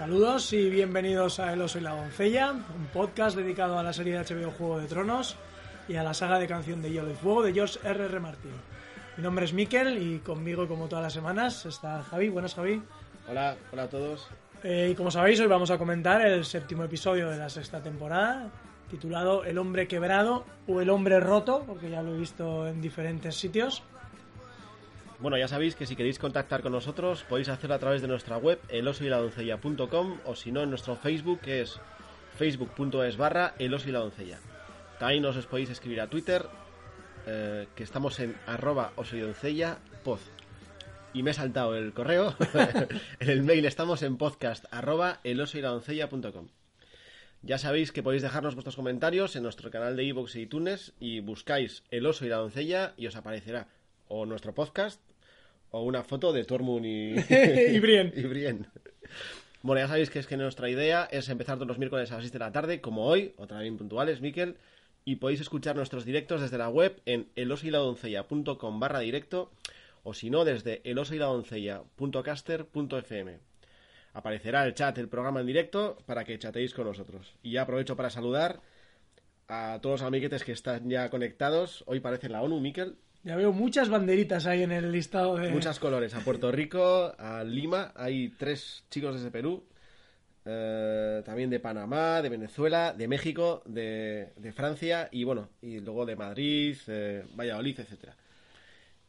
Saludos y bienvenidos a El Oso y la Doncella, un podcast dedicado a la serie de HBO Juego de Tronos y a la saga de canción de Hielo y Fuego de George R. R. Martin. Mi nombre es Miquel y conmigo, como todas las semanas, está Javi. Buenas, Javi. Hola, hola a todos. Eh, y como sabéis, hoy vamos a comentar el séptimo episodio de la sexta temporada, titulado El hombre quebrado o El hombre roto, porque ya lo he visto en diferentes sitios. Bueno, ya sabéis que si queréis contactar con nosotros podéis hacerlo a través de nuestra web elosoyladoncella.com o si no en nuestro Facebook que es facebook.es barra elosoyladoncella. También os podéis escribir a Twitter eh, que estamos en arroba osoydoncella pod. Y me he saltado el correo. en el mail estamos en podcast arroba elosoyladoncella.com. Ya sabéis que podéis dejarnos vuestros comentarios en nuestro canal de iVoox y iTunes y buscáis El oso y la doncella y os aparecerá o nuestro podcast o una foto de Tormund y, y Brienne. Bueno, ya sabéis que es que nuestra idea es empezar todos los miércoles a las 6 de la tarde, como hoy, otra vez puntuales, Miquel, y podéis escuchar nuestros directos desde la web en elosyiladoncella.com barra directo o si no desde elosyiladoncella.caster.fm. Aparecerá el chat, el programa en directo para que chateéis con nosotros. Y ya aprovecho para saludar a todos los amiguetes que están ya conectados. Hoy parece la ONU, Miquel. Ya veo muchas banderitas ahí en el listado de... Muchas colores. A Puerto Rico, a Lima, hay tres chicos desde Perú. eh, también de Panamá, de Venezuela, de México, de, de Francia y bueno, y luego de Madrid, eh, Valladolid, etcétera.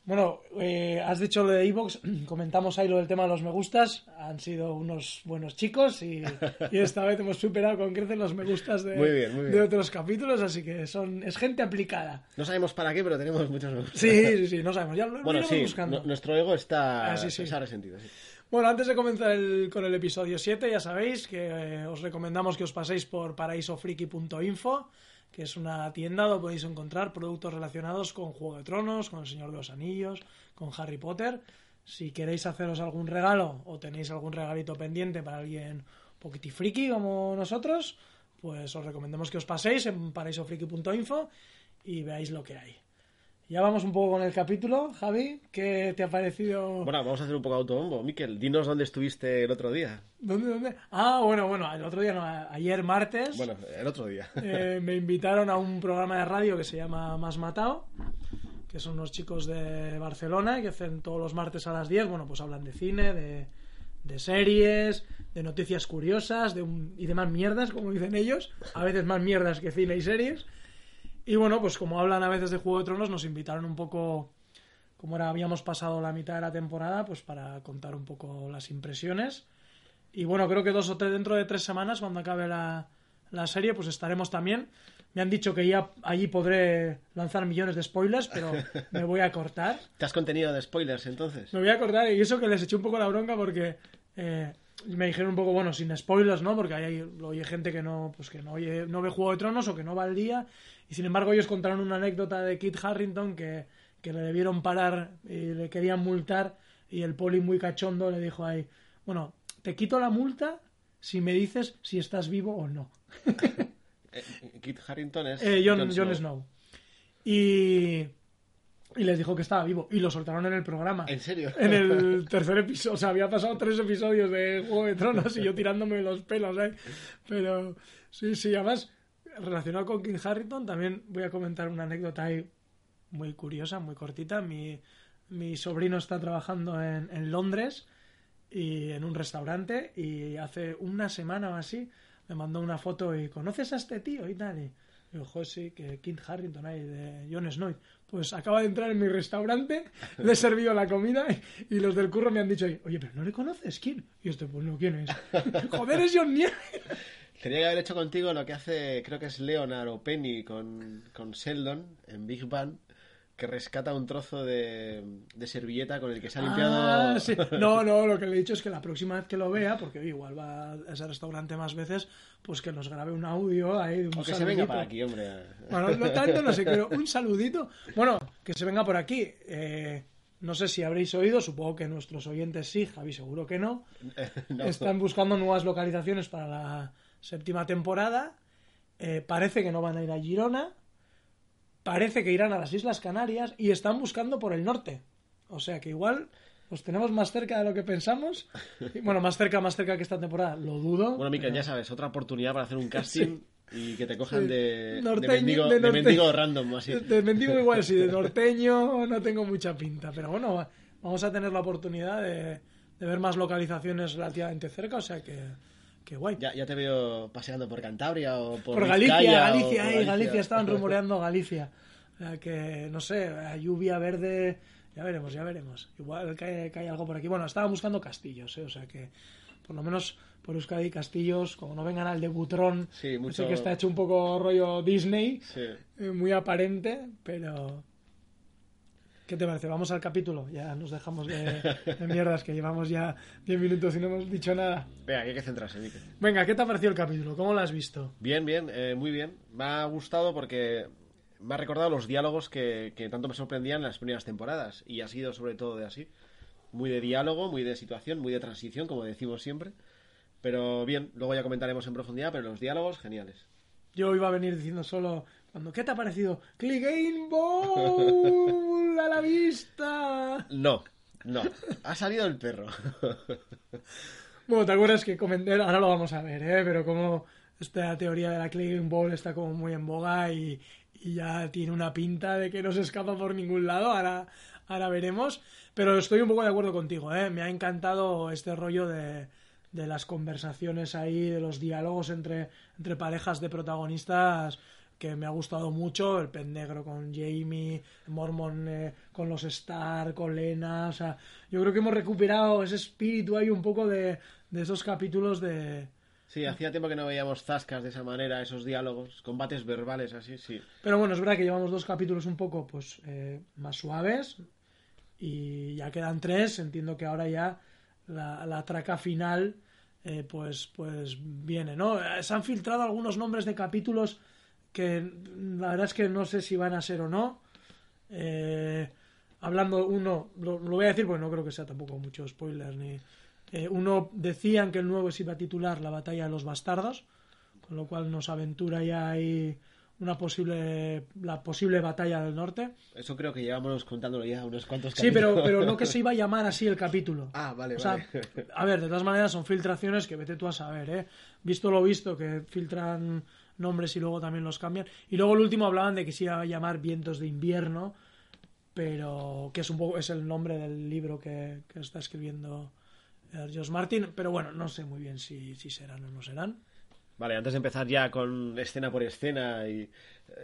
Bueno, eh, has dicho lo de Evox, comentamos ahí lo del tema de los me gustas, han sido unos buenos chicos y, y esta vez hemos superado con creces los me gustas de, Muy bien, muy bien. de otros capítulos, así que son es gente aplicada. No sabemos para qué, pero tenemos muchos me gusta. Sí, sí, sí, no sabemos, ya lo Bueno, sí, buscando. nu- nuestro ego está, Ah, sí, sí. está resentido. sí. Bueno, antes de comenzar el- con el episodio 7, ya sabéis que eh, os recomendamos que os paséis por paraisofriki.info, que es una tienda donde podéis encontrar productos relacionados con Juego de Tronos, con El Señor de los Anillos, con Harry Potter. Si queréis haceros algún regalo o tenéis algún regalito pendiente para alguien poquitifriki como nosotros, pues os recomendamos que os paséis en paraisofriki.info y veáis lo que hay. Ya vamos un poco con el capítulo, Javi. ¿Qué te ha parecido? Bueno, vamos a hacer un poco de autobombo. Miquel, dinos dónde estuviste el otro día. ¿Dónde, dónde? Ah, bueno, bueno, el otro día, no, ayer martes, Bueno, el otro día. eh, me invitaron a un programa de radio que se llama Más Matado, que son unos chicos de Barcelona que hacen todos los martes a las 10, bueno, pues hablan de cine, de, de series, de noticias curiosas de un- y de más mierdas, como dicen ellos, a veces más mierdas que cine y series. Y bueno, pues como hablan a veces de Juego de Tronos, nos invitaron un poco, como era, habíamos pasado la mitad de la temporada, pues para contar un poco las impresiones. Y bueno, creo que dos o tres, dentro de tres semanas, cuando acabe la, la serie, pues estaremos también. Me han dicho que ya allí podré lanzar millones de spoilers, pero me voy a cortar. ¿Te has contenido de spoilers entonces? Me voy a cortar y eso que les eché un poco la bronca porque eh, me dijeron un poco, bueno, sin spoilers, ¿no? Porque hay, oye gente que no, pues que no, oye, no ve Juego de Tronos o que no va al día. Y sin embargo ellos contaron una anécdota de Kit Harrington que, que le debieron parar y le querían multar y el poli muy cachondo le dijo ahí, bueno, te quito la multa si me dices si estás vivo o no. Eh, Kit Harrington es... Eh, Jon, Jon Snow. Y, y les dijo que estaba vivo. Y lo soltaron en el programa. ¿En serio? En el tercer episodio. O sea, había pasado tres episodios de Juego de Tronos y yo tirándome los pelos, ¿eh? Pero sí, sí, además, relacionado con King Harrington, también voy a comentar una anécdota ahí muy curiosa, muy cortita. Mi, mi sobrino está trabajando en, en Londres y en un restaurante y hace una semana o así me mandó una foto y ¿conoces a este tío? y tal y digo, sí, que Kit Harrington ahí de Jon Snow pues acaba de entrar en mi restaurante le he servido la comida y, los del curro me han dicho oye, pero ¿no le conoces? ¿quién? y este, pues no, ¿quién es? joder, es John Tenía que haber hecho contigo lo que hace, creo que es Leonard o Penny con, con Sheldon en Big Bang, que rescata un trozo de, de servilleta con el que se ha limpiado... Ah, sí. No, no, lo que le he dicho es que la próxima vez que lo vea, porque igual va a ese restaurante más veces, pues que nos grabe un audio ahí de un O que se venga para aquí, hombre. Bueno, no tanto, no sé, pero un saludito. Bueno, que se venga por aquí. Eh, no sé si habréis oído, supongo que nuestros oyentes sí, Javi seguro que no. No. Están buscando nuevas localizaciones para la séptima temporada. Eh, parece que no van a ir a Girona. Parece que irán a las Islas Canarias y están buscando por el norte. O sea que igual los tenemos más cerca de lo que pensamos. Bueno, más cerca, más cerca que esta temporada, lo dudo. Bueno, Miquel, pero- ya sabes, otra oportunidad para hacer un casting y que te cojan Sí. de, de, Norteño- mendigo, de de norte- mendigo random, así. De mendigo igual sí, de norteño no tengo mucha pinta, pero bueno, vamos a tener la oportunidad de, de ver más localizaciones relativamente cerca, o sea que, que guay. Ya, ya te veo paseando por Cantabria o por, por Galicia, Vizcaya o Galicia, Galicia, estaban rumoreando Galicia. Que, no sé, lluvia verde, ya veremos, ya veremos. Igual cae, cae algo por aquí. Bueno, estaba buscando castillos, eh, o sea que, por lo menos por Euskadi castillos, como no vengan al de Butrón, Sí, mucho- que está hecho un poco rollo Disney, Sí. eh, muy aparente, pero... ¿Qué te parece? Vamos al capítulo. Ya nos dejamos de, de mierdas, que llevamos ya 10 minutos y no hemos dicho nada. Venga, que hay que centrarse, Miquel. Venga, ¿qué te ha parecido el capítulo? ¿Cómo lo has visto? Bien, bien, eh, muy bien. Me ha gustado porque me ha recordado los diálogos que, que tanto me sorprendían en las primeras temporadas. Y ha sido sobre todo de así. Muy de diálogo, muy de situación, muy de transición, como decimos siempre. Pero bien, luego ya comentaremos en profundidad, pero los diálogos, geniales. Yo iba a venir diciendo solo, cuando, ¿qué te ha parecido? ¡Clegane Ball a la vista! No, no. Ha salido el perro. Bueno, ¿te acuerdas que comenté? Ahora lo vamos a ver, ¿eh? Pero como esta teoría de la Clegane Ball está como muy en boga y, y ya tiene una pinta de que no se escapa por ningún lado, ahora, ahora veremos. Pero estoy un poco de acuerdo contigo, ¿eh? Me ha encantado este rollo de, de las conversaciones ahí, de los diálogos entre, entre parejas de protagonistas que me ha gustado mucho, el pez negro con Jamie, Mormon eh, con los Star, con Lena, o sea, yo creo que hemos recuperado ese espíritu ahí un poco de, de esos capítulos de... Sí, hacía tiempo que no veíamos zascas de esa manera, esos diálogos, combates verbales así, sí. Pero bueno, es verdad que llevamos dos capítulos un poco pues eh, más suaves y ya quedan tres, entiendo que ahora ya la, la traca final eh, pues, pues viene, ¿no? Eh, Se han filtrado algunos nombres de capítulos que la verdad es que no sé si van a ser o no. Eh, hablando uno, lo, lo voy a decir porque no creo que sea tampoco mucho spoiler ni... eh, uno decían que el nuevo se iba a titular La batalla de los bastardos, con lo cual nos aventura ya ahí una posible la posible batalla del norte. Eso creo que llevamos contándolo ya unos cuantos Sí, pero, capítulos. pero no que se iba a llamar así el capítulo. Ah, vale, O sea, vale. a ver, de todas maneras son filtraciones que vete tú a saber, ¿eh? Visto lo visto, que filtran nombres y luego también los cambian. Y luego el último hablaban de que se iba a llamar Vientos de Invierno, pero que es un poco es el nombre del libro que, que está escribiendo eh, George Martin. Pero bueno, no sé muy bien si, si serán o no serán. Vale, antes de empezar ya con escena por escena y eh,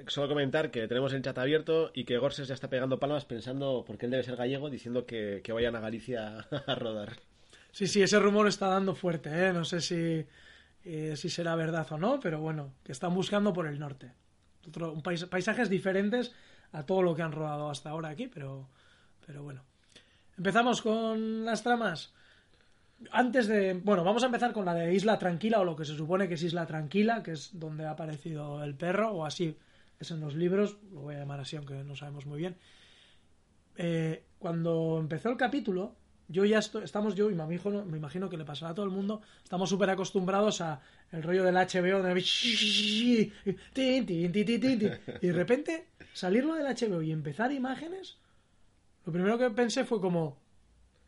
solo comentar que tenemos el chat abierto y que Gorses ya está pegando palmas pensando, porque él debe ser gallego, diciendo que, que vayan a Galicia a rodar. Sí, sí, ese rumor está dando fuerte, ¿eh? No sé si, si será verdad o no, pero bueno, que están buscando por el norte. Otro, un pais- paisajes diferentes a todo lo que han rodado hasta ahora aquí, pero, pero bueno. Empezamos con las tramas. Antes de. Bueno, vamos a empezar con la de Isla Tranquila, o lo que se supone que es Isla Tranquila, que es donde ha aparecido el perro, o así es en los libros, lo voy a llamar así, aunque no sabemos muy bien. Eh, cuando empezó el capítulo, yo ya estoy, estamos yo y me imagino, me imagino que le pasará a todo el mundo, estamos súper acostumbrados a el rollo del HBO de y de repente salirlo del HBO y empezar imágenes, lo primero que pensé fue como,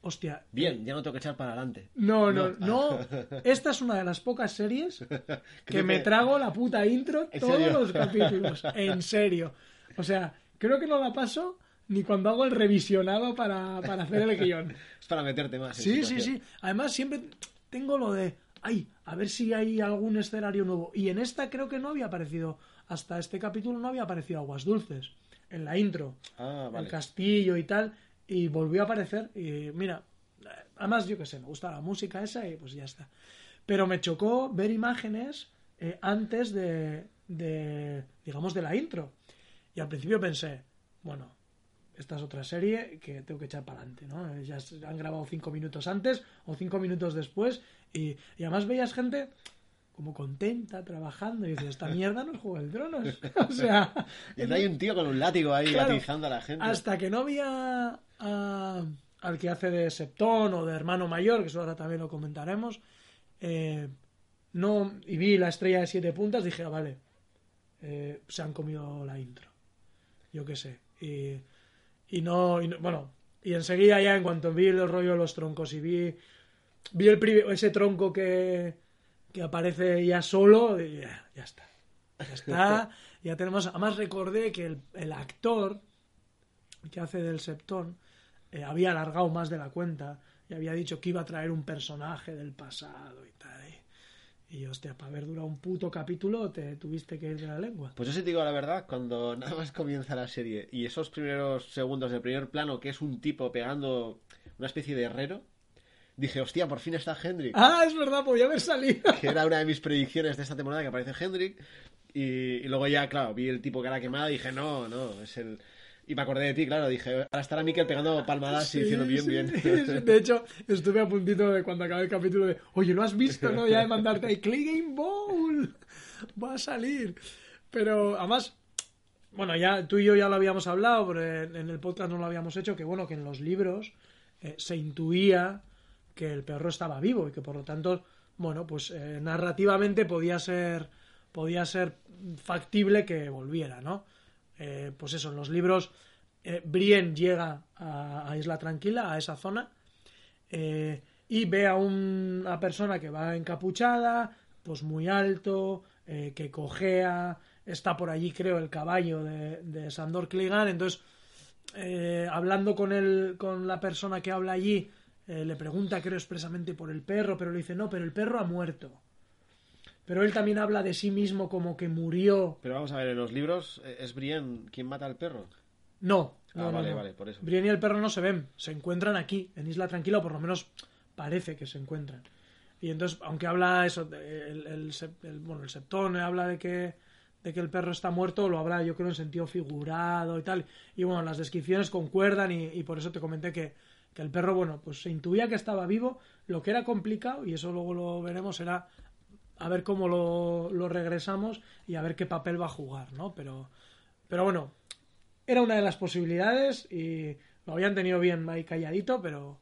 hostia, Bien, ya no tengo que echar para adelante. no, no, no. Esta es una de las pocas series que me trago la puta intro ¿En todos los capítulos. En serio. O sea, creo que no la paso ni cuando hago el revisionado para, para hacer el guion. Es para meterte más. en Sí, sí, situación. sí. Además, siempre tengo lo de, ay, a ver si hay algún escenario nuevo. Y en esta creo que no había aparecido, hasta este capítulo no había aparecido Aguas Dulces. En la intro Ah, el vale. castillo y tal, y volvió a aparecer. Y mira, además, yo qué sé, me gusta la música esa y pues ya está. Pero me chocó ver imágenes eh, antes de, de, digamos, de la intro. Y al principio pensé, bueno, esta es otra serie que tengo que echar para adelante, ¿no? Ya han grabado cinco minutos antes o cinco minutos después y, y además veías gente como contenta, trabajando y dices, esta mierda no es Juego de Tronos. o sea... Y hay un tío con un látigo ahí Claro, atizando a la gente. Hasta que no vi a- a- al que hace de Septón o de hermano mayor, que eso ahora también lo comentaremos, eh, no, y vi la estrella de siete puntas, dije, ah, vale, eh, se han comido la intro. Yo qué sé. Y, y no, y no- bueno, Y enseguida ya, en cuanto vi el rollo de los troncos y vi, vi el ese tronco que, que aparece ya solo, y ya, ya está. Ya está, ya tenemos... Además recordé que el, el actor que hace del Septón eh, había alargado más de la cuenta y había dicho que iba a traer un personaje del pasado y tal. Y, y hostia, para haber durado un puto capítulo te tuviste que ir de la lengua. Pues yo sí te digo la verdad, cuando nada más comienza la serie y esos primeros segundos del primer plano, que es un tipo pegando una especie de herrero, dije, hostia, por fin está Hendrik. Ah, es verdad, podía haber salido. que era una de mis predicciones de esta temporada que aparece Hendrik. Y, y luego ya, claro, vi el tipo cara quemada y dije, no, no, es el. Y me acordé de ti, claro, dije, ahora estará Mikel pegando palmadas y diciendo bien, Sí, bien. sí. De hecho, estuve a puntito de cuando acabé el capítulo de, oye, ¿lo has visto? No, ya de mandarte ahí, Clay Game Bowl. Va a salir. Pero además, bueno, ya tú y yo ya lo habíamos hablado, pero en en el podcast no lo habíamos hecho, que bueno, que en los libros eh, se intuía que el perro estaba vivo y que por lo tanto, bueno, pues eh, narrativamente podía ser, podía ser factible que volviera, ¿no? Eh, pues eso, en los libros eh, Brienne llega a, Isla Tranquila, a esa zona, eh, y ve a un- una persona que va encapuchada, pues muy alto, eh, que cojea, está por allí creo el caballo de, Sandor Clegane, entonces hablando con el, con la persona que habla allí, le pregunta creo expresamente por el perro, pero le dice no, pero el perro ha muerto. Pero él también habla de sí mismo como que murió. Pero vamos a ver, en los libros, eh, ¿es Brienne quien mata al perro? No, Ah, no, no, vale, no. vale, por eso. Brienne y el perro no se ven, se encuentran aquí, en Isla Tranquila, o por lo menos parece que se encuentran. Y entonces, aunque habla eso, el, el, el- bueno, el septón habla de que, de que el perro está muerto, lo habla yo creo en sentido figurado y tal. Y bueno, las descripciones concuerdan y, y por eso te comenté que, que el perro, bueno, pues se intuía que estaba vivo. Lo que era complicado, y eso luego lo veremos, era a ver cómo lo, lo regresamos y a ver qué papel va a jugar, ¿no? Pero, pero bueno, era una de las posibilidades y lo habían tenido bien ahí calladito, pero,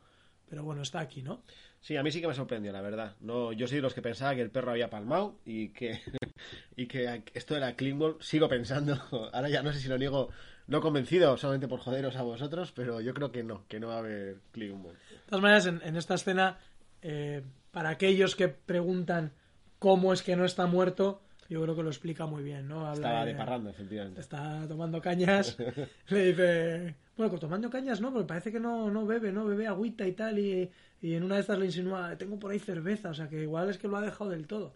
pero bueno, está aquí, ¿no? Sí, a mí sí que me sorprendió, la verdad. No, yo soy de los que pensaba que el perro había palmado y que, y que esto era Klingball. Sigo pensando, ahora ya no sé si lo niego, no convencido solamente por joderos a vosotros, pero yo creo que no, que no va a haber Klingball. De todas maneras, en, en esta escena, eh, para aquellos que preguntan cómo es que no está muerto, yo creo que lo explica muy bien, ¿no? Habla Estaba de parranda, efectivamente. Está tomando cañas. le dice, bueno, que tomando cañas no, porque parece que no, no bebe, no bebe agüita y tal. Y, y en una de estas le insinúa, tengo por ahí cerveza, o sea que igual es que lo ha dejado del todo.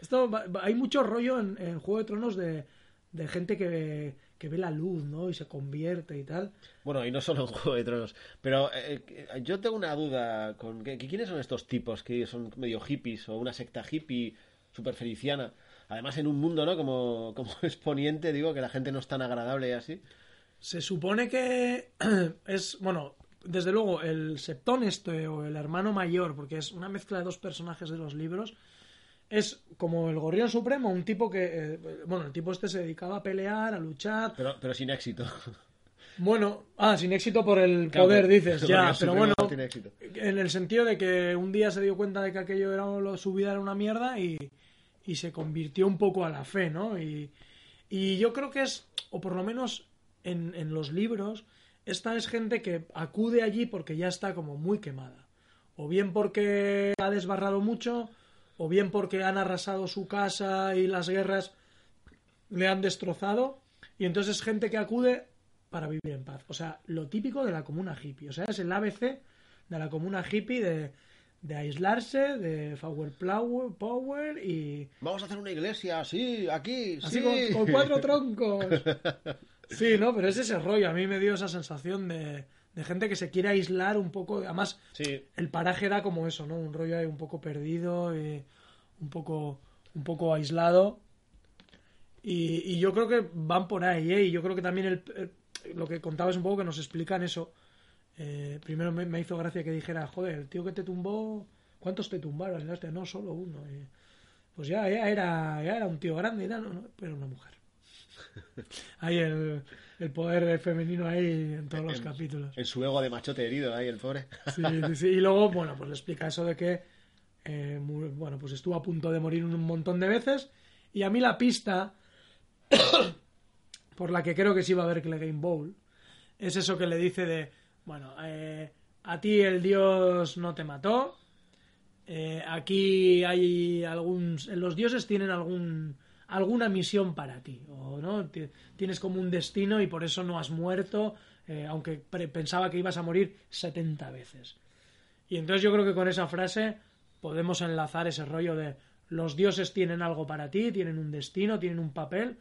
Esto hay mucho rollo en, en Juego de Tronos de, de gente que, que ve la luz, ¿no? Y se convierte y tal. Bueno, y no solo en Juego de Tronos. Pero eh, eh, yo tengo una duda con que, que quiénes son estos tipos que son medio hippies o una secta hippie super feliciana. Además en un mundo, ¿no? Como, como exponiente, digo, que la gente no es tan agradable y así. Se supone que es, bueno, desde luego el septón este o el hermano mayor, porque es una mezcla de dos personajes de los libros, es como el gorrión supremo, un tipo que, eh, bueno, el tipo este se dedicaba a pelear, a luchar, Pero, pero sin éxito. bueno, ah, sin éxito por el Claro, poder, dices, ya, pero bueno, no tiene éxito. en el sentido de que un día se dio cuenta de que aquello era lo- su vida era una mierda y, y se convirtió un poco a la fe, ¿no? Y, y yo creo que es, o por lo menos en, en los libros, esta es gente que acude allí porque ya está como muy quemada. O bien porque ha desbarrado mucho, o bien porque han arrasado su casa y las guerras le han destrozado. Y entonces es gente que acude para vivir en paz. O sea, lo típico de la comuna hippie. O sea, es el ABC de la comuna hippie de, de aislarse, de power power, power y Vamos a hacer una iglesia, sí, aquí, así sí. con, con cuatro troncos. Sí, no, pero es ese rollo. A mí me dio esa sensación de, de gente que se quiere aislar un poco. Además, Sí, el paraje da como eso, ¿no? Un rollo ahí un poco perdido y un poco, un poco aislado. Y, y yo creo que van por ahí, ¿eh? Y yo creo que también el, el- lo que contabas un poco que nos explican eso. Eh, primero me, me hizo gracia que dijera, joder, el tío que te tumbó, ¿cuántos te tumbaron? Hostia, no, solo uno. Pues ya, ya era, ya era un tío grande, era, no, no, pero una mujer. Ahí el, el poder femenino ahí en todos los capítulos. en su ego de machote herido ahí, el pobre. Sí, sí, sí. Y luego, bueno, pues le explica eso de que, eh, bueno, pues estuvo a punto de morir un montón de veces. Y a mí la pista por la que creo que sí va a haber Game Bowl es eso que le dice de, Bueno, eh, a ti el dios no te mató. Eh, aquí hay algún. Los dioses tienen algún alguna misión para ti, o no Ti- tienes como un destino y por eso no has muerto, eh, aunque pensaba que ibas a morir 70 veces. Y entonces yo creo que con esa frase podemos enlazar ese rollo de los dioses tienen algo para ti, tienen un destino, tienen un papel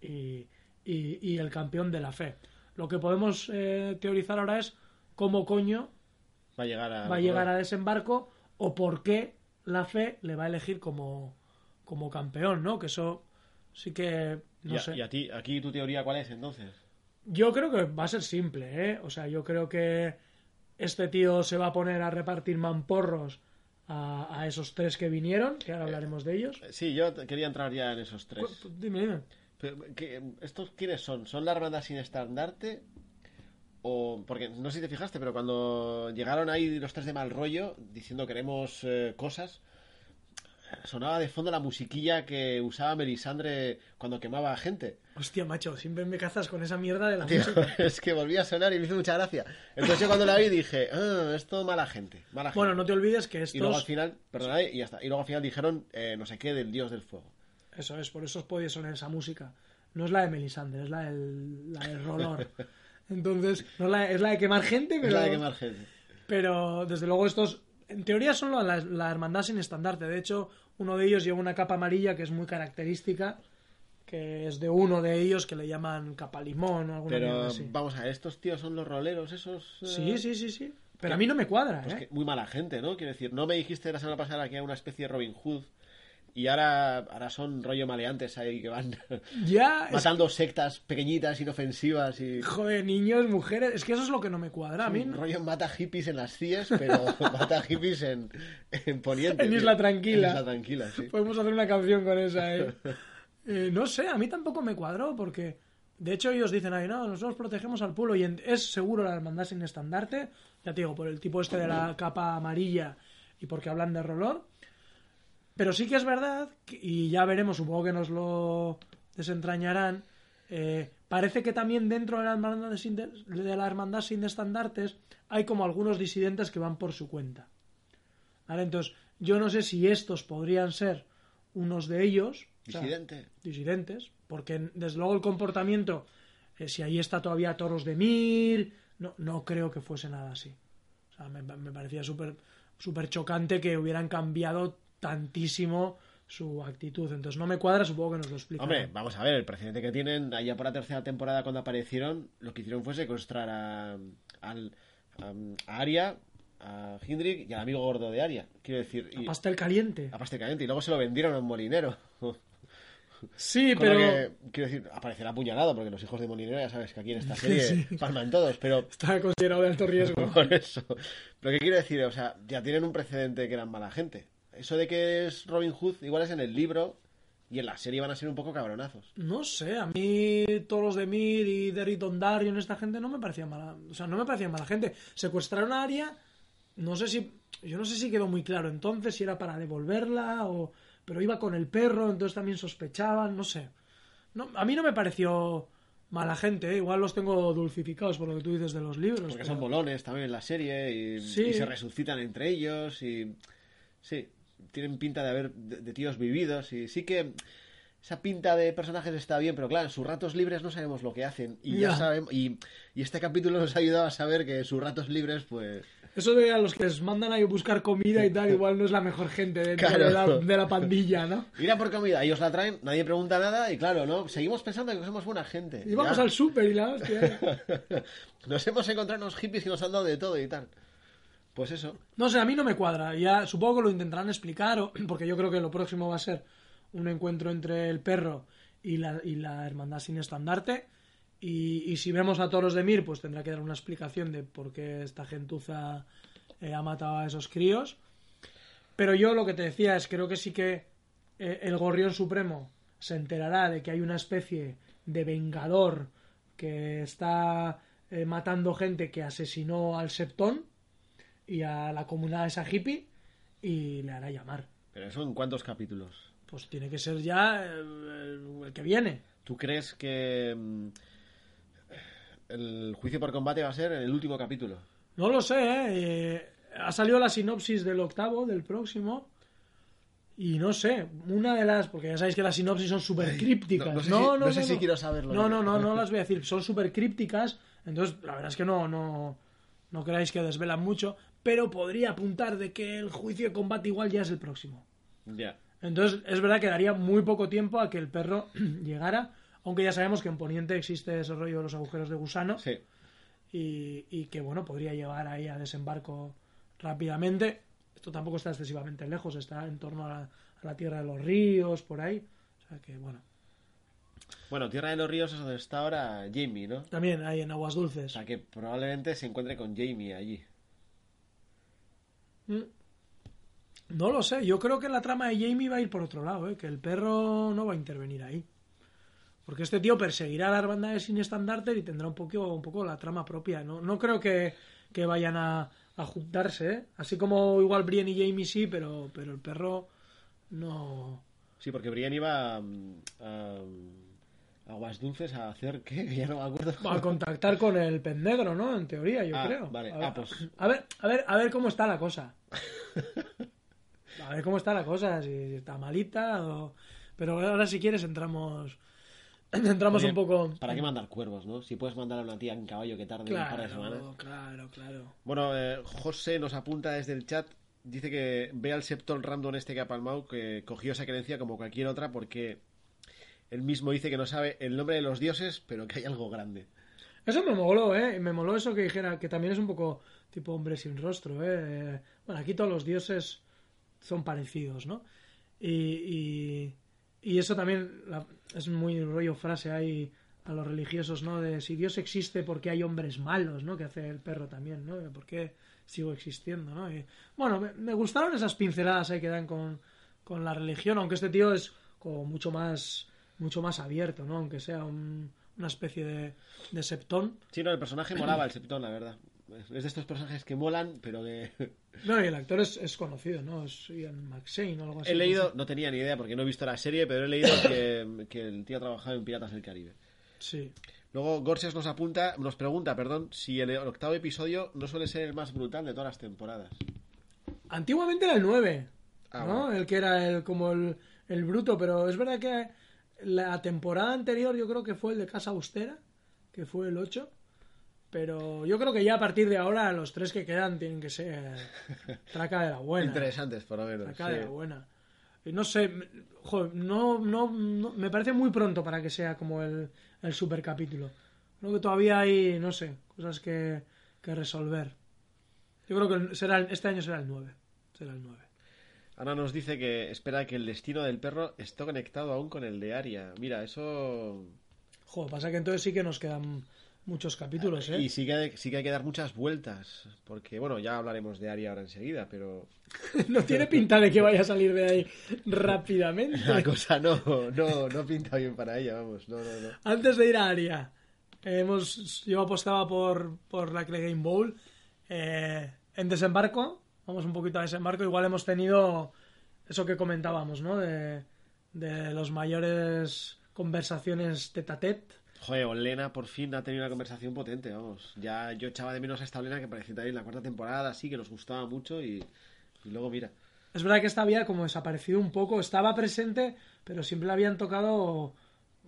y, y- y el campeón de la fe. Lo que podemos eh, teorizar ahora es cómo coño Va a llegar a. va a llegar a desembarco o por qué la fe le va a elegir como, como campeón, ¿no? Que eso sí que no y, a, sé. y a ti, aquí tu teoría, ¿cuál es entonces? Yo creo que va a ser simple, ¿eh? O sea, yo creo que este tío se va a poner a repartir mamporros a, a esos tres que vinieron, que ahora hablaremos de ellos. Eh, Sí, yo quería entrar ya en esos tres. Cu- Dime, dime. Pero, ¿qué- ¿Estos quiénes son? ¿Son la hermandad sin estandarte? O, porque no sé si te fijaste, pero cuando llegaron ahí los tres de mal rollo, diciendo queremos eh, cosas, sonaba de fondo la musiquilla que usaba Melisandre cuando quemaba a gente. Hostia, macho, siempre me cazas con esa mierda de la Tío, música. es que volvía a sonar y me hizo mucha gracia. Entonces yo cuando la vi dije, ah, esto mala gente, mala gente. Bueno, no te olvides que Y luego al final, perdona, y ya está. Y luego al final dijeron eh, no sé qué del dios del fuego. Eso es, por eso os podía sonar esa música. No es la de Melisandre, es la del, la del Rolor. Entonces, no es la, es la de quemar gente, Es pero... la de quemar gente. Pero desde luego estos, en teoría son la, la hermandad sin estandarte. De hecho, uno de ellos lleva una capa amarilla que es muy característica, que es de uno de ellos que le llaman capa limón o alguna Pero así. vamos a ver, estos tíos son los roleros, esos. eh, Sí, sí, sí, sí. Pero a mí no me cuadra, Pues ¿eh? que muy mala gente, ¿no? Quiero decir, no me dijiste la semana pasada que era una especie de Robin Hood y ahora, ahora son rollo maleantes ahí que van Ya, es- sectas pequeñitas, inofensivas y joder, niños, mujeres, es que eso es lo que no me cuadra. A mí, rollo mata hippies en las CIES, pero mata hippies en, en Poniente. En. Isla Tranquila. En Isla Tranquila, sí. Podemos hacer una canción con esa, ¿eh? Eh, no sé, a mí tampoco me cuadró porque... De hecho, ellos dicen ahí, no, nosotros protegemos al pueblo y en- es seguro la hermandad sin estandarte, ya te digo, por el tipo este de la capa amarilla y porque hablan de rolor. Pero sí que es verdad, que- y ya veremos, supongo que nos lo desentrañarán, eh, parece que también dentro de la, hermandad sin de, de la hermandad sin estandartes hay como algunos disidentes que van por su cuenta. ¿Vale? Entonces, yo no sé si estos podrían ser unos de ellos. o sea, Disidente. disidentes, porque desde luego el comportamiento, eh, si ahí está todavía Toros de Mir, no, no creo que fuese nada así. O sea, me, me parecía súper súper chocante que hubieran cambiado tantísimo su actitud. Entonces no me cuadra, supongo que nos lo explica. Hombre, vamos a ver, el precedente que tienen, allá por la tercera temporada cuando aparecieron, lo que hicieron fue secuestrar a, al, a, a Arya, a Hindrik y al amigo gordo de Arya. Quiero decir, y, Pastel caliente. a Pastel Caliente, y luego se lo vendieron a un molinero. Sí, Con pero que, quiero decir, aparecerá apuñalado, porque los hijos de molinero ya sabes que aquí en esta serie palman todos, pero está considerado de alto riesgo. por eso. Pero ¿qué quiero decir? O sea, ya tienen un precedente que eran mala gente. Eso de que es Robin Hood, igual es en el libro, y en la serie van a ser un poco cabronazos. No sé, a mí todos los de Mir y Derry Dondarrion, esta gente no me parecían mala, o sea, no me parecían mala gente. Secuestraron a Aria, no sé si, yo no sé si quedó muy claro entonces si era para devolverla o, pero iba con el perro, entonces también sospechaban, no sé. No, a mí no me pareció mala gente, ¿eh? igual los tengo dulcificados por lo que tú dices de los libros. Porque pero- son bolones también en la serie y, Sí. y se resucitan entre ellos y sí, tienen pinta de haber de, de tíos vividos y sí que esa pinta de personajes está bien, pero claro, en sus ratos libres no sabemos lo que hacen y ya, Ya. sabemos y, y este capítulo nos ha ayudado a saber que en sus ratos libres pues Eso de a los que les mandan a ir a buscar comida y tal, igual no es la mejor gente dentro Claro. de, la, de la pandilla, ¿no? ir a por comida, ellos la traen, nadie pregunta nada y claro, ¿no? Seguimos pensando que somos buena gente. Y vamos Ya. al súper y la hostia. Nos hemos encontrado unos hippies que nos han dado de todo y tal. Pues eso. No sé, a mí no me cuadra. Ya supongo que lo intentarán explicar, o- porque yo creo que lo próximo va a ser un encuentro entre el perro y la, y la hermandad sin estandarte. Y, si vemos a Toros de Mir, pues tendrá que dar una explicación de por qué esta gentuza eh, ha matado a esos críos. Pero yo lo que te decía es, creo que sí que eh, el Gorrión Supremo se enterará de que hay una especie de vengador que está eh, matando gente que asesinó al Septón y a la comunidad esa hippie y le hará llamar. Pero eso en cuántos capítulos? Pues tiene que ser ya el, el- que viene. ¿Tú crees que mm, el juicio por combate va a ser en el último capítulo. No lo sé, ¿eh? Eh, Ha salido la sinopsis del octavo, del próximo. Y no sé, una de las. Porque ya sabéis que las sinopsis son súper crípticas. no- no sé si- no, no sé si quiero saberlo. No, no, no, no las voy a decir. Son súper crípticas. Entonces, la verdad es que no, no, no creáis que desvelan mucho. Pero podría apuntar de que el juicio de combate igual ya es el próximo. Ya. Entonces, es verdad que daría muy poco tiempo a que el perro llegara. Aunque ya sabemos que en Poniente existe ese rollo de los agujeros de gusano Sí. y, y que bueno podría llevar ahí a desembarco rápidamente esto tampoco está excesivamente lejos está en torno a la, a la tierra de los ríos por ahí o sea que bueno Bueno, Tierra de los Ríos es donde está ahora Jamie, ¿no? también hay en aguas O dulces sea que probablemente se encuentre con Jamie allí. Mm. no lo sé yo creo que la trama de Jamie va a ir por otro lado ¿eh? que el perro no va a intervenir ahí porque este tío perseguirá a las hermandades sin estandarte y tendrá un poco, un poco la trama propia. No, no creo que, que vayan a, a juntarse, ¿eh? Así como igual Brienne y Jamie sí, pero, pero el perro no... Sí, porque Brian iba mm, a Aguas Dulces a hacer qué, ya no me acuerdo. A contactar con el pez negro, ¿no? En teoría, yo Ah, creo. vale. A ver, Ah, pues- a ver, a ver, a ver cómo está la cosa. A ver cómo está la cosa, si está malita o... Pero ahora si quieres entramos... Entramos Oye, un poco... ¿Para qué mandar cuervos, no? Si puedes mandar a una tía en caballo que tarde un par de semanas. Claro, claro, claro. Bueno, eh, José nos apunta desde el chat. Dice que ve al Septol random este que ha palmado, que cogió esa creencia como cualquier otra, porque él mismo dice que no sabe el nombre de los dioses, pero que hay algo grande. Eso me moló, ¿eh? Me moló eso que dijera, que también es un poco tipo hombre sin rostro, ¿eh? Bueno, aquí todos los dioses son parecidos, ¿no? Y, y, eso también es muy rollo frase ahí a los religiosos, ¿no? De si Dios existe, ¿por qué hay hombres malos, ¿no? Que hace el perro también, ¿no? ¿Por qué sigo existiendo, ¿no? Bueno, me, me gustaron esas pinceladas ahí que dan con, con la religión, aunque este tío es como mucho más mucho más abierto, ¿no? Aunque sea un- una especie de, de septón. Sí, no, el personaje molaba el Septón, la verdad. Es de estos personajes que molan, pero que... No, y el actor es, es conocido, ¿no? Es Ian McShane o algo así. he leído, no tenía ni idea porque no he visto la serie, pero he leído que, que el tío ha trabajado en Piratas del Caribe. Sí. Luego Gorsias nos apunta, nos pregunta, perdón, si el octavo episodio no suele ser el más brutal de todas las temporadas. Antiguamente era el 9, Ah, ¿no? bueno. El que era el como el, el bruto, pero es verdad que la temporada anterior yo creo que fue el de Casa Austera, que fue el 8. Pero yo creo que ya a partir de ahora los tres que quedan tienen que ser traca de la buena. Interesantes, por lo menos. Traca sí. de la buena. Y no sé, joder, no, no, no- me parece muy pronto para que sea como el, el super capítulo. Creo que todavía hay, no sé, cosas que, que resolver. Yo creo que será este año será el 9. Será el 9. Ana nos dice que espera que el destino del perro esté conectado aún con el de Aria. Mira, eso... Joder, pasa que entonces sí que nos quedan muchos capítulos, ¿eh? Y sí que, sí que hay que dar muchas vueltas, porque bueno, ya hablaremos de Aria ahora enseguida, pero no tiene pinta de que vaya a salir de ahí rápidamente. la cosa no, no, no pinta bien para ella, vamos, no, no, no. Antes de ir a Aria, hemos, yo apostaba por, por la Clay Game Bowl. Eh, en desembarco, vamos un poquito a desembarco, igual hemos tenido eso que comentábamos, ¿no? De, de los mayores conversaciones tete a tete. Joder, Olena por fin ha tenido una conversación potente, vamos. Ya yo echaba de menos a esta Olena que parecía también en la cuarta temporada, sí, que nos gustaba mucho y, y luego mira. Es verdad que esta había como desaparecido un poco, estaba presente, pero siempre le habían tocado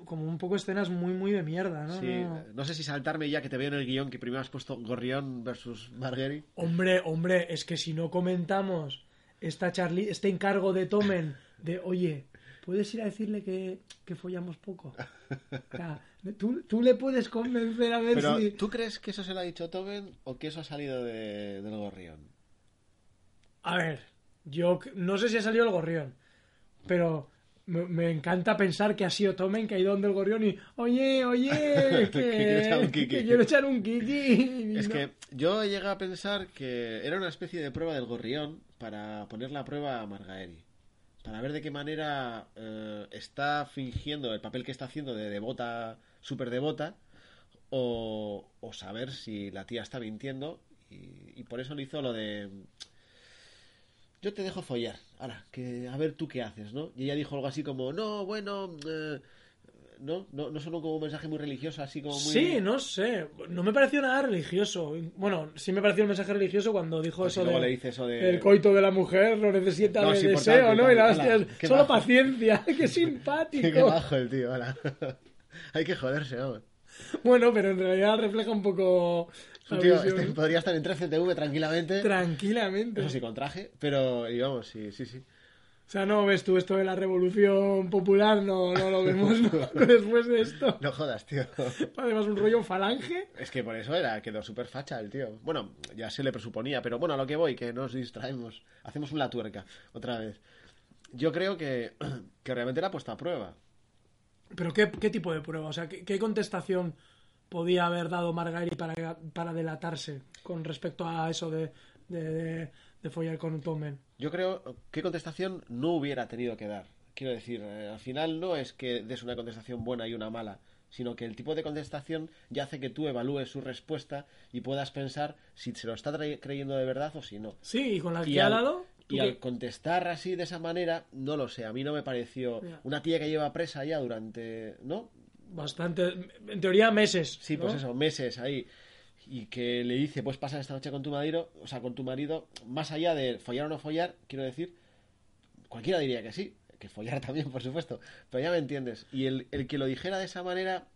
como un poco escenas muy, muy de mierda, ¿no? Sí, No- no sé si saltarme ya que te veo en el guion que primero has puesto Gorrión versus Marguerite. Hombre, hombre, es que si no comentamos esta Charlie, este encargo de Tomen de, oye, ¿puedes ir a decirle que, que follamos poco? O sea, ¿tú, tú le puedes convencer a ver Pero, si... ¿tú crees que eso se lo ha dicho Tomen o que eso ha salido de- del Gorrión? A ver, yo no sé si ha salido el gorrión, pero me, me encanta pensar que ha sido Tomen que ha ido donde el gorrión y, oye, oye, que, quiero echar un kiki". que quiero echar un kiki. Y Es no. que yo llegué a pensar que era una especie de prueba del gorrión para poner la prueba a Margaeri. Para ver de qué manera eh, está fingiendo el papel que está haciendo de devota, súper devota, o, o saber si la tía está mintiendo. Y, y por eso le hizo lo de. Yo te dejo follar. Ahora, que a ver tú qué haces, ¿no? Y ella dijo algo así como: No, bueno. eh, ¿no? ¿no? No sonó como un mensaje muy religioso, así como muy... Sí, no sé. No me pareció nada religioso. Bueno, sí me pareció un mensaje religioso cuando dijo Pues eso de, le dice eso de- el coito de la mujer lo necesita No, de es deseo, ¿no? Y la hostia, solo bajo. paciencia. ¡Qué simpático! Qué bajo el tío, hola. Hay que joderse, vamos. Bueno, pero en realidad refleja un poco tío este podría estar en 13TV tranquilamente. tranquilamente. Eso sí, con traje, pero, y vamos, sí, sí, sí. O sea, no ves tú esto de la revolución popular, no, no lo vemos ¿no? después de esto. No jodas, tío. Además, un rollo falange. Es que por eso era, quedó súper facha el tío. Bueno, ya se le presuponía, pero bueno, a lo que voy, que nos distraemos. Hacemos una tuerca, otra vez. Yo creo que, que realmente era puesta a prueba. Pero ¿qué, qué tipo de prueba? O sea, ¿qué, qué contestación podía haber dado Margari para, para delatarse con respecto a eso de, de, de, de follar con un Tomen? Yo creo que contestación no hubiera tenido que dar. Quiero decir, eh, al final no es que des una contestación buena y una mala, sino que el tipo de contestación ya hace que tú evalúes su respuesta y puedas pensar si se lo está creyendo de verdad o si no. Sí, y con la Y que ha dado... ¿tú Y qué- al contestar así de esa manera, no lo sé, a mí no me pareció una tía que lleva presa ya durante, ¿no? Bastante... En teoría, meses. Sí, ¿no? pues eso, meses ahí. Y que le dice, pues pasar esta noche con tu marido, o sea, con tu marido, más allá de follar o no follar, quiero decir, cualquiera diría que sí, que follar también, por supuesto, pero ya me entiendes. Y el, el que lo dijera de esa manera,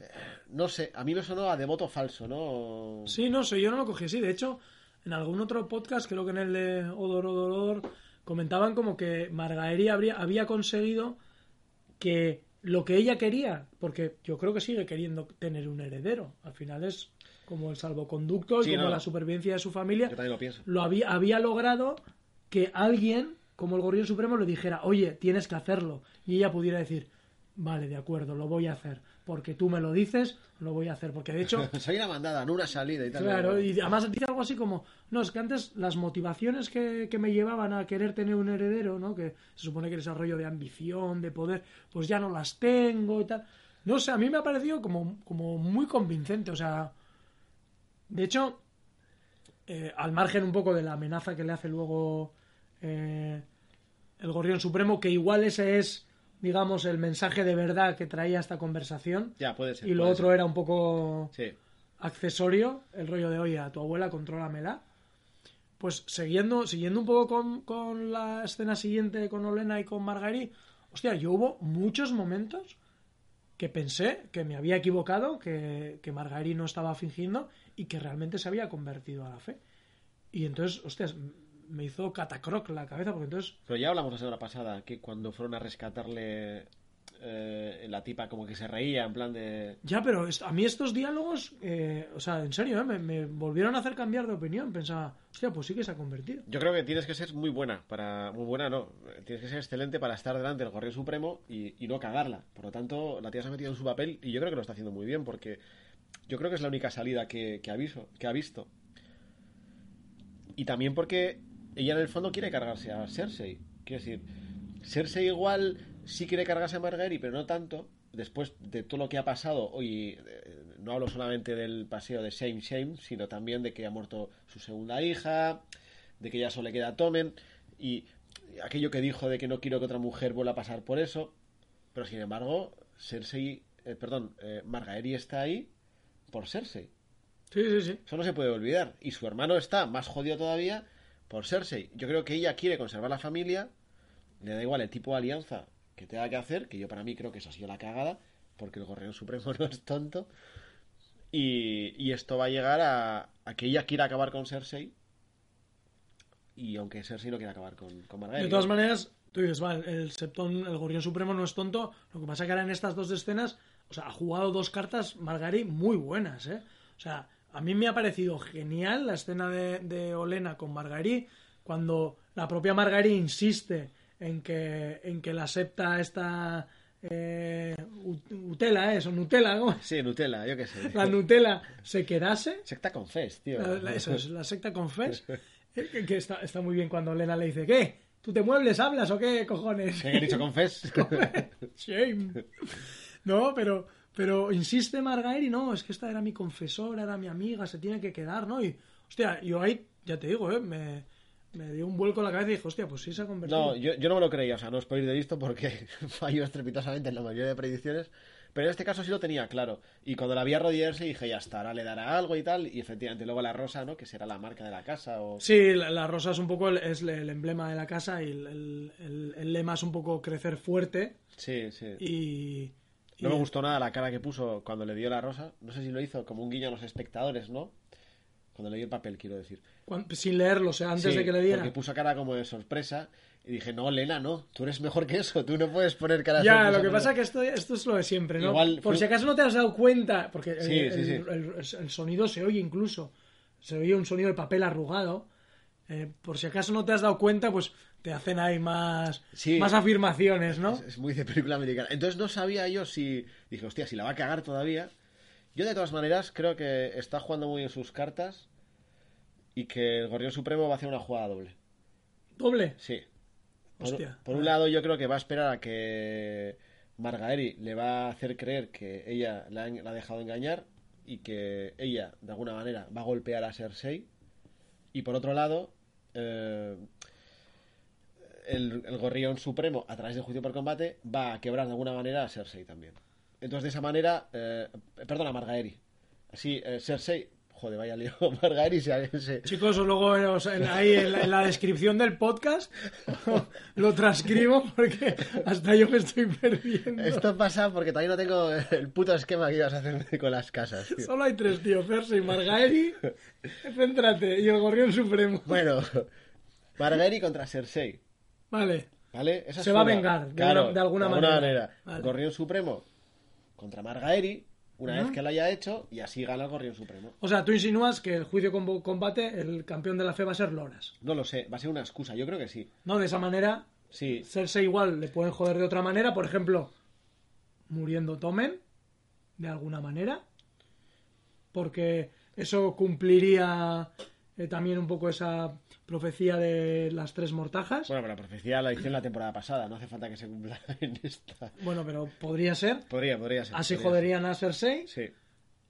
eh, no sé, a mí me sonó a devoto falso, ¿no? Sí, no sé, yo no lo cogí así. De hecho, en algún otro podcast, creo que en el de Odor, Odor, Odor, comentaban como que Margaery habría, había conseguido que lo que ella quería, porque yo creo que sigue queriendo tener un heredero. Al final es como el salvoconducto y Sí, como no. la supervivencia de su familia. Yo también lo pienso. Lo había, había logrado que alguien, como el Gorrión Supremo, le dijera, oye, tienes que hacerlo. Y ella pudiera decir, vale, de acuerdo, lo voy a hacer. Porque tú me lo dices, lo voy a hacer. Porque de hecho, Soy una mandada, no una salida y tal. Claro, y además dice algo así como, no, es que antes las motivaciones que, que me llevaban a querer tener un heredero, ¿no? Que se supone que el desarrollo de ambición, de poder, pues ya no las tengo y tal. No sé, a mí me ha parecido como, como muy convincente, o sea, de hecho, eh, al margen un poco de la amenaza que le hace luego eh, el Gorrión Supremo, que igual ese es, digamos, el mensaje de verdad que traía esta conversación, Ya, puede ser. y lo otro era un poco. Sí. accesorio, el rollo de oye, a tu abuela contrólamela. Pues siguiendo, siguiendo un poco con, con la escena siguiente con Olena y con Margari, hostia, yo hubo muchos momentos que pensé que me había equivocado, que, que no estaba fingiendo y que realmente se había convertido a la fe. Y entonces, hostias, me hizo catacroc la cabeza, porque entonces Pero ya hablamos la semana pasada que cuando fueron a rescatarle eh, la tipa como que se reía en plan de... Ya, pero a mí estos diálogos, eh, o sea, en serio, eh, me, me volvieron a hacer cambiar de opinión. Pensaba, hostia, pues sí que se ha convertido. Yo creo que tienes que ser muy buena para... Muy buena no. Tienes que ser excelente para estar delante del Gorrión Supremo y, y no cagarla. Por lo tanto, la tía se ha metido en su papel y yo creo que lo está haciendo muy bien porque yo creo que es la única salida que, que, aviso, que ha visto. Y también porque ella en el fondo quiere cargarse a Cersei. Quiero decir, Cersei igual sí quiere cargarse a Margaery, pero no tanto. Después de todo lo que ha pasado, hoy eh, no hablo solamente del paseo de Shame Shame, sino también de que ha muerto su segunda hija, de que ya solo le queda Tomen, y aquello que dijo de que no quiero que otra mujer vuelva a pasar por eso. Pero sin embargo, Cersei, eh, perdón, eh, Margaery está ahí por Cersei. Sí, sí, sí. Eso no se puede olvidar. Y su hermano está más jodido todavía por Cersei. Yo creo que ella quiere conservar la familia. Le da igual el tipo de alianza que tenga que hacer, que yo para mí creo que eso ha sido la cagada, porque el Gorrión Supremo no es tonto. Y, esto va a llegar a, a, que ella quiera acabar con Cersei. Y aunque Cersei no quiera acabar con, con Margaery. De todas maneras, tú dices, vale, el Septón, el Gorrión Supremo no es tonto. Lo que pasa es que ahora en estas dos escenas, o sea, ha jugado dos cartas Margari muy buenas, ¿eh? O sea, a mí me ha parecido genial la escena de, de Olena con Margari, cuando la propia Margari insiste en que, en que la septa esta eh, Utela, ¿eh? O Nutella, ¿cómo? Sí, Nutella, yo qué sé. La Nutella se quedase. Secta Confess, tío. La, la, eso es, la secta Confess. que, que está, está, muy bien cuando Elena le dice, ¿qué? ¿Tú te muebles, hablas o qué cojones? ¿Qué he dicho Confess? Shame. No, pero, pero insiste Margaery, no, es que esta era mi confesora, era mi amiga, se tiene que quedar, ¿no? Y, hostia, yo ahí, ya te digo, ¿eh? Me, me dio un vuelco en la cabeza y dije, hostia, pues sí se ha convertido. No, yo, yo no me lo creía, o sea, no os podéis de listo porque falló estrepitosamente en la mayoría de predicciones. Pero en este caso sí lo tenía claro. Y cuando la vi arrodillarse dije, ya está, ahora le dará algo y tal. Y efectivamente, luego la rosa, ¿no? Que será la marca de la casa o... Sí, la, la rosa es un poco el, es el emblema de la casa y el, el- el- el lema es un poco crecer fuerte Sí, sí. y... No me gustó nada la cara que puso cuando le dio la rosa. No sé si lo hizo como un guiño a los espectadores, ¿no? Cuando le dio el papel, quiero decir. sin leerlo, o sea, antes Sí, de que le diera. Porque puso cara como de sorpresa. Y dije, no, Lena, no. Tú eres mejor que eso. Tú no puedes poner cara Ya, sorpresa, lo que pero- pasa es que esto, esto es lo de siempre, ¿no? Igual Por fue- si acaso no te has dado cuenta, porque el, Sí, sí, el- sí. el- el sonido se oye incluso. Se oye un sonido de papel arrugado. Eh, por si acaso no te has dado cuenta, pues te hacen ahí más, Sí. más afirmaciones, ¿no? Es, es muy de película americana. Entonces no sabía yo si. Dije, hostia, si la va a cagar todavía. Yo, de todas maneras, creo que está jugando muy bien sus cartas. Y que el Gorrión Supremo va a hacer una jugada doble. Doble. Sí. Por, Hostia. por un lado, yo creo que va a esperar a que Margaeri le va a hacer creer que ella la ha, la ha dejado engañar y que ella, de alguna manera, va a golpear a Cersei. Y por otro lado, eh, el, el Gorrión Supremo, a través del juicio por combate, va a quebrar de alguna manera a Cersei también. Entonces, de esa manera, eh, perdona, Margaeri. Así, eh, Cersei, joder, vaya lío, Margaeri se, Chicos, luego en- ahí en la, en la descripción del podcast lo transcribo porque hasta yo me estoy perdiendo. Esto pasa porque todavía no tengo el puto esquema que ibas a hacer con las casas. tío. Solo hay tres, tío. Cersei, Margaeri, céntrate, y el Gorrión Supremo. Bueno, Margaeri contra Cersei, Vale. ¿vale? Esa Se es va a vengar, de Claro, una- de alguna manera. Vale. Gorrión Supremo contra Margaeri, una vez que lo haya hecho, y así gana el Gorrión Supremo. O sea, tú insinúas que el juicio con combate, el campeón de la fe va a ser Loras. No lo sé, va a ser una excusa, yo creo que sí. ¿No? De esa manera, Sí, Cersei igual le pueden joder de otra manera, por ejemplo, muriendo Tomen, de alguna manera, porque eso cumpliría eh, también un poco esa profecía de las tres mortajas. bueno, pero la profecía la hice en la temporada pasada, no hace falta que se cumpla en esta. Bueno, pero podría ser. Podría, podría ser. Así podría joderían a Cersei. Sí.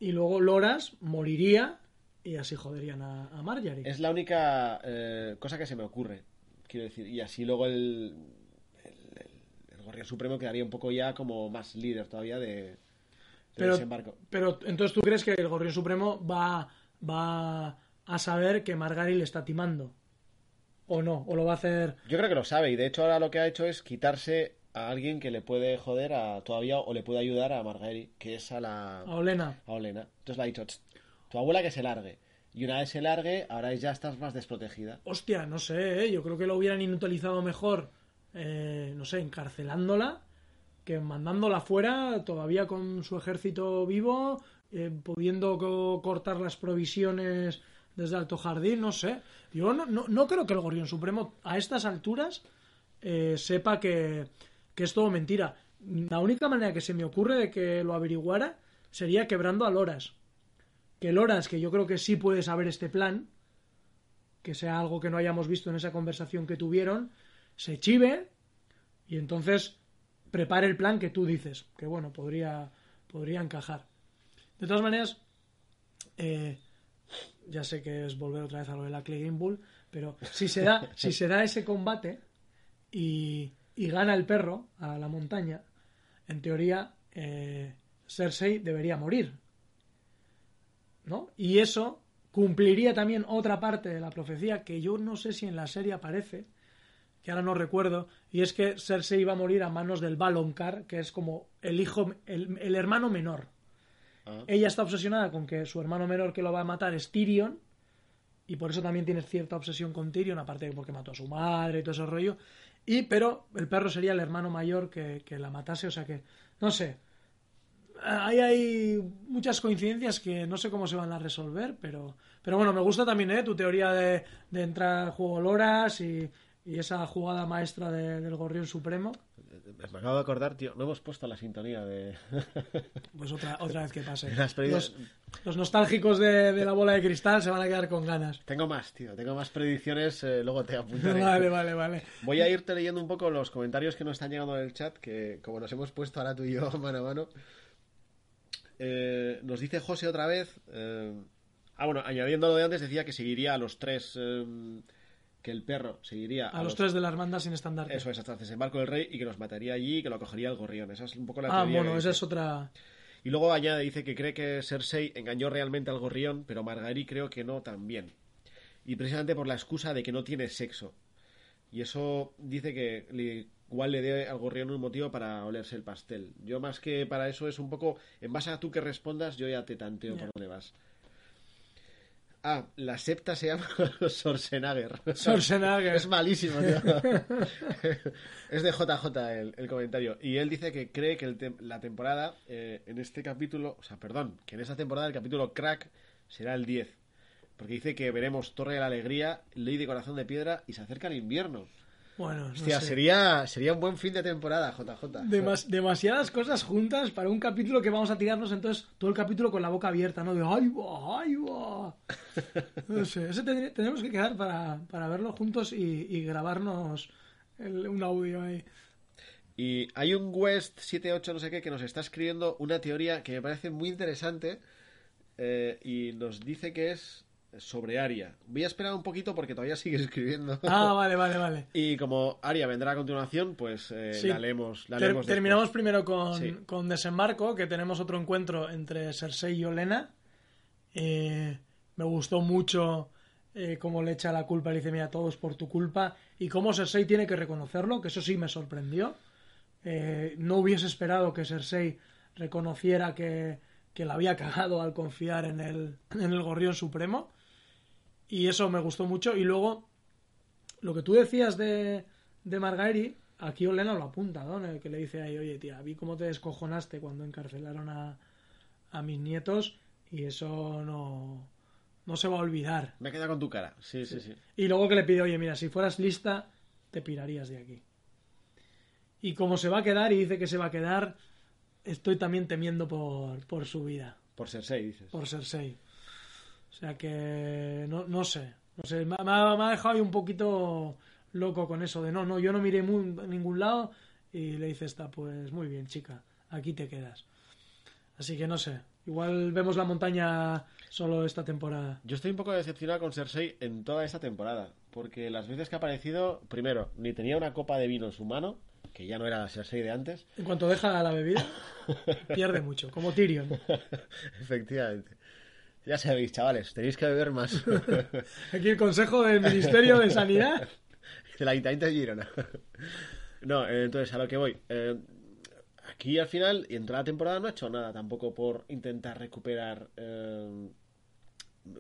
y luego Loras moriría y así joderían a, a Marjorie. Es la única eh, cosa que se me ocurre, quiero decir. Y así luego el, el, el- Supremo quedaría un poco ya como más líder todavía de, Pero- desembarco. Pero entonces tú crees que el Gorrión Supremo va, va a saber que Margaery le está timando. ¿O no? ¿O lo va a hacer? Yo creo que lo sabe y de hecho ahora lo que ha hecho es quitarse a alguien que le puede joder a todavía o le puede ayudar a Margaery, que es a la A Olena. a Olena. Entonces le ha dicho, "Tst, tu abuela que se largue. Y una vez se largue, ahora ya estás más desprotegida. Hostia, no sé, ¿eh? yo creo que lo hubieran inutilizado mejor, eh, no sé, encarcelándola, que mandándola fuera, todavía con su ejército vivo, eh, pudiendo co- cortar las provisiones desde Alto Jardín, no sé. Yo no, creo que el Gorrión Supremo a estas alturas eh, sepa que, que es todo mentira. La única manera que se me ocurre de que lo averiguara sería quebrando a Loras. Que Loras, que yo creo que sí puede saber este plan, que sea algo que no hayamos visto en esa conversación que tuvieron, se chive y entonces prepare el plan que tú dices, que bueno, podría, podría encajar. De todas maneras, eh, ya sé que es volver otra vez a lo de la Clay Game Bull, pero si se da, si se da ese combate y, y gana el perro a la montaña, en teoría eh, Cersei debería morir. ¿No? Y eso cumpliría también otra parte de la profecía que yo no sé si en la serie aparece, que ahora no recuerdo, y es que Cersei iba a morir a manos del Baloncar, que es como el hijo, el, el hermano menor. Ah. Ella está obsesionada con que su hermano menor que lo va a matar es Tyrion, y por eso también tiene cierta obsesión con Tyrion, aparte de porque mató a su madre y todo ese rollo. Y, pero el perro sería el hermano mayor que, que la matase, o sea que, no sé. Ahí hay muchas coincidencias que no sé cómo se van a resolver, pero, pero bueno, me gusta también ¿eh? tu teoría de, de entrar al juego Loras y, y esa jugada maestra de- del Gorrión Supremo. Me acabo de acordar, tío, no hemos puesto la sintonía de... Pues otra, otra vez que pase. Las Los, los nostálgicos de, de la bola de cristal se van a quedar con ganas. Tengo más, tío, tengo más predicciones, eh, luego te apuntaré. Vale, vale, vale. Voy a irte leyendo un poco los comentarios que nos están llegando en el chat, que como nos hemos puesto ahora tú y yo mano a mano. Eh, nos dice José otra vez. eh, ah, bueno, añadiendo lo de antes, decía que seguiría a los tres que el perro seguiría A, los, tres de la hermandad sin estandarte. Eso es, hasta el desembarco del rey y que nos mataría allí y que lo cogería el gorrión. Esa es un poco la ah, teoría. bueno, que esa es otra. Y luego añade, dice que cree que Cersei engañó realmente al gorrión, pero Margaery creo que no también. Y precisamente por la excusa de que no tiene sexo. Y eso dice que le- igual le dé al gorrión un motivo para olerse el pastel. Yo más que para eso es un poco, en base a tú que respondas, yo ya te tanteo por dónde vas. Ah, la septa se llama Sorcenager. Schwarzenegger. Es malísimo, tío. es de JJ el, el comentario. Y él dice que cree que el la temporada, eh, en este capítulo, o sea, perdón, que en esta temporada el capítulo crack será el 10. Porque dice que veremos Torre de la Alegría, Ley de Corazón de Piedra y se acerca el invierno. Bueno, no Hostia, sé. sería, sería un buen fin de temporada, JJ. Demas- demasiadas cosas juntas para un capítulo que vamos a tirarnos entonces todo el capítulo con la boca abierta, ¿no? De ¡ay, va! ¡ay, va! No sé, ese tendrí- tenemos que quedar para, para verlo juntos y, y grabarnos el- un audio ahí. Y hay un West 78 no sé qué que nos está escribiendo una teoría que me parece muy interesante eh, y nos dice que es sobre Aria. Voy a esperar un poquito porque todavía sigue escribiendo. Ah, vale, vale, vale. Y como Aria vendrá a continuación, pues eh, Sí. la leemos. La Ter- leemos terminamos primero con, Sí. con Desembarco, que tenemos otro encuentro entre Cersei y Olena. Eh, me gustó mucho eh, cómo le echa la culpa, le dice, mira, todo es por tu culpa. Y cómo Cersei tiene que reconocerlo, que eso sí me sorprendió. Eh, no hubiese esperado que Cersei reconociera que, que la había cagado al confiar en el, en el Gorrión Supremo. Y eso me gustó mucho. Y luego, lo que tú decías de, de Margaery, aquí Olena lo apunta, ¿no? El que le dice ahí, oye, tía, vi cómo te descojonaste cuando encarcelaron a, a mis nietos y eso no, no se va a olvidar. Me queda con tu cara. Sí, sí, sí. Y luego que le pide, oye, mira, si fueras lista, te pirarías de aquí. Y como se va a quedar y dice que se va a quedar, estoy también temiendo por, por su vida, Por Cersei, dices. por Cersei. O sea que no, no sé, no sé, me, ha- me ha me ha dejado ahí un poquito loco con eso de no, no, yo no miré muy, ningún lado y le dice esta, pues muy bien, chica, aquí te quedas. Así que no sé, igual vemos la montaña solo esta temporada. Yo estoy un poco decepcionado con Cersei en toda esta temporada. Porque las veces que ha aparecido, primero, ni tenía una copa de vino en su mano, que ya no era la Cersei de antes. En cuanto deja la bebida, pierde mucho, como Tyrion. Efectivamente. Ya sabéis, chavales, tenéis que beber más. Aquí el consejo del Ministerio de Sanidad. de la Ayuntamiento de Girona. No, eh, entonces a lo que voy. Eh, aquí al final, y en toda la temporada no ha hecho nada tampoco por intentar recuperar eh,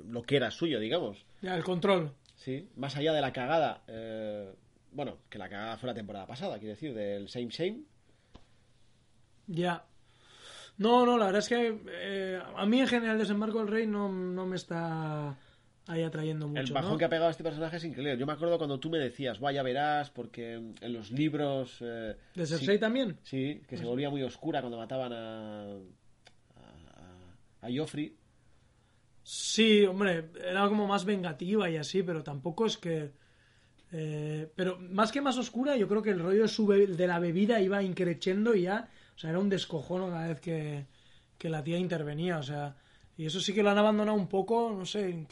lo que era suyo, digamos. Ya, el control. Sí, más allá de la cagada. bueno, que la cagada fue la temporada pasada, quiero decir, del Same Same. Ya. No, no, la verdad es que eh, a mí en general Desembarco del Rey no, no me está ahí atrayendo mucho. El bajón ¿no? que ha pegado a este personaje es increíble. Yo me acuerdo cuando tú me decías, vaya, verás, porque en los libros. eh, ¿De sí- Cersei también? Sí, que se volvía muy oscura cuando mataban a. a, a Joffrey. Sí, hombre, era como más vengativa y así, pero tampoco es que... eh, pero más que más oscura, yo creo que el rollo de, su de la bebida iba increciendo y ya... O sea, era un descojono cada vez que, que la tía intervenía, o sea... Y eso sí que lo han abandonado un poco, no sé...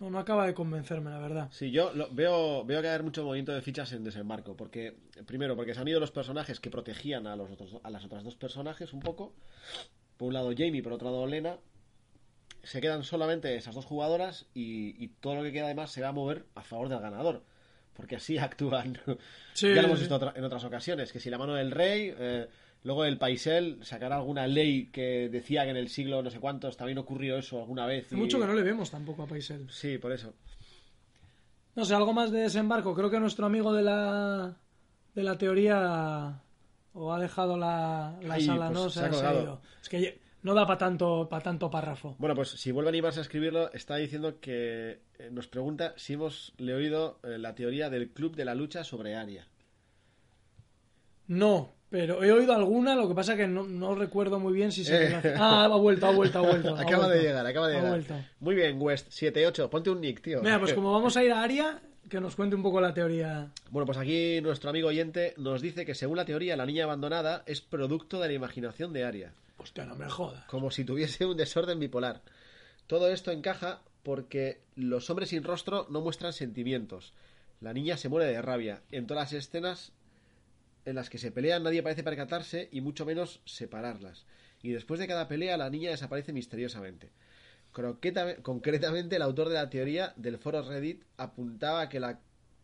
No, no acaba de convencerme, la verdad. Sí, yo lo- veo, veo que hay mucho movimiento de fichas en desembarco. Porque, primero, porque se han ido los personajes que protegían a, los otros, a las otras dos personajes un poco. Por un lado Jamie, por otro lado Lena. Se quedan solamente esas dos jugadoras y, y todo lo que queda además se va a mover a favor del ganador. Porque así actúan. Sí, ya lo hemos visto otra- en otras ocasiones. Que si la mano del rey, eh, luego el paisel sacará alguna ley que decía que en el siglo no sé cuántos también ocurrió eso alguna vez. Y- mucho que no le vemos tampoco a Paisel. Sí, por eso. No sé, algo más de desembarco. Creo que nuestro amigo de la, de la teoría o ha dejado la, la Ay, sala, pues ¿no? se Se ha ha colgado. ido. Es que no da para tanto, pa tanto párrafo. Bueno, pues si vuelve a animarse a escribirlo, está diciendo que eh, nos pregunta si hemos le oído eh, la teoría del Club de la Lucha sobre Aria. No, pero he oído alguna, lo que pasa que no, no recuerdo muy bien si se Eh. Ah, ha vuelto, ha vuelto, ha vuelto. ha acaba de llegar, acaba de Ha llegar. vuelto. Muy bien, West 78, ponte un nick, tío. Mira, pues como vamos a ir a Aria, que nos cuente un poco la teoría. Bueno, pues aquí nuestro amigo oyente nos dice que según la teoría la niña abandonada es producto de la imaginación de Aria, Hostia, no me jodas. como si tuviese un desorden bipolar. Todo esto encaja porque los hombres sin rostro no muestran sentimientos. La niña se muere de rabia. En todas las escenas en las que se pelean nadie parece percatarse y mucho menos separarlas. Y después de cada pelea la niña desaparece misteriosamente. Concretamente el autor de la teoría del foro Reddit apuntaba que la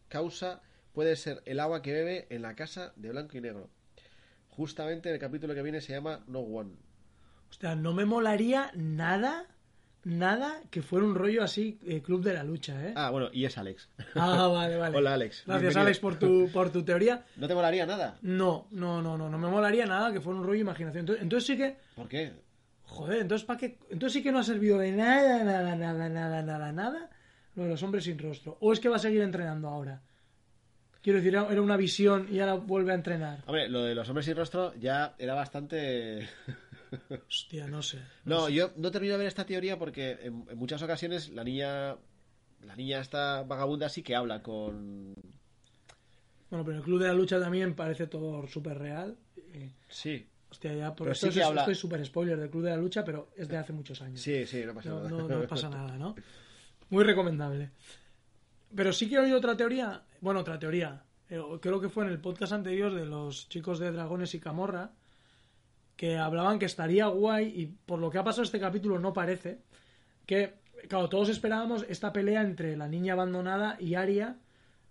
causa puede ser el agua que bebe en la casa de blanco y negro. Justamente el capítulo que viene se llama No One. Hostia, no me molaría nada, nada que fuera un rollo así, eh, Club de la Lucha, ¿eh? Ah, bueno, y es Alex. Ah, vale, vale. Hola, Alex. Gracias, Bienvenido. Alex, por tu, por tu teoría. ¿No te molaría nada? No, no, no, no, no me molaría nada que fuera un rollo imaginación. Entonces, entonces sí que, ¿Por qué? joder, entonces ¿para qué? Entonces sí que no ha servido de nada, nada, nada, nada, nada, nada lo de los hombres sin rostro. ¿O es que va a seguir entrenando ahora? Quiero decir, era una visión y ahora vuelve a entrenar. Hombre, lo de los hombres sin rostro ya era bastante... Hostia, no sé. No, yo no termino de ver esta teoría porque en, en muchas ocasiones la niña... La niña esta vagabunda sí que habla con... Bueno, pero el Club de la Lucha también parece todo súper real. Eh, Sí. hostia, ya, por Pero esto sí que es- habla- estoy súper spoiler del Club de la Lucha, pero es de hace muchos años. Sí, sí, no pasa no, nada. no, no pasa nada, ¿no? Muy recomendable. Pero sí que he oído otra teoría, bueno, otra teoría, eh, creo que fue en el podcast anterior de los chicos de Dragones y Camorra, que hablaban que estaría guay, y por lo que ha pasado este capítulo no parece, que, claro, todos esperábamos esta pelea entre la niña abandonada y Aria,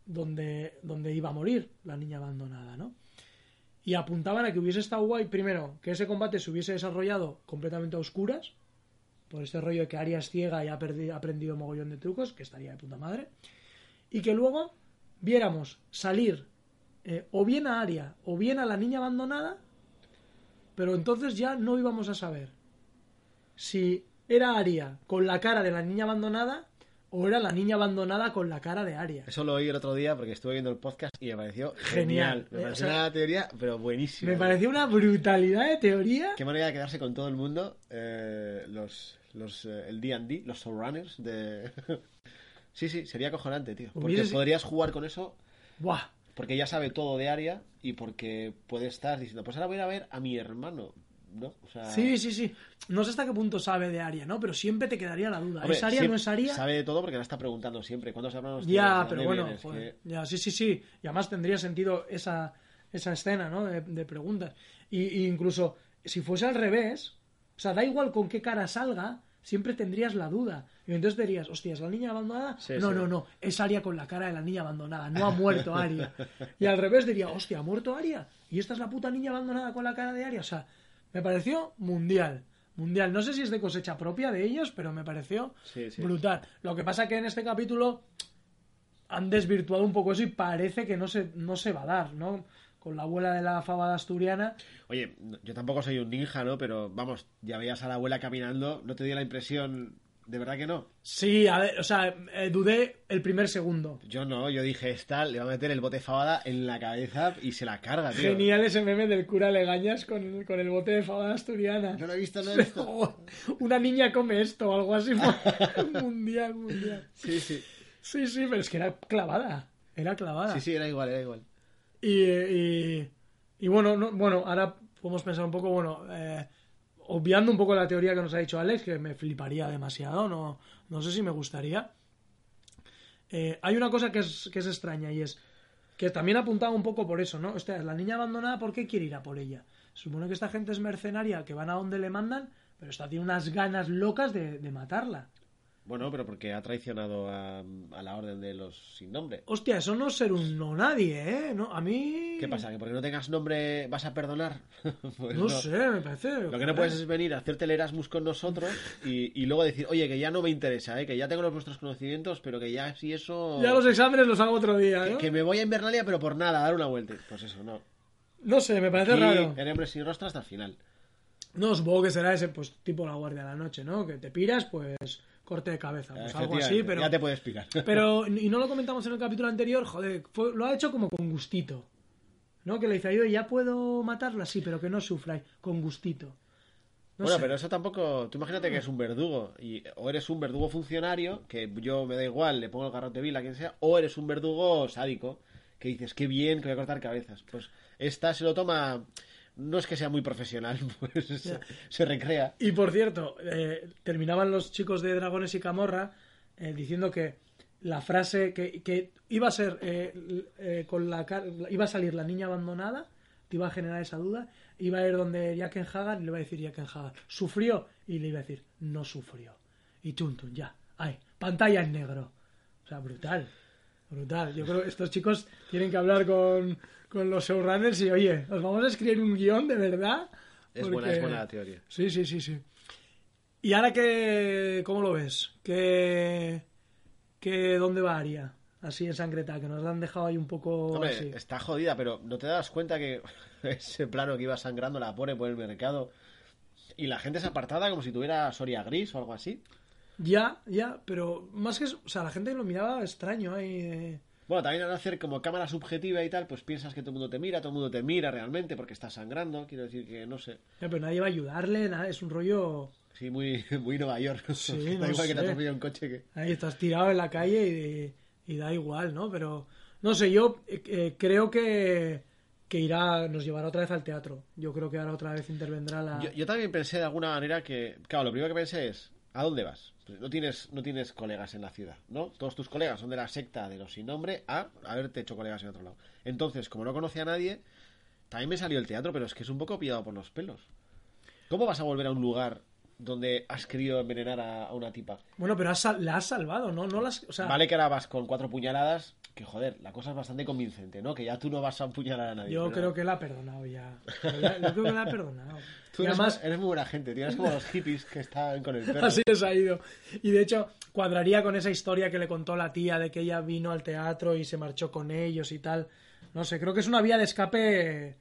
donde, donde iba a morir la niña abandonada, ¿no? Y apuntaban a que hubiese estado guay, primero, que ese combate se hubiese desarrollado completamente a oscuras, por este rollo de que Aria es ciega y ha, perdi- ha aprendido mogollón de trucos, que estaría de puta madre, y que luego viéramos salir eh, o bien a Aria o bien a la niña abandonada, pero entonces ya no íbamos a saber si era Aria con la cara de la niña abandonada o era la niña abandonada con la cara de Aria. Eso lo oí el otro día porque estuve viendo el podcast y me pareció Genial. genial. Me Eh, pareció o sea, una teoría, pero buenísima. Me pareció una brutalidad de teoría. Qué manera de quedarse con todo el mundo. eh, los, los, eh, el D&D, los Showrunners de... sí, sí, sería acojonante, tío. Porque Hubiese- podrías jugar con eso Buah. Porque ya sabe todo de Aria y porque puede estar diciendo, pues ahora voy a ir a ver a mi hermano, ¿no? O sea, Sí, sí, sí. No sé hasta qué punto sabe de Aria, ¿no? Pero siempre te quedaría la duda. hombre, ¿Es Aria no es Aria? Sabe de todo porque la está preguntando siempre. ¿Cuándo se hablan los Ya, pero bueno, vienes? joder, Que- ya, sí, sí, sí. Y además tendría sentido esa, esa escena, ¿no? De, de preguntas. Y, y incluso, si fuese al revés, o sea, da igual con qué cara salga, siempre tendrías la duda. Y entonces dirías, hostia, ¿es la niña abandonada? Sí, no, sí. no, no, es Aria con la cara de la niña abandonada, no ha muerto Aria. Y al revés diría, hostia, ¿ha muerto Aria? ¿Y esta es la puta niña abandonada con la cara de Aria? O sea, me pareció mundial. Mundial. No sé si es de cosecha propia de ellos, pero me pareció sí. brutal. Lo que pasa que en este capítulo han desvirtuado un poco eso y parece que no se, no se va a dar, ¿no? Con la abuela de la fabada asturiana. Oye, yo tampoco soy un ninja, ¿no? Pero vamos, ya veías a la abuela caminando, ¿no te dio la impresión? ¿De verdad que no? Sí, a ver, o sea, eh, dudé el primer segundo. Yo no, yo dije, esta le va a meter el bote fabada en la cabeza y se la carga, tío. Genial ese meme del cura Legañas con, con el bote de fabada asturiana. No lo he visto, no lo he visto. Oh, Una niña come esto o algo así. mundial, mundial. Sí, sí. Sí, sí, pero es que era clavada. Era clavada. Sí, sí, era igual, era igual. Y, y, y bueno, no- bueno, ahora podemos pensar un poco, bueno, eh, obviando un poco la teoría que nos ha dicho Alex, que me fliparía demasiado, no, no sé si me gustaría. Eh, hay una cosa que es, que es extraña y es que también apuntaba un poco por eso, ¿no? Hostia, la niña abandonada, ¿por qué quiere ir a por ella? Supone que esta gente es mercenaria, que van a donde le mandan, pero esta tiene unas ganas locas de, de matarla. Bueno, pero porque ha traicionado a, a la orden de los sin nombre. Hostia, eso no es ser un no nadie, ¿eh? No, a mí... ¿Qué pasa? ¿Que porque no tengas nombre vas a perdonar? Pues No, sé, me parece... Lo que no puedes es venir a hacerte el Erasmus con nosotros y, y luego decir, oye, que ya no me interesa, ¿eh? que ya tengo los vuestros conocimientos, pero que ya si eso... Ya los exámenes los hago otro día, ¿no? que me voy a Invernalia, pero por nada, a dar una vuelta. Pues eso, no. No sé, me parece Aquí, raro. en Hombre sin rostro hasta el final. No, supongo que será ese, pues, tipo la guardia de la noche, ¿no? Que te piras, pues, corte de cabeza. Pues algo así, pero... Ya te puedo explicar. Pero, y no lo comentamos en el capítulo anterior, joder, fue- lo ha hecho como con gustito. ¿No? Que le dice, oye, ya puedo matarla, sí, pero que no sufra, con gustito. No bueno, sé. pero eso tampoco. Tú imagínate que es un verdugo. Y, o eres un verdugo funcionario, que yo me da igual, le pongo el garrote vil a quien sea. O eres un verdugo sádico, que dices, qué bien, que voy a cortar cabezas. Pues esta se lo toma. No es que sea muy profesional, pues se, se recrea. Y por cierto, eh, terminaban los chicos de Dragones y Camorra eh, diciendo que la frase que, que iba a ser eh, eh, con la iba a salir la niña abandonada, te iba a generar esa duda, iba a ir donde Jacken Hagar y le iba a decir Jacken Hagar, ¿sufrió? Y le iba a decir, no sufrió. Y tun, tun, ya, ay, pantalla en negro. O sea, brutal, brutal. Yo creo que estos chicos tienen que hablar con, con los showrunners y, oye, os vamos a escribir un guion de verdad. Es buena, Porque- es buena la teoría. Sí, sí, sí, sí. ¿Y ahora qué, cómo lo ves? ¿Qué, qué, ¿Dónde va Aria? Así en sangreta, que nos la han dejado ahí un poco Hombre, así. está jodida, pero ¿no te das cuenta que ese plano que iba sangrando la pone por el mercado y la gente es apartada como si tuviera Soria gris o algo así? Ya, ya, pero más que eso, o sea, la gente lo miraba extraño ahí. eh. Bueno, también al hacer como cámara subjetiva y tal, pues piensas que todo el mundo te mira, todo el mundo te mira realmente porque está sangrando. Quiero decir que, no sé, Ya, pero nadie va a ayudarle, nada, es un rollo... sí, muy, muy Nueva York. Sí, da no igual que te un coche que... Ahí estás tirado en la calle y, y da igual, ¿no? Pero, no sé, yo eh, eh, creo que, que irá, nos llevará otra vez al teatro. Yo creo que ahora otra vez intervendrá la... Yo, yo también pensé de alguna manera que, claro, lo primero que pensé es, ¿a dónde vas? Pues no tienes, no tienes colegas en la ciudad, ¿no? Todos tus colegas son de la secta de los sin nombre a haberte hecho colegas en otro lado. Entonces, como no conocía a nadie, también me salió el teatro, pero es que es un poco pillado por los pelos. ¿Cómo vas a volver a un lugar donde has querido envenenar a, a una tipa? Bueno, pero has la has salvado, ¿no? no las, o sea, Vale que ahora vas con cuatro puñaladas, que joder, la cosa es bastante convincente, ¿no? Que ya tú no vas a apuñalar a nadie. Yo pero- creo que la ha perdonado ya. Yo creo que la ha perdonado. Tú eres, además, eres muy buena gente, tienes como los hippies que están con el perro. así les ha ido. Y de hecho, cuadraría con esa historia que le contó la tía de que ella vino al teatro y se marchó con ellos y tal. No sé, creo que es una vía de escape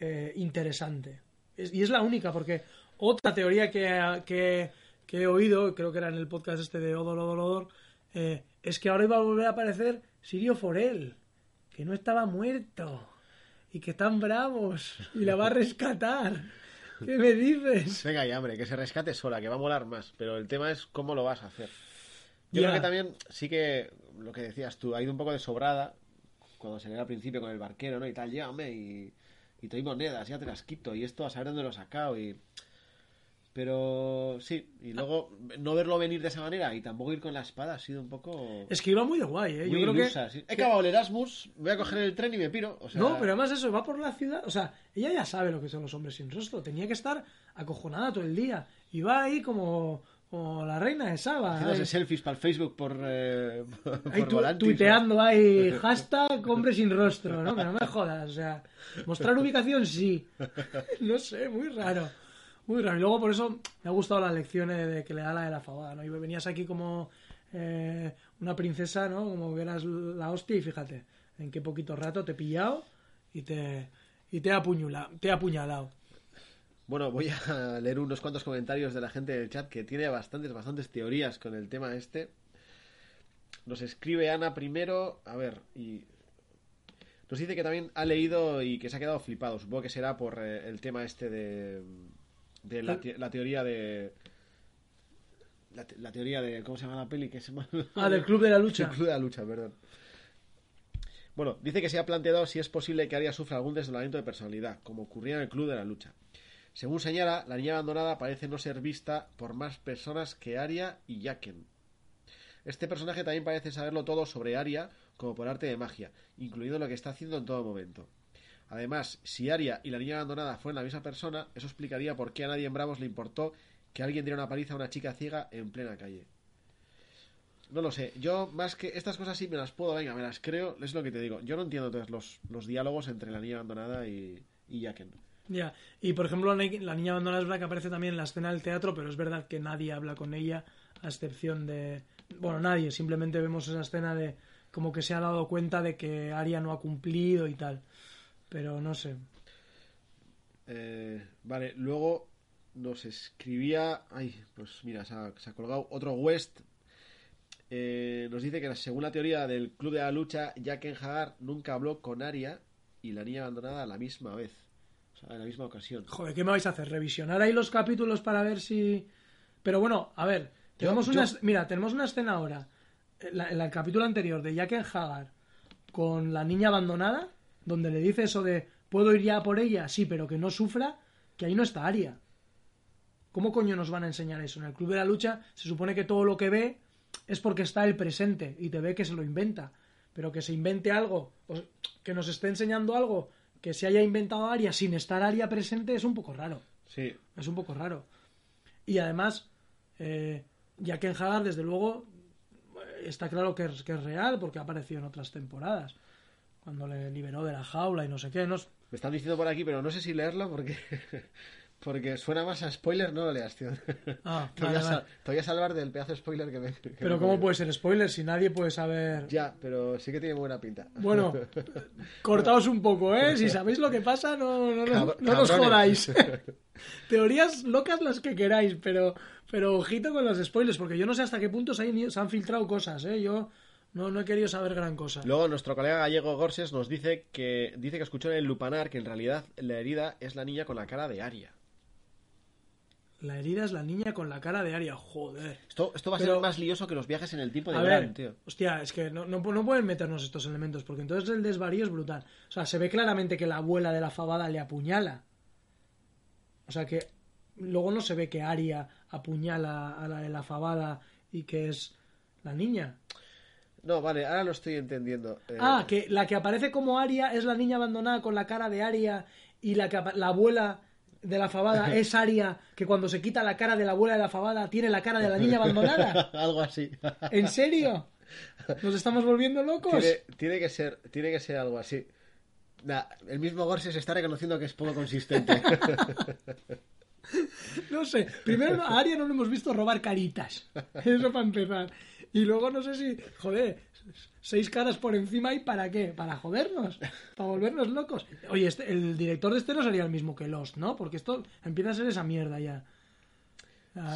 eh, interesante. Es- y es la única, porque otra teoría que, que, que he oído, creo que era en el podcast este de Odor, Odor, Odor, eh, es que ahora iba a volver a aparecer Sirio Forel, que no estaba muerto y que están bravos y la va a rescatar. ¿Qué me dices? Venga ya, hombre, que se rescate sola, que va a molar más. Pero el tema es cómo lo vas a hacer. Yo Ya. creo que también, sí que lo que decías tú, ha ido un poco de sobrada cuando se le al principio con el barquero, ¿no? Y tal, llévame y, y te doy monedas, ya te las quito. Y esto a saber dónde lo he sacado. Y... Pero sí, y luego no verlo venir de esa manera y tampoco ir con la espada ha sido un poco. Es que iba muy de guay, ¿eh? muy Yo creo ilusa, que... sí. He acabado el Erasmus, voy a coger el tren y me piro. O sea, No, pero además eso, va por la ciudad. O sea, ella ya sabe lo que son los hombres sin rostro. Tenía que estar acojonada todo el día. Y va ahí como, como la reina de Saba. haciéndose ahí- selfies para el Facebook por, eh, por ahí tu- Volantis, tuiteando ahí, hashtag hombre sin rostro, ¿no? Que no me jodas, o sea, mostrar ubicación sí. No sé, muy raro. Muy raro. Y luego por eso me ha gustado la lección eh, de que le da la de la fabada, ¿no? Y venías aquí como eh, una princesa, ¿no? Como que eras la hostia y fíjate, en qué poquito rato te he pillado y te, y te he apuñalado. Te he apuñalado. Bueno, voy a leer unos cuantos comentarios de la gente del chat que tiene bastantes, bastantes teorías con el tema este. Nos escribe Ana primero, a ver, y nos dice que también ha leído y que se ha quedado flipado. Supongo que será por eh, el tema este de, de la, te- la teoría de... La, te- la teoría de... ¿Cómo se llama la peli? Que se llama... Ah, del Club de la Lucha. El Club de la Lucha, perdón. Bueno, dice que se ha planteado si es posible que Arya sufra algún desdoblamiento de personalidad, como ocurría en el Club de la Lucha. Según señala, la niña abandonada parece no ser vista por más personas que Arya y Jaqen. Este personaje también parece saberlo todo sobre Arya como por arte de magia, incluyendo lo que está haciendo en todo momento. Además, si Arya y la niña abandonada fueran la misma persona, eso explicaría por qué a nadie en Bravos le importó que alguien diera una paliza a una chica ciega en plena calle. No lo sé, yo más que estas cosas sí me las puedo, venga, me las creo, es lo que te digo. Yo no entiendo entonces los, los diálogos entre la niña abandonada y, y Jaqen. Ya, y por ejemplo, la ni- la niña abandonada es verdad que aparece también en la escena del teatro, pero es verdad que nadie habla con ella, a excepción de. Bueno, nadie, simplemente vemos esa escena de como que se ha dado cuenta de que Aria no ha cumplido y tal. Pero no sé. Eh, vale, luego nos escribía. Ay, pues mira, se ha, se ha colgado otro West. Eh, nos dice que según la teoría del Club de la Lucha, Jaqen Hagar nunca habló con Aria y la niña abandonada a la misma vez. O sea, en la misma ocasión. Joder, ¿qué me vais a hacer? ¿Revisionar ahí los capítulos para ver si.? Pero bueno, a ver, tenemos yo- una. Mira, tenemos una escena ahora, en, la- en el capítulo anterior de Jaqen Hagar con la niña abandonada, donde le dice eso de ¿puedo ir ya por ella? Sí, pero que no sufra, que ahí no está Aria. ¿Cómo coño nos van a enseñar eso? En el Club de la Lucha se supone que todo lo que ve es porque está el presente y te ve que se lo inventa. Pero que se invente algo, que nos esté enseñando algo que se haya inventado Aria sin estar Aria presente es un poco raro. Sí. Es un poco raro. Y además, eh, ya que en Hagar, desde luego, está claro que es, que es real porque ha aparecido en otras temporadas. Cuando le liberó de la jaula y no sé qué. No, Me están diciendo por aquí, pero no sé si leerlo porque porque suena más a spoiler, no lo leas, tío. Ah, te, voy vale, a sal- vale. te voy a salvar del pedazo de spoiler que me... que Pero me- ¿cómo puede ser spoiler si nadie puede saber? Ya, pero sí que tiene buena pinta. Bueno, cortaos un poco, ¿eh? Si sabéis lo que pasa, no, no, no nos jodáis. Teorías locas las que queráis, pero, pero ojito con los spoilers, porque yo no sé hasta qué punto se han, se han filtrado cosas, ¿eh? Yo no, no he querido saber gran cosa. Luego nuestro colega gallego Gorses nos dice que dice que escuchó en el lupanar que en realidad la herida es la niña con la cara de Aria. La herida es la niña con la cara de Aria, joder. Esto, esto va a Pero- ser más lioso que los viajes en el tiempo de A Bran, ver, tío. hostia, es que no, no, no pueden meternos estos elementos, porque entonces el desvarío es brutal. O sea, se ve claramente que la abuela de la fabada le apuñala. O sea que luego no se ve que Aria apuñala a la de la fabada y que es la niña. No, vale, ahora lo estoy entendiendo. Eh, Ah, que la que aparece como Aria es la niña abandonada con la cara de Aria y la, que la abuela de la fabada es Aria, que cuando se quita la cara de la abuela de la fabada tiene la cara de la niña abandonada. Algo así. ¿En serio? ¿Nos estamos volviendo locos? tiene, tiene que ser, tiene que ser algo así. Nah, el mismo Gorses está reconociendo que es poco consistente. No sé. Primero a Aria no lo hemos visto robar caritas. Eso para empezar. Y luego no sé si, joder, seis caras por encima y para qué? Para jodernos, para volvernos locos. Oye, este- el director de este no sería el mismo que Lost, ¿no? Porque esto empieza a ser esa mierda ya.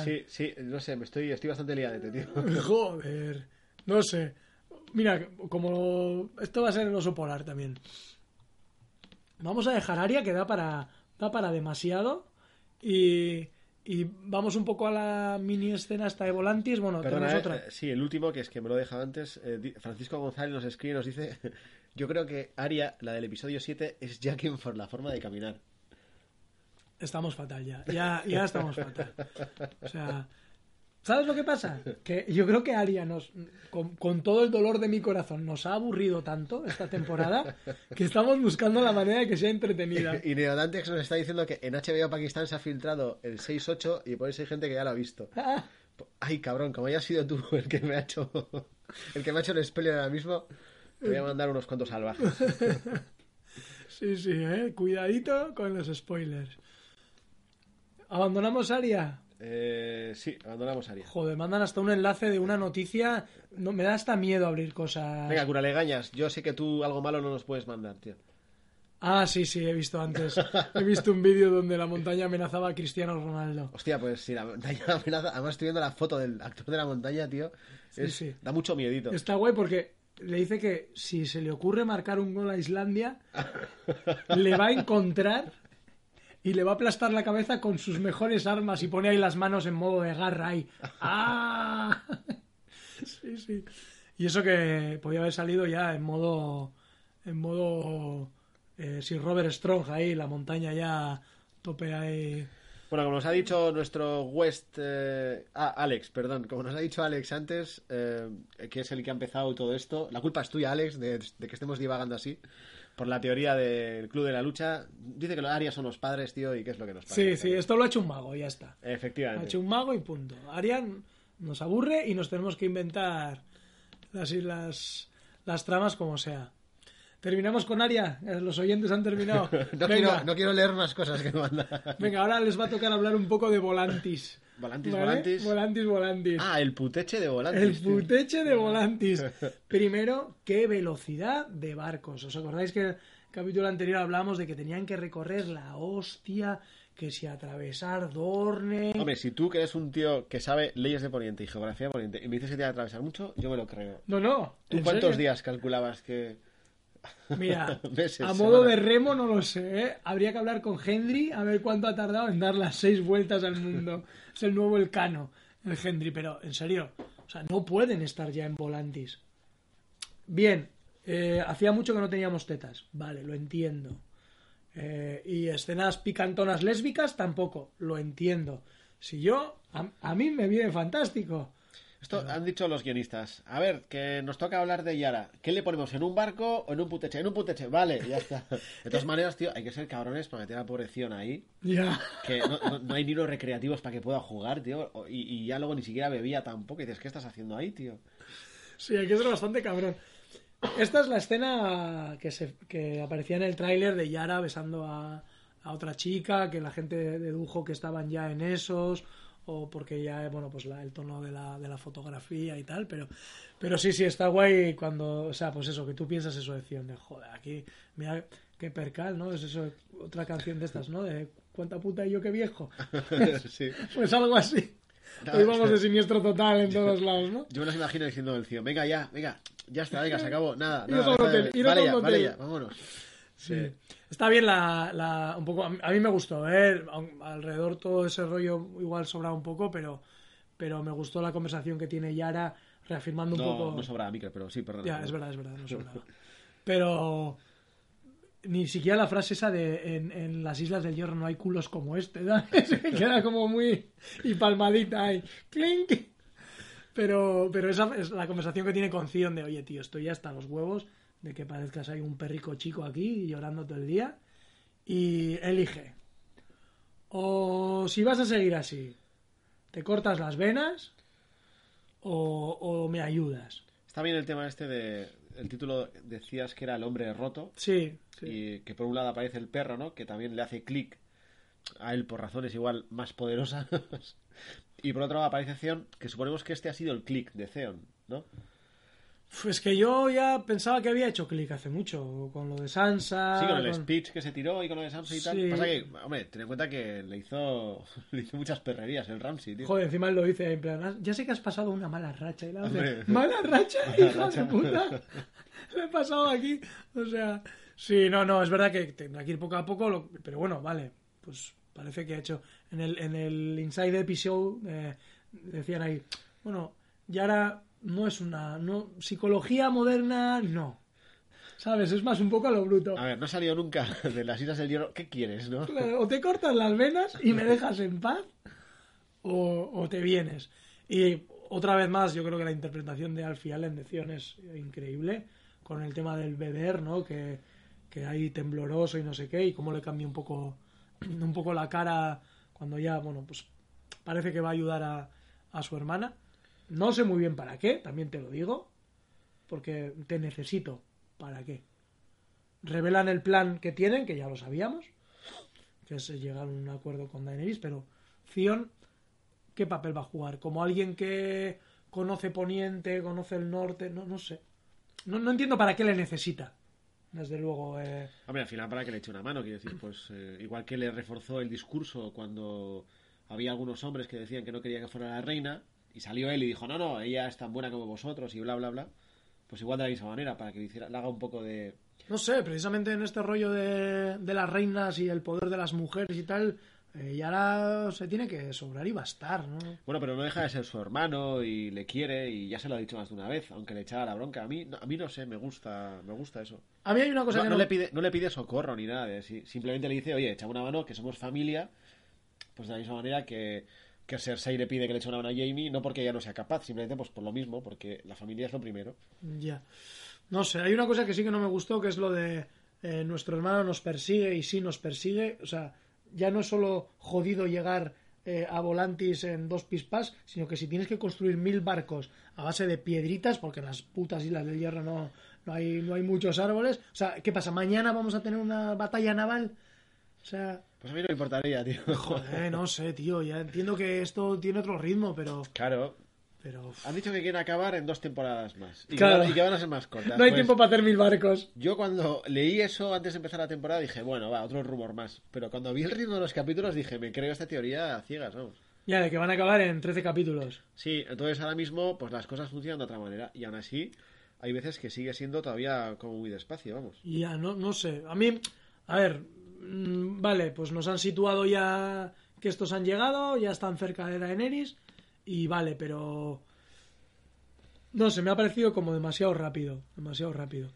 Sí, sí, no sé, me estoy, estoy bastante liadete, tío. Joder, no sé. Mira, como esto va a ser el oso polar también. Vamos a dejar Aria que da para, da para demasiado. Y, y vamos un poco a la mini escena esta de Volantis. Bueno, Perdona, tenemos eh, otra. eh, sí, el último, que es que me lo he dejado antes. eh, Francisco González nos escribe y nos dice: Yo creo que Aria, la del episodio 7, es Jaquen por la forma de caminar. Estamos fatal ya. Ya, ya estamos fatal. O sea, ¿sabes lo que pasa? Que yo creo que Aria nos, con, con todo el dolor de mi corazón, nos ha aburrido tanto esta temporada que estamos buscando la manera de que sea entretenida. Y Neodantex nos está diciendo que en HBO Pakistán se ha filtrado el 6-8 y por eso hay gente que ya lo ha visto. Ah, Ay, cabrón, como hayas sido tú el que me ha hecho el que me ha hecho el spoiler ahora mismo, te voy a mandar unos cuantos salvajes. Sí, sí, eh. Cuidadito con los spoilers. ¿Abandonamos Aria? Eh, sí, abandonamos Aria. Joder, mandan hasta un enlace de una noticia. No, me da hasta miedo abrir cosas. Venga, curalegañas, yo sé que tú algo malo no nos puedes mandar, tío. Ah, sí, sí, he visto antes. He visto un vídeo donde la montaña amenazaba a Cristiano Ronaldo. Hostia, pues sí, la montaña amenaza. Además estoy viendo la foto del actor de la montaña, tío. Es- sí. Da mucho miedito. Está guay porque le dice que si se le ocurre marcar un gol a Islandia, le va a encontrar y le va a aplastar la cabeza con sus mejores armas y pone ahí las manos en modo de garra ahí. ¡Ah! Sí, sí. Y eso que podía haber salido ya en modo. En modo. Eh, sin Robert Strong ahí, la montaña ya tope ahí. Bueno, como nos ha dicho nuestro West... eh, Ah, Alex, perdón. Como nos ha dicho Alex antes, eh, que es el que ha empezado todo esto. La culpa es tuya, Alex, de, de que estemos divagando así. Por la teoría del Club de la Lucha. Dice que los Arias son los padres, tío, y qué es lo que nos pasa. Sí, sí, esto lo ha hecho un mago, ya está. Ha Efectivamente. hecho un mago y punto. Arian nos aburre y nos tenemos que inventar las, las, las tramas como sea. Terminamos con Aria. Eh, Los oyentes han terminado. No, quiero, no quiero leer más cosas que manda. venga, ahora les va a tocar hablar un poco de Volantis. Volantis, ¿Vale? Volantis. Volantis, Volantis. Ah, el puteche de Volantis. El tío. puteche de Volantis. Primero, qué velocidad de barcos. ¿Os acordáis que el capítulo anterior hablábamos de que tenían que recorrer la hostia, que si atravesar Dorne? Hombre, si tú que eres un tío que sabe leyes de Poniente y geografía de Poniente y me dices que te va a atravesar mucho, yo me lo creo. No, no. ¿Tú ¿en cuántos serio? días calculabas que...? Mira, Meses, a modo de remo no lo sé, ¿eh? Habría que hablar con Henry a ver cuánto ha tardado en dar las seis vueltas al mundo. Es el nuevo Elcano, el Henry, pero en serio, o sea, no pueden estar ya en Volantis. Bien, eh, hacía mucho que no teníamos tetas, vale, lo entiendo. Eh, y escenas picantonas lésbicas tampoco, lo entiendo. Si yo, a, a mí me viene fantástico. Esto han dicho los guionistas. A ver, que nos toca hablar de Yara. ¿Qué le ponemos? ¿En un barco o en un puteche? En un puteche, vale, ya está. De todas maneras, tío, hay que ser cabrones para meter a pobreción ahí. Ya. Que no, no- no hay ni los recreativos para que pueda jugar, tío. y ya luego ni siquiera bebía tampoco. Y dices, ¿qué estás haciendo ahí, tío? Sí, hay que ser bastante cabrón. Esta es la escena que, se, que aparecía en el tráiler de Yara besando a, a otra chica, que la gente dedujo que estaban ya en esos, o porque ya, bueno, pues la- el tono de la, de la fotografía y tal, pero, pero sí, sí, está guay cuando, o sea, pues eso, que tú piensas eso de Cion, de joder, aquí, mira qué percal, ¿no? Es eso, otra canción de estas, ¿no? De cuánta puta y yo qué viejo. sí. Pues algo así. Hoy vamos de siniestro total en todos lados, ¿no? Yo me los imagino diciendo del tío, venga ya, venga, ya está, venga, se acabó, nada, nada, hotel, vale ya, vale ya, vámonos. Sí. Está bien la, la- un poco a mí, me gustó, ¿eh? Alrededor todo ese rollo igual sobra un poco, pero pero me gustó la conversación que tiene Yara reafirmando un No, poco no sobraba micro, pero sí, perdón. Ya, es verdad, es verdad, no sobraba. Pero ni siquiera la frase esa de en, en las Islas del Hierro no hay culos como este, ¿sabes? Queda como muy y palmadita ahí, clink. Pero, pero esa es la conversación que tiene con Zion de, oye, tío, estoy ya hasta los huevos de que parezcas ahí un perrico chico aquí llorando todo el día. Y elige. O si vas a seguir así, te cortas las venas o, o me ayudas. Está bien el tema este de... El título decías que era El hombre roto. Sí, sí. Y que por un lado aparece el perro, ¿no? Que también le hace clic a él por razones igual más poderosas. y por otro lado aparece Theon, que suponemos que este ha sido el clic de Theon, ¿no? Pues que yo ya pensaba que había hecho clic hace mucho con lo de Sansa. Sí, con el con- speech que se tiró y con lo de Sansa y tal. Sí. Pasa que, hombre, ten en cuenta que le hizo, le hizo muchas perrerías el Ramsey, tío. Joder, encima él lo dice en plan, "Ah, ya sé que has pasado una mala racha. Y la hace, mala racha, hijo de puta. Me he pasado aquí. O sea, sí, no, no, es verdad que tendrá que ir poco a poco, lo- pero bueno, vale. Pues parece que ha hecho. En el, en el Inside Episode eh, decían ahí, bueno, Yara no es una. no Psicología moderna, no. ¿Sabes? Es más un poco a lo bruto. A ver, no ha salido nunca de las Islas del Hierro. ¿Qué quieres, no? Claro, o te cortas las venas y me dejas en paz, o, o te vienes. Y otra vez más, yo creo que la interpretación de Alfie Allen de Zion es increíble, con el tema del beber, ¿no? Que, que hay tembloroso y no sé qué, y cómo le cambia un poco, un poco la cara cuando ya, bueno, pues parece que va a ayudar a, a su hermana. No sé muy bien para qué, también te lo digo, porque te necesito. ¿Para qué? Revelan el plan que tienen, que ya lo sabíamos, que es llegar a un acuerdo con Daenerys, pero Theon, ¿qué papel va a jugar? ¿Como alguien que conoce Poniente, conoce el norte? No, no sé. No, no entiendo para qué le necesita. Desde luego. eh, Hombre, al final para que le eche una mano, quiero decir, pues eh, igual que le reforzó el discurso cuando había algunos hombres que decían que no querían que fuera la reina, y salió él y dijo, no, no, ella es tan buena como vosotros, y bla, bla, bla. Pues igual de la misma manera, para que le, hiciera, le haga un poco de... No sé, precisamente en este rollo de, de las reinas y el poder de las mujeres y tal, eh, y ahora se tiene que sobrar y bastar, ¿no? Bueno, pero no deja de ser su hermano y le quiere y ya se lo ha dicho más de una vez, aunque le echaba la bronca. A mí, no- a mí no sé, me gusta, me gusta eso. A mí hay una cosa No, que no no, le pide, no le pide socorro ni nada, de- si- simplemente le dice, oye, echa una mano, que somos familia, pues de la misma manera que, que Cersei le pide que le eche una mano a Jamie, no porque ella no sea capaz, simplemente pues por lo mismo, porque la familia es lo primero. Ya. No sé, hay una cosa que sí que no me gustó, que es lo de eh, nuestro hermano nos persigue y sí nos persigue. O sea, ya no es solo jodido llegar eh, a Volantis en dos pispas, sino que si tienes que construir mil barcos a base de piedritas, porque en las putas islas del hierro no, no, hay, no hay muchos árboles. O sea, ¿qué pasa? ¿Mañana vamos a tener una batalla naval? O sea, Pues a mí no me importaría, tío. joder, no sé, tío. Ya entiendo que esto tiene otro ritmo, pero. Claro, pero han dicho que quieren acabar en dos temporadas más. Y, Claro. que, van, y que van a ser más cortas. no hay Pues, tiempo para hacer mil barcos. Yo cuando leí eso antes de empezar la temporada dije, bueno, va, otro rumor más. Pero cuando vi el ritmo de los capítulos dije, me creo esta teoría a ciegas, vamos. Ya, de que van a acabar en 13 capítulos. Sí, entonces ahora mismo pues las cosas funcionan de otra manera y aún así hay veces que sigue siendo todavía como muy despacio, vamos. Ya, no, no sé. A mí, a ver, vale, pues nos han situado ya que estos han llegado, ya están cerca de Daenerys, y vale, pero... No sé, me ha parecido como demasiado rápido, demasiado rápido.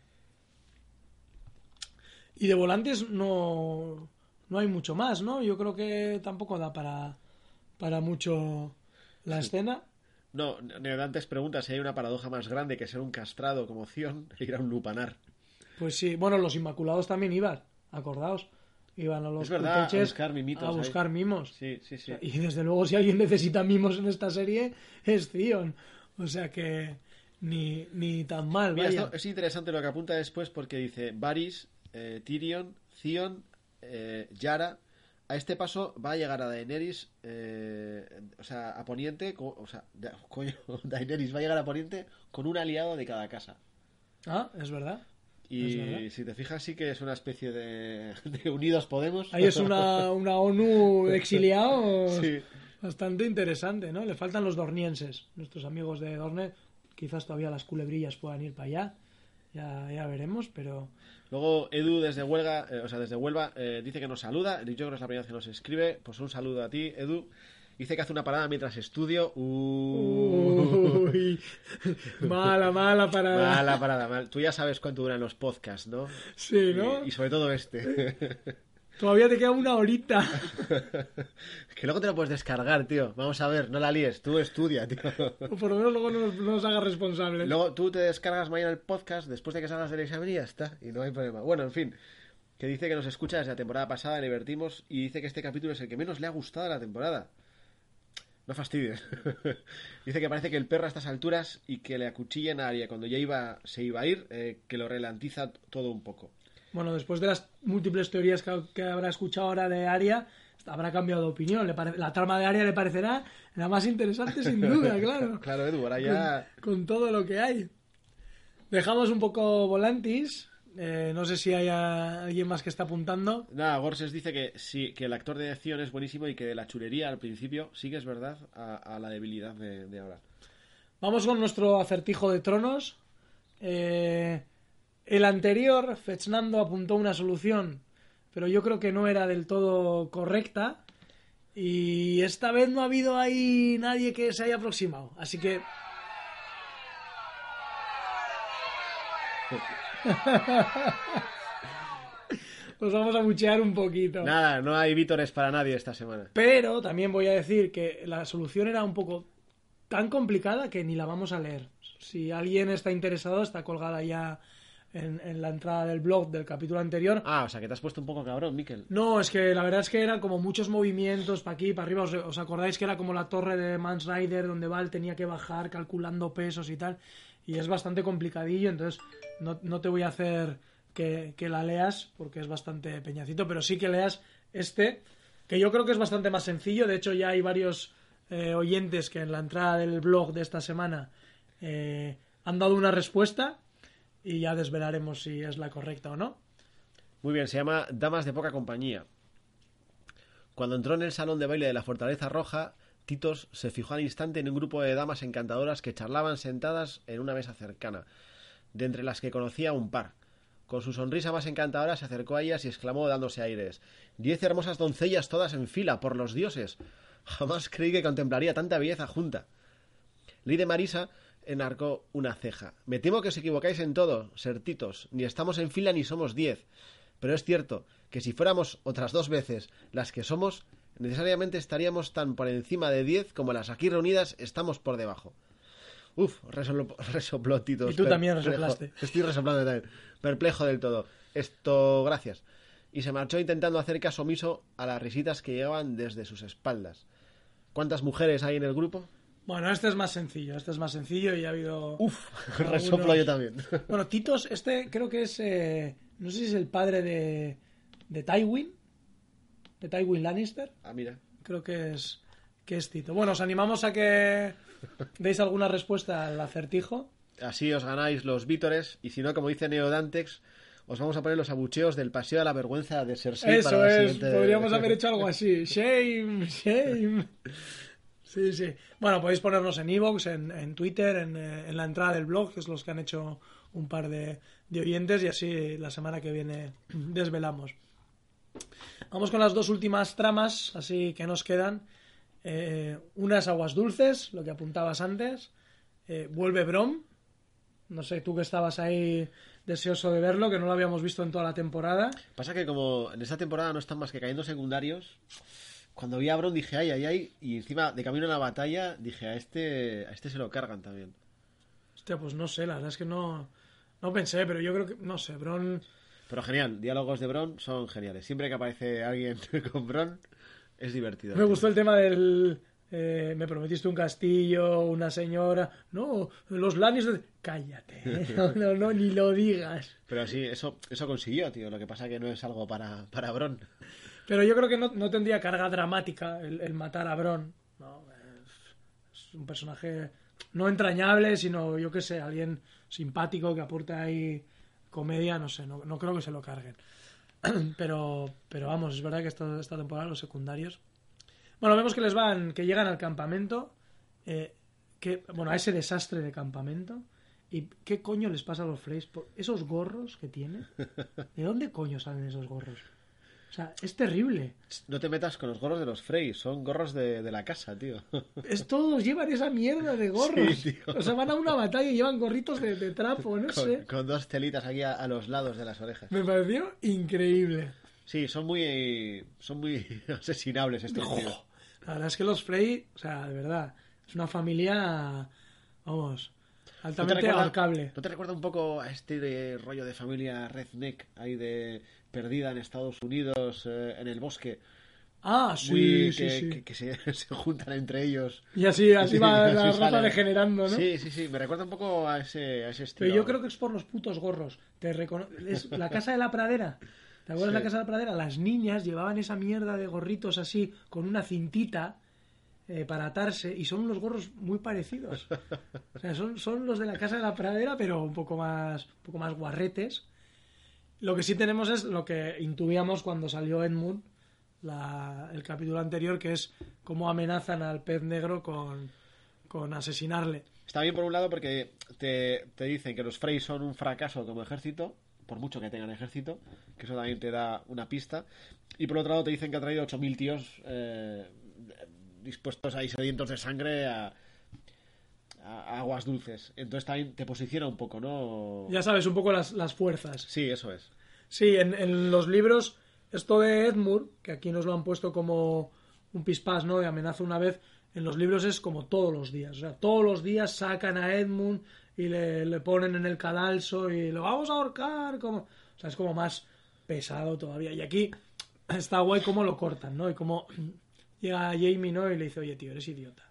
Y de volantes no, no hay mucho más, ¿no? Yo creo que tampoco da para, para mucho la escena. No, Neodantes pregunta si hay una paradoja más grande que ser un castrado como Zion e ir a un lupanar. Pues sí, bueno, los Inmaculados también iban, acordaos. Iban a los verdad, a buscar mimitos a ahí. buscar mimos. Sí, sí, sí. Y desde luego, si alguien necesita mimos en esta serie, es Zion. O sea que ni, ni tan mal, Mira, vaya. esto es interesante lo que apunta después porque dice Varys, eh, Tyrion, Theon, eh, Yara. A este paso va a llegar a Daenerys, eh, o sea, a Poniente, o sea, da- coño, Daenerys va a llegar a Poniente con un aliado de cada casa. Ah, es verdad. Y si te fijas, sí que es una especie de, de Unidos Podemos. Ahí es una, una ONU de exiliados Sí. bastante interesante, ¿no? Le faltan los dornienses, nuestros amigos de Dorne. Quizás todavía las culebrillas puedan ir para allá. Ya, ya veremos, pero Luego Edu desde Huelga, eh, o sea, desde Huelva, eh, dice que nos saluda. Yo creo que es la primera vez que nos escribe. Pues un saludo a ti, Edu. Dice que hace una parada mientras estudio. Uy, mala, mala para... mala parada, mal. Tú ya sabes cuánto duran los podcasts, ¿no? Sí, ¿no? Y, y sobre todo este. Todavía te queda una horita. que luego te lo puedes descargar, tío. Vamos a ver, no la líes. Tú estudia, tío. O por lo menos luego no nos, no nos hagas responsables. Luego tú te descargas mañana el podcast después de que salgas del examen y ya está. Y no hay problema. Bueno, en fin. Que dice que nos escucha desde la temporada pasada, le divertimos. Y dice que este capítulo es el que menos le ha gustado de la temporada. No fastidies. dice que parece que el perro a estas alturas y que le acuchillan a Aria cuando ya iba, se iba a ir, eh, que lo relantiza todo un poco. Bueno, después de las múltiples teorías que, que habrá escuchado ahora de Aria, habrá cambiado de opinión. Le pare- La trama de Aria le parecerá la más interesante, sin duda, claro. Claro, Edu, ahora ya. Con, con todo lo que hay. Dejamos un poco Volantis. Eh, no sé si hay alguien más que está apuntando. Nada, Gorses dice que sí, que el actor de acción es buenísimo y que de la chulería al principio sí que es verdad a, a la debilidad de, de ahora. Vamos con nuestro acertijo de tronos. Eh, el anterior, Fechnando apuntó una solución, pero yo creo que no era del todo correcta. Y esta vez no ha habido ahí nadie que se haya aproximado. Así que. Os vamos a buchear un poquito. Nada, no hay vítores para nadie esta semana. Pero también voy a decir que la solución era un poco tan complicada que ni la vamos a leer. Si alguien está interesado, está colgada ya en, en la entrada del blog del capítulo anterior. Ah, o sea que te has puesto un poco cabrón, Miquel. No, es que la verdad es que eran como muchos movimientos para aquí, para arriba. ¿Os, os acordáis que era como la torre de Mans Rider donde Val tenía que bajar calculando pesos y tal? Y es bastante complicadillo, entonces no, no te voy a hacer que, que la leas porque es bastante peñacito, pero sí que leas este, que yo creo que es bastante más sencillo. De hecho, ya hay varios eh, oyentes que en la entrada del blog de esta semana eh, han dado una respuesta y ya desvelaremos si es la correcta o no. Muy bien, se llama Damas de poca compañía. Cuando entró en el salón de baile de la Fortaleza Roja, Titos se fijó al instante en un grupo de damas encantadoras que charlaban sentadas en una mesa cercana, de entre las que conocía un par. Con su sonrisa más encantadora se acercó a ellas y exclamó dándose aires Diez hermosas doncellas todas en fila, por los dioses. Jamás creí que contemplaría tanta belleza junta. De Marisa enarcó una ceja. Me temo que os equivocáis en todo, sertitos. Ni estamos en fila ni somos diez. Pero es cierto que si fuéramos otras dos veces las que somos, necesariamente estaríamos tan por encima de diez como las aquí reunidas estamos por debajo. Uf, resoplo- resopló Titos. Y tú también resoplaste. Estoy resoplando también. Perplejo del todo. Esto, gracias. Y se marchó intentando hacer caso omiso a las risitas que llegaban desde sus espaldas. ¿Cuántas mujeres hay en el grupo? Bueno, este es más sencillo, este es más sencillo y ha habido... Uf, algunos- resoplo yo también. Bueno, Titos, este creo que es... eh, no sé si es el padre de, de Tywin, de Tywin Lannister. Ah, mira. Creo que es, que es Tito. Bueno, os animamos a que deis alguna respuesta al acertijo. Así os ganáis los vítores y si no, como dice Neodantex, os vamos a poner los abucheos del paseo de la vergüenza de Cersei Eso para la es, siguiente- podríamos haber hecho algo así. Shame, shame. Sí, sí. Bueno, podéis ponernos en Evox, en, en Twitter, en, eh, en la entrada del blog, que es los que han hecho un par de, de oyentes, y así la semana que viene desvelamos. Vamos con las dos últimas tramas, así que nos quedan. Eh, unas aguas dulces, lo que apuntabas antes. Eh, vuelve Brom. No sé, tú que estabas ahí deseoso de verlo, que no lo habíamos visto en toda la temporada. Pasa que como en esta temporada no están más que cayendo secundarios, cuando vi a Bron dije, ay, ay, ay, y encima de camino a la batalla dije, a este, a este se lo cargan también. Hostia, pues no sé, la verdad es que no, no pensé, pero yo creo que, no sé, Bron... Pero genial, diálogos de Bron son geniales. Siempre que aparece alguien con Bron es divertido. Me gustó el tema del... eh, me prometiste un castillo, una señora... No, los Lannister... Cállate, ¿eh? no, no, no, ni lo digas. Pero sí, eso, eso consiguió, tío. Lo que pasa que no es algo para, para Bron. Pero yo creo que no, no tendría carga dramática el, el matar a Bron. No, es, es un personaje no entrañable, sino yo que sé, alguien simpático que aporte ahí comedia, no sé, no, no creo que se lo carguen. Pero, pero vamos, es verdad que esta, esta temporada los secundarios. Bueno, vemos que les van, que llegan al campamento, eh, que, bueno, a ese desastre de campamento. ¿Y qué coño les pasa a los Freys? Esos gorros que tienen. ¿De dónde coño salen esos gorros? O sea, es terrible. No te metas con los gorros de los Frey, son gorros de, de la casa, tío. Es todos llevan esa mierda de gorros. Sí, tío. O sea, van a una batalla y llevan gorritos de, de trapo, no Con, sé. con dos telitas aquí a, a los lados de las orejas. Me pareció increíble. Sí, son muy son muy asesinables estos tíos. La verdad es que los Frey, o sea, de verdad, es una familia, vamos, ¿No te, altamente recuerda, abarcable. ¿No te recuerda un poco a este de rollo de familia redneck ahí de perdida en Estados Unidos eh, en el bosque? Ah, sí, Muy- sí, que, sí. que- que se, se juntan entre ellos. Y así, así Sí, va así la raza sale. degenerando, ¿no? Sí, sí, sí, me recuerda un poco a ese, a ese estilo. Pero yo creo que es por los putos gorros. Te recono- es la casa de la pradera. ¿Te acuerdas de la casa de la pradera? Las niñas llevaban esa mierda de gorritos así, con una cintita eh, para atarse, y son unos gorros muy parecidos. Son, son los de la casa de la pradera, pero un poco más, un poco más guarretes. Lo que sí tenemos es lo que intuíamos cuando salió Edmund, la- el capítulo anterior, que es cómo amenazan al pez negro con, con asesinarle. Está bien por un lado porque te, te dicen que los Frey son un fracaso como ejército, por mucho que tengan ejército, que eso también te da una pista. Y por otro lado te dicen que ha traído 8.000 tíos eh, dispuestos ahí sedientos de sangre a, a aguas dulces. Entonces también te posiciona un poco, ¿no? Ya sabes, un poco las, las fuerzas. Sí, eso es. Sí, en, en los libros, esto de Edmure, que aquí nos lo han puesto como un pispás, ¿no? De amenaza una vez, en los libros es como todos los días. O sea, todos los días sacan a Edmund y le, le ponen en el cadalso y lo vamos a ahorcar. Como... O sea, es como más pesado todavía. Y aquí está guay cómo lo cortan, ¿no? Y cómo llega Jamie, ¿no? Y le dice, oye, tío, eres idiota.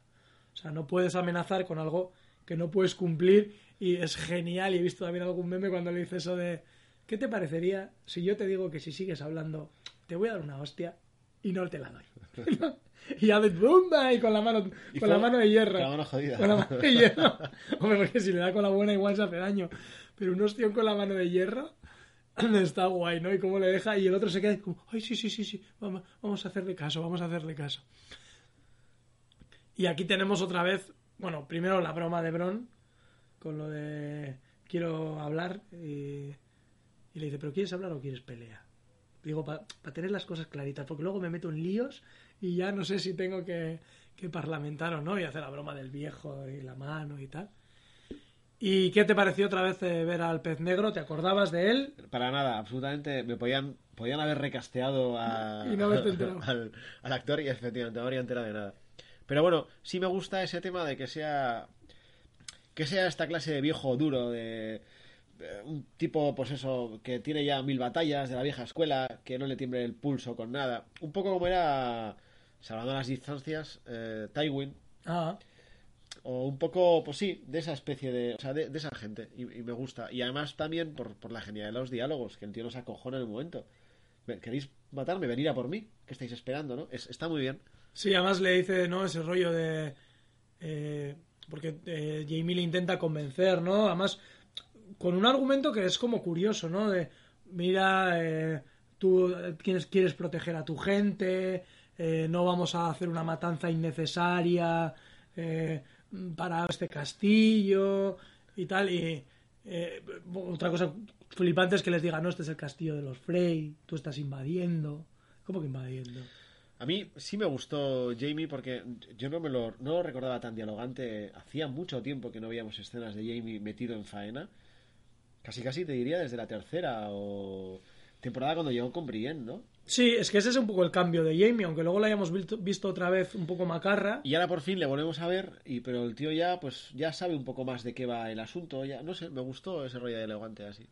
O sea, no puedes amenazar con algo que no puedes cumplir y es genial. Y he visto también algún meme cuando le dice eso de, ¿qué te parecería si yo te digo que si sigues hablando te voy a dar una hostia y no te la doy? y hace ¡bumba! y con la mano, Y con la mano de hierro. con la mano jodida. Con la mano de hierro. Hombre, porque si le da con la buena igual se hace daño. Pero un ostión con la mano de hierro está guay, ¿no? Y cómo le deja y el otro se queda como, ay, sí, sí, sí, sí, vamos, vamos a hacerle caso, vamos a hacerle caso. Y aquí tenemos otra vez, bueno, primero la broma de Bron, con lo de quiero hablar, y, le dice, ¿pero quieres hablar o quieres pelea? Digo, para tener las cosas claritas, porque luego me meto en líos y ya no sé si tengo que, que parlamentar o no, y hacer la broma del viejo y la mano y tal. ¿Y qué te pareció otra vez eh, ver al pez negro? ¿Te acordabas de él? Para nada, absolutamente. Me podían, podían haber recasteado a- Y no al, al actor y efectivamente no habría enterado de nada. Pero bueno, sí me gusta ese tema de que sea que sea esta clase de viejo duro, de, de un tipo, pues eso, que tiene ya mil batallas de la vieja escuela, que no le tiemble el pulso con nada. Un poco como era, salvando las distancias, eh, Tywin, Ah, o un poco, pues sí, de esa especie de. O sea, de, esa gente. Y, me gusta. Y además también por, por la genialidad de los diálogos, que el tío nos acojona en el momento. ¿Queréis matarme? Venir a por mí. ¿Qué estáis esperando, no? Es- está muy bien. Sí, además le dice, ¿no? Ese rollo de... eh, porque eh, Jamie le intenta convencer, ¿no? Además, con un argumento que es como curioso, ¿no? De, mira, eh, tú quieres, quieres proteger a tu gente, eh, no vamos a hacer una matanza innecesaria eh, para este castillo y tal. Y eh, otra cosa flipante es que les diga, no, este es el castillo de los Frey, tú estás invadiendo. ¿Cómo que invadiendo? A mí sí me gustó Jamie porque yo no me lo, no lo recordaba tan dialogante. Hacía mucho tiempo que no veíamos escenas de Jamie metido en faena. Casi casi te diría desde la tercera o temporada cuando llegó con Brienne, ¿no? Sí, es que ese es un poco el cambio de Jamie, aunque luego la hayamos visto, otra vez un poco macarra. Y ahora por fin le volvemos a ver, y pero el tío ya pues ya sabe un poco más de qué va el asunto, ya no sé, me gustó ese rollo de elegante así.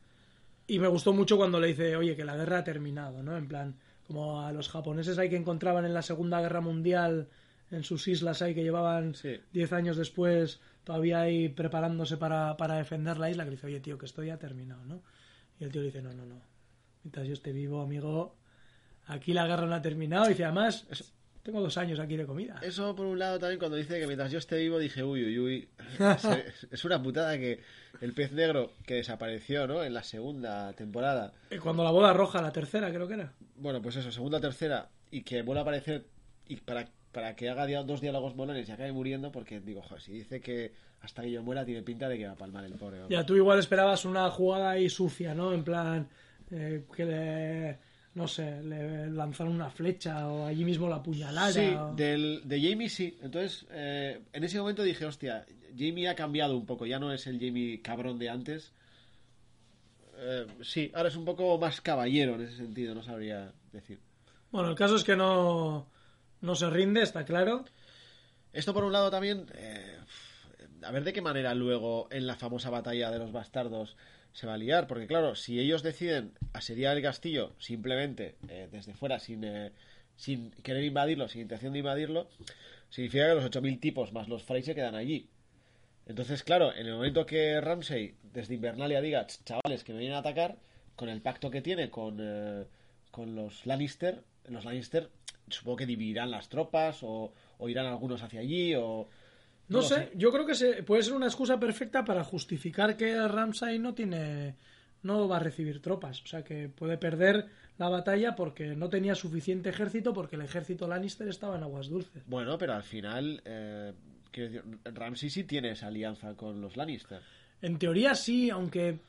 Y me gustó mucho cuando le dice, oye, que la guerra ha terminado, ¿no? En plan, como a los japoneses hay que encontraban en la Segunda Guerra Mundial en sus islas ahí que llevaban Sí. 10 años después todavía ahí preparándose para, para defender la isla, que le dice, oye, tío, que esto ya ha terminado, ¿no? Y el tío le dice, no, no, no. Mientras yo esté vivo, amigo, aquí la guerra no ha terminado. Y dice, además, tengo dos años aquí de comida. Eso por un lado también cuando dice que mientras yo esté vivo dije, uy, uy, uy, es, una putada que el pez negro que desapareció, ¿no? En la segunda temporada, Eh, Cuando la boda roja, la tercera creo que era. bueno, pues eso, segunda, tercera, y que vuelva a aparecer y para, para que haga dos diálogos molones y acabe muriendo, porque digo, joder, si dice que hasta que yo muera tiene pinta de que va a palmar el pobre. hombre. Ya tú igual esperabas una jugada ahí sucia, ¿no? En plan, eh, que le, no sé, le lanzaron una flecha o allí mismo la apuñalara. Sí, o- del, de Jamie sí. Entonces, eh, en ese momento dije, hostia, Jamie ha cambiado un poco, ya no es el Jamie cabrón de antes. Eh, sí, ahora es un poco más caballero en ese sentido, no sabría decir. Bueno, el caso es que no, no se rinde, está claro. Esto por un lado también, eh, a ver de qué manera luego en la famosa batalla de los bastardos se va a liar, porque claro, si ellos deciden asediar el castillo simplemente eh, desde fuera, sin, eh, sin querer invadirlo, sin intención de invadirlo, significa que los 8.000 tipos más los Frey se quedan allí. Entonces, claro, en el momento que Ramsey desde Invernalia diga, "Ch, chavales, que me vienen a atacar, con el pacto que tiene con, eh, con los Lannister, los Lannister supongo que dividirán las tropas o, o irán algunos hacia allí o... No, sé, yo creo que se, puede ser una excusa perfecta para justificar que Ramsay no tiene no va a recibir tropas, o sea que puede perder la batalla porque no tenía suficiente ejército porque el ejército Lannister estaba en aguas dulces. Bueno, pero al final, eh, Ramsey sí tiene esa alianza con los Lannister. En teoría sí, aunque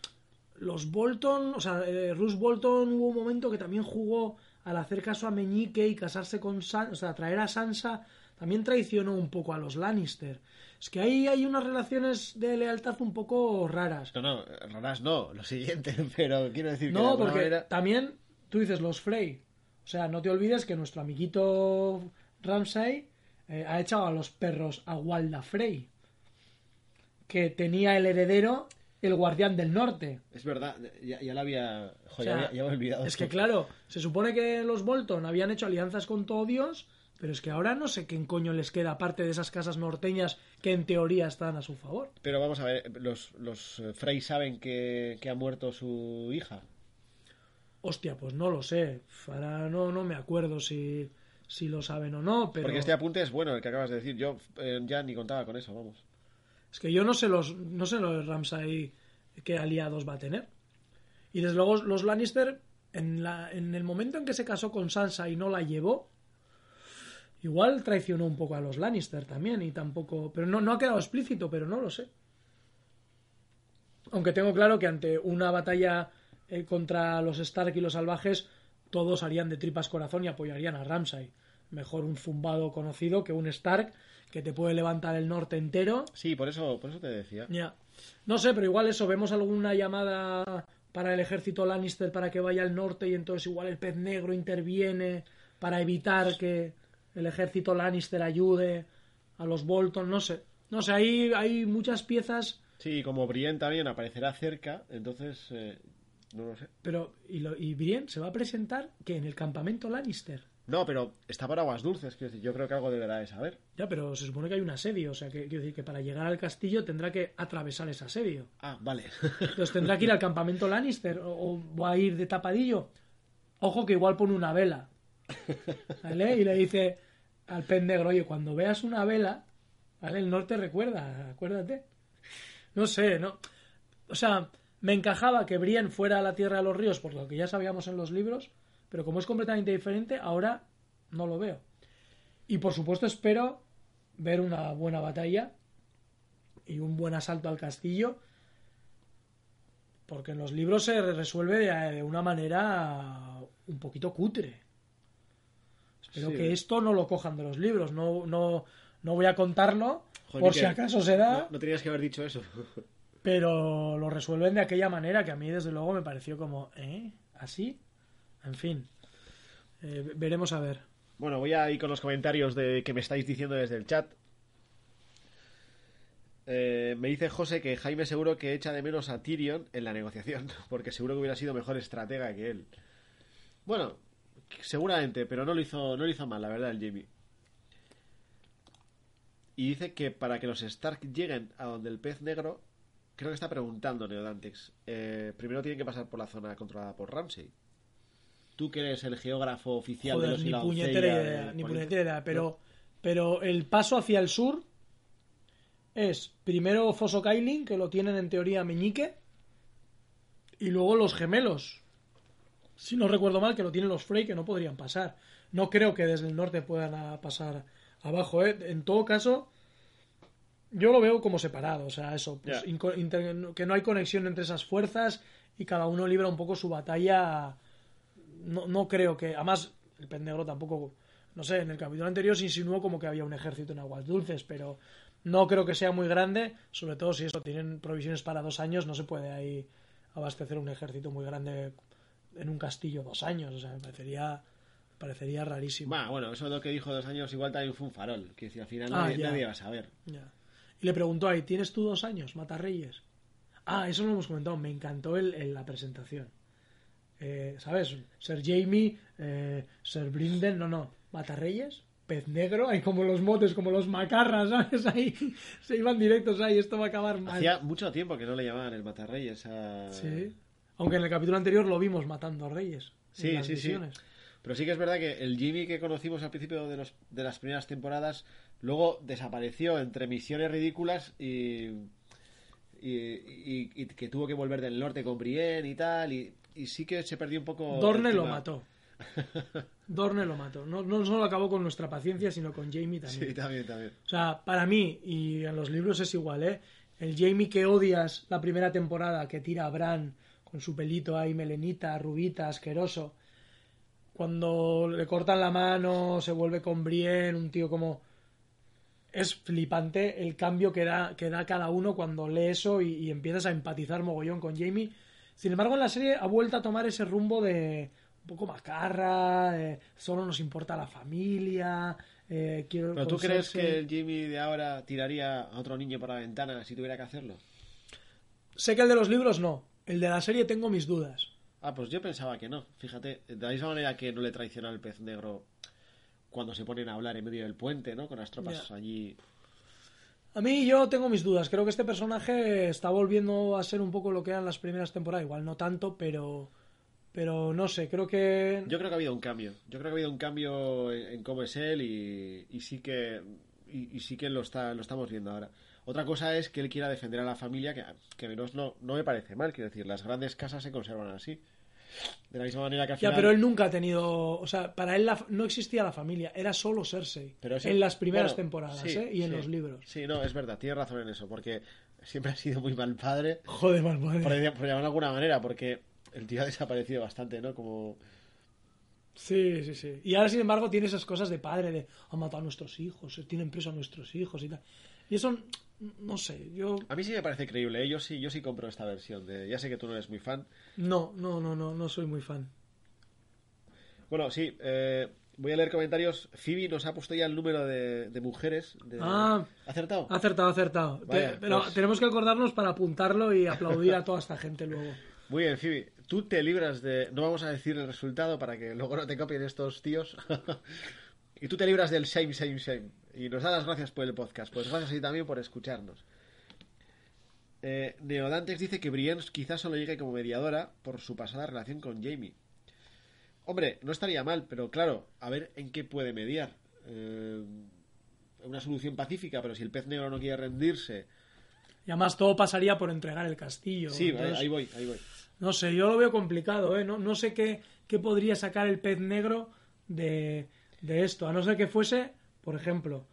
los Bolton, o sea, eh, Roose Bolton hubo un momento que también jugó al hacer caso a Meñique y casarse con Sansa, o sea, traer a Sansa, también traicionó un poco a los Lannister. Es que ahí hay unas relaciones de lealtad un poco raras. No, no, raras no, lo siguiente, pero quiero decir que de No, porque manera- también tú dices los Frey. O sea, no te olvides que nuestro amiguito Ramsay eh, ha echado a los perros a Walda Frey, que tenía el heredero el guardián del norte. Es verdad, ya, ya la había... O Joder, sea, ya, había- ya me he olvidado. Es que claro, se supone que los Bolton habían hecho alianzas con todo Dios, pero es que ahora no sé qué coño les queda aparte de esas casas norteñas que en teoría están a su favor. Pero vamos a ver, los, los eh, Frey saben que, que ha muerto su hija. Hostia, pues no lo sé. Ahora no, no me acuerdo si, si lo saben o no, pero... Porque este apunte es bueno, el que acabas de decir. Yo eh, ya ni contaba con eso, vamos. Es que yo no sé los no sé los Ramsay qué aliados va a tener. Y desde luego los Lannister en, la, en el momento en que se casó con Sansa y no la llevó, igual traicionó un poco a los Lannister también y tampoco, pero no no ha quedado explícito, pero no lo sé. Aunque tengo claro que ante una batalla eh, contra los Stark y los salvajes todos harían de tripas corazón y apoyarían a Ramsay. Mejor un zumbado conocido que un Stark que te puede levantar el norte entero Sí, por eso, por eso te decía. ya. No sé, pero igual eso, vemos alguna llamada para el ejército Lannister para que vaya al norte y entonces igual el pez negro interviene para evitar que el ejército Lannister ayude a los Bolton, no sé. No sé, hay, hay muchas piezas, Sí, como Brienne también aparecerá cerca, entonces eh, no lo sé. pero y, lo, y bien, se va a presentar que en el campamento Lannister. No, pero está para aguas dulces, quiero decir, yo creo que algo deberá de saber. Ya, pero se supone que hay un asedio, o sea, que quiero decir que para llegar al castillo tendrá que atravesar ese asedio. Ah, vale. Entonces tendrá que ir al campamento Lannister o, o va a ir de tapadillo. Ojo que igual pone una vela. ¿Vale? Y le dice al pez negro, oye, cuando veas una vela, ¿vale? El norte recuerda, acuérdate. No sé, ¿no? O sea, me encajaba que Brienne fuera a la tierra de los ríos por lo que ya sabíamos en los libros, pero como es completamente diferente, ahora no lo veo. Y por supuesto espero ver una buena batalla y un buen asalto al castillo porque en los libros se resuelve de, de una manera un poquito cutre. Espero Sí. que esto no lo cojan de los libros. No, no, no voy a contarlo Joder, por si acaso se da, No, no tenías que haber dicho eso. pero lo resuelven de aquella manera que a mí desde luego me pareció como, ¿eh? ¿Así? En fin. Eh, veremos a ver. Bueno, voy a ir con los comentarios de que me estáis diciendo desde el chat. Eh, me dice José que Jaime seguro que echa de menos a Tyrion en la negociación, porque seguro que hubiera sido mejor estratega que él. Bueno, seguramente, pero no lo hizo, no lo hizo mal, la verdad, el Jamie. Y dice que para que los Stark lleguen a donde el pez negro, creo que está preguntando Neodantex, eh, primero tienen que pasar por la zona controlada por Ramsey. Tú que eres el geógrafo oficial Joder, de los ni puñetera de idea, ni puñetera idea, pero, pero el paso hacia el sur es primero Foso Kailin, que lo tienen en teoría Meñique, y luego los gemelos. Si no recuerdo mal, que lo tienen los Frey, que no podrían pasar. No creo que desde el norte puedan pasar abajo, ¿eh? En todo caso, yo lo veo como separado, o sea, eso, pues, que no hay conexión entre esas fuerzas y cada uno libra un poco su batalla no, no creo que. Además, el pez negro tampoco. No sé, en el capítulo anterior se insinuó como que había un ejército en aguas dulces, pero no creo que sea muy grande. Sobre todo si esto tienen provisiones para dos años, no se puede ahí abastecer un ejército muy grande en un castillo dos años. O sea, me parecería, parecería rarísimo. Bah, bueno, eso de lo que dijo dos años igual también fue un farol. Que si al final Ah, nadie, va a saber. Ya. Y le preguntó ahí, ¿tienes tú dos años, Matarreyes? Ah, eso no lo hemos comentado, me encantó el, el- la presentación. Eh, ¿Sabes? Ser Jamie, eh, Ser Brinden, no, no. Matarreyes, Pez Negro, hay como los motes, como los macarras, ¿sabes? Ahí se iban directos ahí, esto va a acabar mal. Hacía mucho tiempo que no le llamaban el Matarreyes a... Sí. Aunque en el capítulo anterior lo vimos matando a reyes. Sí, las sí, sí. Pero sí que es verdad que el Jimmy que conocimos al principio de, los, de las primeras temporadas luego desapareció entre misiones ridículas y, y, y- y que tuvo que volver del norte con Brienne y tal. Y, y sí que se perdió un poco. Dorne lo mató. Dorne lo mató. No, no solo acabó con nuestra paciencia, sino con Jamie también. Sí, también, también. O sea, para mí, y en los libros es igual, ¿eh? El Jamie que odias la primera temporada, que tira a Bran con su pelito ahí, melenita, rubita, asqueroso. Cuando le cortan la mano, se vuelve con Brienne, un tío como... Es flipante el cambio que da, que da cada uno cuando lee eso y, y empiezas a empatizar mogollón con Jamie. Sin embargo, en la serie ha vuelto a tomar ese rumbo de un poco macarra, solo nos importa la familia, eh, quiero ¿Pero tú crees que el Jimmy de ahora tiraría a otro niño por la ventana si tuviera que hacerlo? Sé que el de los libros no. El de la serie tengo mis dudas. Ah, pues yo pensaba que no. Fíjate, de la misma manera que no le traiciona el pez negro cuando se ponen a hablar en medio del puente, ¿no? Con las tropas allí. A mí yo tengo mis dudas. Creo que este personaje está volviendo a ser un poco lo que eran las primeras temporadas. Igual no tanto, pero... Pero no sé, creo que... Yo creo que ha habido un cambio. Yo creo que ha habido un cambio en, en cómo es él y, y sí que y, y sí que lo está lo estamos viendo ahora. Otra cosa es que él quiera defender a la familia, que, que menos no, no me parece mal. Quiero decir, las grandes casas se conservan así. De la misma manera que al Ya, pero él nunca ha tenido... O sea, para él la- no existía la familia. Era solo Cersei. Pero sí- en las primeras bueno, temporadas, sí, ¿eh? Y en sí. los libros. Sí, no, es verdad, tienes razón en eso, porque siempre ha sido muy mal padre, Joder, mal madre. por, por llamarlo de alguna manera, porque el tío ha desaparecido bastante, ¿no? Como... Sí, sí, sí. Y ahora, sin embargo, tiene esas cosas de padre, de han matado a nuestros hijos, tienen preso a nuestros hijos y tal. Y eso, no sé, yo... A mí sí me parece creíble, ¿eh? yo sí, yo sí compro esta versión. De... Ya sé que tú no eres muy fan. No, no, no, no, no soy muy fan. Bueno, sí, eh, voy a leer comentarios. Phoebe nos ha puesto ya el número de, de mujeres. De... Ah. ¿Ha acertado? Acertado, acertado. Vaya, Te- pero pues- tenemos que acordarnos para apuntarlo y aplaudir a toda esta gente luego. Muy bien, Phoebe. Tú te libras de... No vamos a decir el resultado para que luego no te copien estos tíos. y tú te libras del same, same, same. Y nos da las gracias por el podcast. Pues gracias a ti también por escucharnos. Eh, Neodantex dice que Brienne quizás solo llegue como mediadora por su pasada relación con Jamie. Hombre, no estaría mal, pero claro, a ver en qué puede mediar. Eh, una solución pacífica, pero si el pez negro no quiere rendirse... Y además todo pasaría por entregar el castillo. Sí, Entonces, ahí voy, ahí voy. No sé, yo lo veo complicado, ¿eh? No, no sé qué, qué podría sacar el pez negro de, de esto. A no ser que fuese, por ejemplo,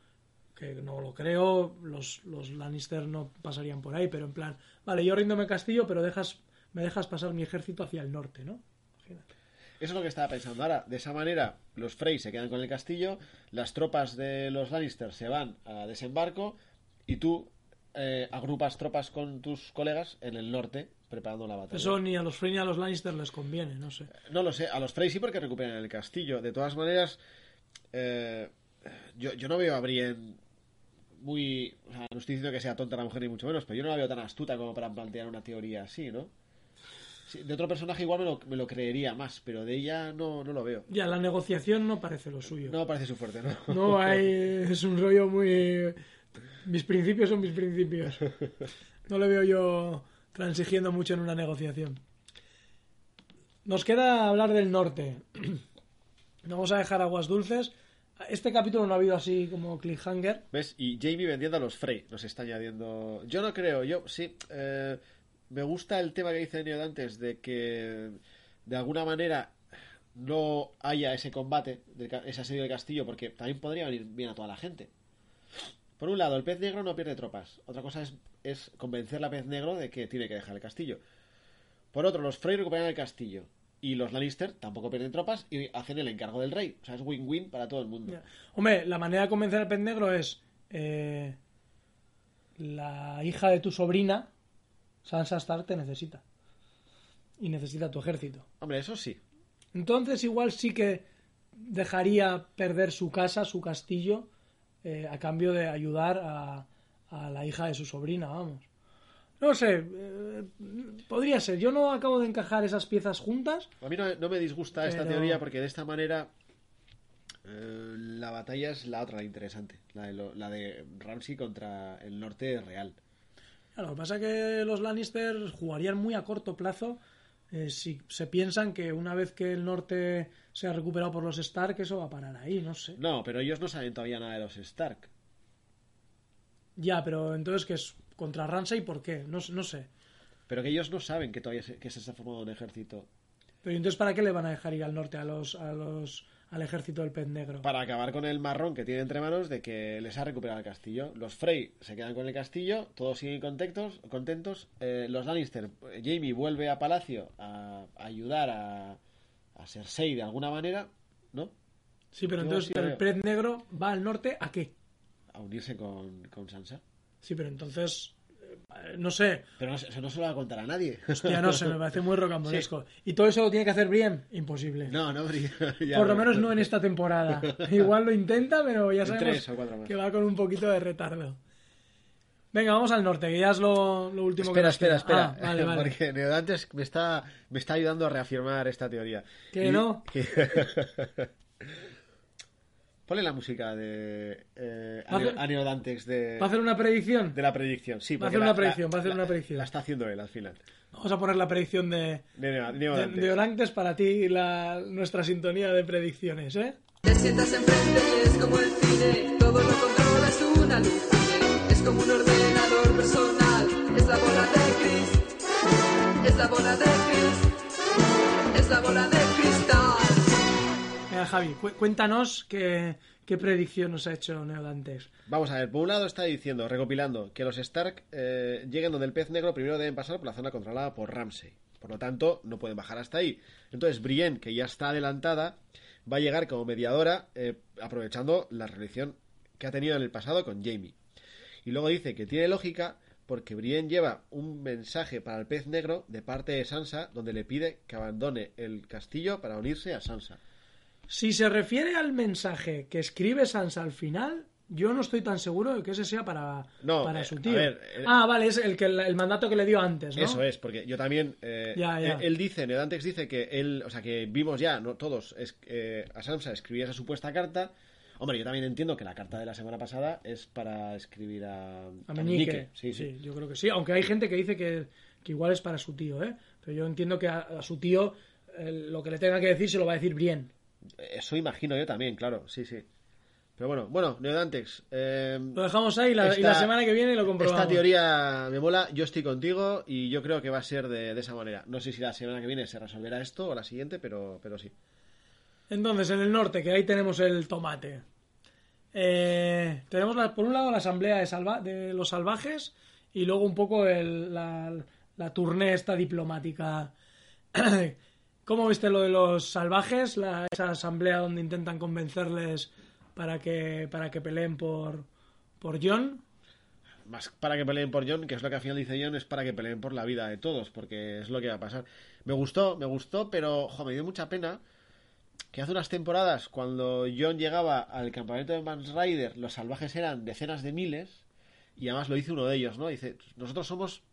que no lo creo, los, los Lannister no pasarían por ahí, pero en plan, vale, yo rindo el castillo, pero dejas, me dejas pasar mi ejército hacia el norte, ¿no? Imagínate. Eso es lo que estaba pensando ahora. De esa manera, los Frey se quedan con el castillo, las tropas de los Lannister se van a desembarco y tú eh, agrupas tropas con tus colegas en el norte preparando la batalla. Eso ni a los Frey ni a los Lannister les conviene, no sé. No lo sé, a los Frey sí porque recuperan el castillo. De todas maneras, eh, yo, yo no veo a Brienne muy... O sea, no estoy diciendo que sea tonta la mujer ni mucho menos, pero yo no la veo tan astuta como para plantear una teoría así, ¿no? Sí, de otro personaje igual me lo, me lo creería más, pero de ella no, no lo veo. Ya, la negociación no parece lo suyo. No parece su fuerte, ¿no? No, hay, es un rollo muy... Mis principios son mis principios. No le veo yo transigiendo mucho en una negociación. Nos queda hablar del norte. Vamos a dejar aguas dulces. Este capítulo no ha habido así como cliffhanger. ¿Ves? Y Jamie vendiendo a los Frey nos está añadiendo. Yo no creo, yo sí. eh, me gusta el tema que dice Neo antes de que de alguna manera no haya ese combate, ca- ese asedio del castillo, porque también podría venir bien a toda la gente. Por un lado, el pez negro no pierde tropas. Otra cosa es, es convencer al pez negro de que tiene que dejar el castillo. Por otro, los Frey recuperan el castillo. Y los Lannister tampoco pierden tropas y hacen el encargo del rey. O sea, es win-win para todo el mundo. Ya. Hombre, la manera de convencer al pez negro es eh, la hija de tu sobrina, Sansa Stark, te necesita. Y necesita tu ejército. Hombre, eso sí. Entonces igual sí que dejaría perder su casa, su castillo, eh, a cambio de ayudar a, a la hija de su sobrina, vamos. No sé, eh, podría ser. Yo no acabo de encajar esas piezas juntas. A mí no, no me disgusta esta teoría porque de esta manera eh, la batalla es la otra, la interesante. La de, lo- la de Ramsey contra el norte real. Claro, lo que pasa es que los Lannister jugarían muy a corto plazo eh, si se piensan que una vez que el norte sea recuperado por los Stark, eso va a parar ahí, no sé. No, pero ellos no saben todavía nada de los Stark. Ya, pero entonces, ¿qué es? ¿Contra Ramsay por qué? No, no sé. Pero que ellos no saben que todavía se, que se está formando un ejército. Pero ¿y entonces, ¿para qué le van a dejar ir al norte a los, a los, al ejército del pez negro? Para acabar con el marrón que tiene entre manos de que les ha recuperado el castillo. Los Frey se quedan con el castillo, todos siguen contentos. contentos. Eh, los Lannister, eh, Jamie vuelve a Palacio a, a ayudar a, a Cersei de alguna manera, ¿no? Sí, pero entonces el pez negro va al norte ¿a qué? A unirse con, con Sansa. Sí, pero entonces, eh, no sé, Pero no, se- eso no se lo va a contar a nadie. ya no sé, me parece muy rocambolesco. ¿Y todo eso lo tiene que hacer bien? Imposible. No, no, ya Por lo no. menos no en esta temporada. Igual lo intenta, pero ya sabemos que va con un poquito de retardo. Venga, vamos al norte, que ya es lo, lo último Espera, que espera, queda. espera. Ah, vale, vale. Porque Neodantes me está, me está ayudando a reafirmar esta teoría. ¿Que no? que- Ponle la música de eh, Va a hacer- a Neodantes de, ¿Va a hacer una predicción? de la predicción. Sí, Va a hacer la- una predicción, la- va a hacer la- una predicción. La está haciendo él al final. Vamos a poner la predicción de, De, Neo- de, Neodantes. de Orantes para ti, la, nuestra sintonía de predicciones, ¿eh? Te sientas enfrente y es como el cine, todo lo controla, es una alucine. Es como un ordenador personal, es la bola de Chris, es la bola de Chris, es la bola de cristal. Venga, Javi, cu- cuéntanos qué, qué predicción nos ha hecho Neodantes. Vamos a ver, por un lado está diciendo, recopilando, que los Stark eh, lleguen donde el pez negro primero deben pasar por la zona controlada por Ramsey. Por lo tanto, no pueden bajar hasta ahí. Entonces, Brienne, que ya está adelantada, va a llegar como mediadora, eh, aprovechando la relación que ha tenido en el pasado con Jamie. Y luego dice que tiene lógica porque Brienne lleva un mensaje para el pez negro de parte de Sansa donde le pide que abandone el castillo para unirse a Sansa. Si se refiere al mensaje que escribe Sansa al final, yo no estoy tan seguro de que ese sea para, No, para eh, su a tío. ver, eh, ah, vale, es el, que, el mandato que le dio antes, ¿no? Eso es, porque yo también. eh, Ya, ya. Él, él dice, Neodantex dice que él, o sea, que vimos ya, no todos, es, eh, a Sansa escribía esa supuesta carta. Hombre, yo también entiendo que la carta de la semana pasada es para escribir a, A Meñique. Sí, sí. yo creo que sí. Aunque hay gente que dice que, que igual es para su tío, ¿eh? Pero yo entiendo que a, a su tío eh, lo que le tenga que decir se lo va a decir bien. Eso imagino yo también, claro, sí, sí. Pero bueno, bueno, Neodantex. eh, Lo dejamos ahí la- y la semana que viene lo comprobamos. Esta teoría me mola, yo estoy contigo y yo creo que va a ser de, de esa manera. No sé si la semana que viene se resolverá esto o la siguiente, pero, pero sí. Entonces, en el norte, que ahí tenemos el tomate. Eh, tenemos la- por un lado la asamblea de, salva- de los salvajes y luego un poco el- la, la tournée esta diplomática. ¿Cómo viste lo de los salvajes? Esa asamblea donde intentan convencerles para que, para que peleen por, por John. más para que peleen por John, que es lo que al final dice John, es para que peleen por la vida de todos, porque es lo que va a pasar. Me gustó, me gustó, pero me dio mucha pena que hace unas temporadas, cuando John llegaba al campamento de Mans Rider, los salvajes eran decenas de miles, y además lo dice uno de ellos, ¿no? Dice, nosotros somos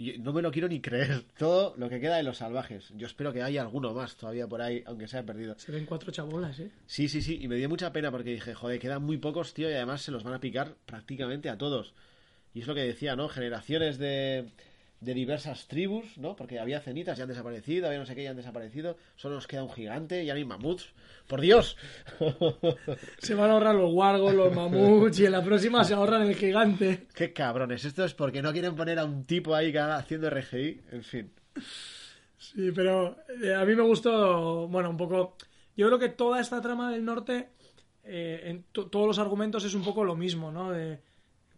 y no me lo quiero ni creer. Todo lo que queda de los salvajes. Yo espero que haya alguno más todavía por ahí, aunque sea perdido. Se ven cuatro chabolas, ¿eh? Sí, sí, sí. Y me dio mucha pena porque dije, joder, quedan muy pocos, tío, y además se los van a picar prácticamente a todos. Y es lo que decía, ¿no? Generaciones de, de diversas tribus, ¿no? Porque había cenitas, ya han desaparecido, había no sé qué, ya han desaparecido. Solo nos queda un gigante, ya no hay mamuts. ¡Por Dios! Se van a ahorrar los wargos, los mamuts y en la próxima se ahorran el gigante. ¡Qué cabrones! Esto es porque no quieren poner a un tipo ahí que haga- haciendo RGI, en fin. Sí, pero eh, a mí me gustó, bueno, un poco... Yo creo que toda esta trama del norte, eh, en to- todos los argumentos es un poco lo mismo, ¿no? De,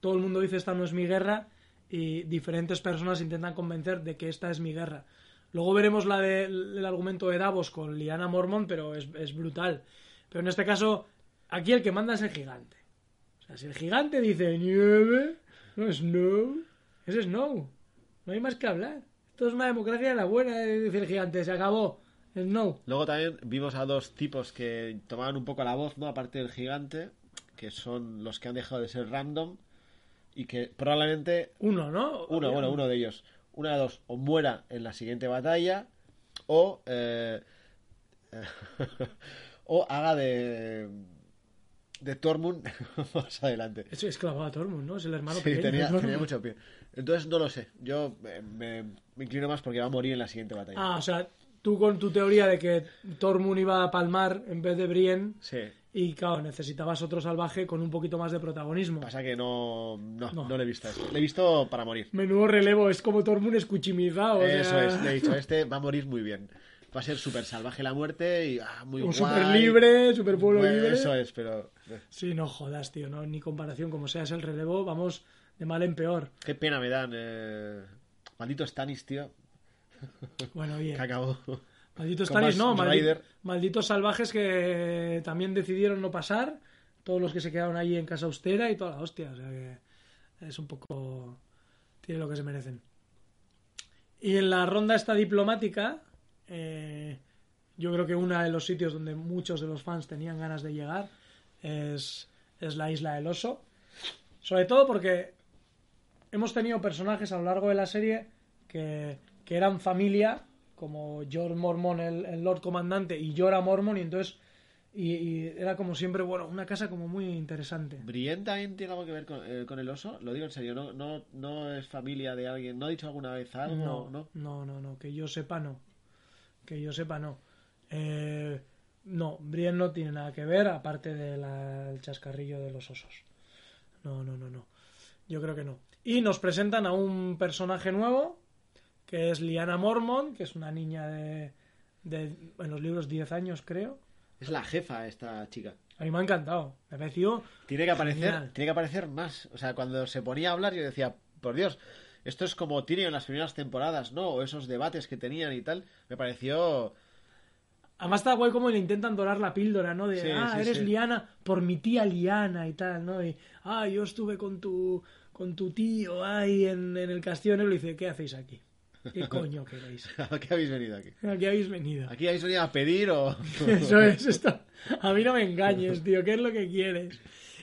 todo el mundo dice esta no es mi guerra y diferentes personas intentan convencer de que esta es mi guerra. Luego veremos la del el argumento de Davos con Liana Mormont, pero es, es brutal. Pero en este caso, aquí el que manda es el gigante. O sea, si el gigante dice nieve, no snow, es snow. No hay más que hablar. Esto es una democracia de la buena, eh, dice el gigante. Se acabó. Snow. Luego también vimos a dos tipos que tomaban un poco la voz, ¿no? Aparte del gigante, que son los que han dejado de ser random y que probablemente Uno, ¿no? uno, bueno, uno de ellos, una de dos, o muera en la siguiente batalla o eh, o haga de de Tormund más adelante. Es esclavo a Tormund, ¿no? Es el hermano Sí, pequeño tenía, mucho pie. Entonces no lo sé. Yo eh, me, me inclino más porque va a morir en la siguiente batalla. Ah, o sea, tú con tu teoría de que Tormund iba a palmar en vez de Brienne Sí. Y, claro, necesitabas otro salvaje con un poquito más de protagonismo. Pasa que no, no, No. no le he visto eso. Le he visto para morir. Menudo relevo, es como Tormund escuchimizado. Eso sea, es, le he dicho, este va a morir muy bien. Va a ser súper salvaje la muerte y ah, muy Un guay. super libre, super pueblo Bueno, libre. Eso es, pero eh, Sí, no jodas, tío, no, ni comparación, como sea, es el relevo, vamos de mal en peor. qué pena me dan. eh, Maldito Stannis, tío, Bueno, bien. que acabó. Malditos Con Stannis, no, maldi- malditos salvajes que también decidieron no pasar, todos los que se quedaron allí en casa austera y toda la hostia, o sea que es un poco... tiene lo que se merecen. Y en la ronda esta diplomática, eh, yo creo que uno de los sitios donde muchos de los fans tenían ganas de llegar es, es la isla del oso. Sobre todo porque hemos tenido personajes a lo largo de la serie que, que eran familia, como George Mormon, el, el Lord Comandante, y Jorah Mormon, y entonces y, y era como siempre, bueno, una casa como muy interesante. ¿Brienne también tiene algo que ver con, eh, con el oso? Lo digo en serio, ¿no, no, no es familia de alguien? ¿No ha dicho alguna vez algo? No, ¿no? no, no, no, que yo sepa no. Que yo sepa no. Eh, no, Brienne no tiene nada que ver, aparte del chascarrillo de los osos. No, no, no, no. Yo creo que no. Y nos presentan a un personaje nuevo, que es Liana Mormont, que es una niña de, de en los libros 10 años, creo. Es la jefa esta chica. A mí me ha encantado. Me pareció Tiene que aparecer, Genial. tiene que aparecer más. O sea, cuando se ponía a hablar yo decía, por Dios, esto es como Tyrion en las primeras temporadas, ¿no? O esos debates que tenían y tal. Me pareció... Además está guay como le intentan dorar la píldora, ¿no? De, Sí, ah, sí, eres sí. Liana por mi tía Liana y tal, ¿no? Y, ah, yo estuve con tu, con tu tío ahí en, en el castillo negro y le dice, ¿qué hacéis aquí? ¿Qué coño queréis? ¿A qué habéis venido aquí? Aquí habéis venido. ¿Aquí habéis venido a pedir o...? Eso es, esto. A mí no me engañes, tío, ¿qué es lo que quieres?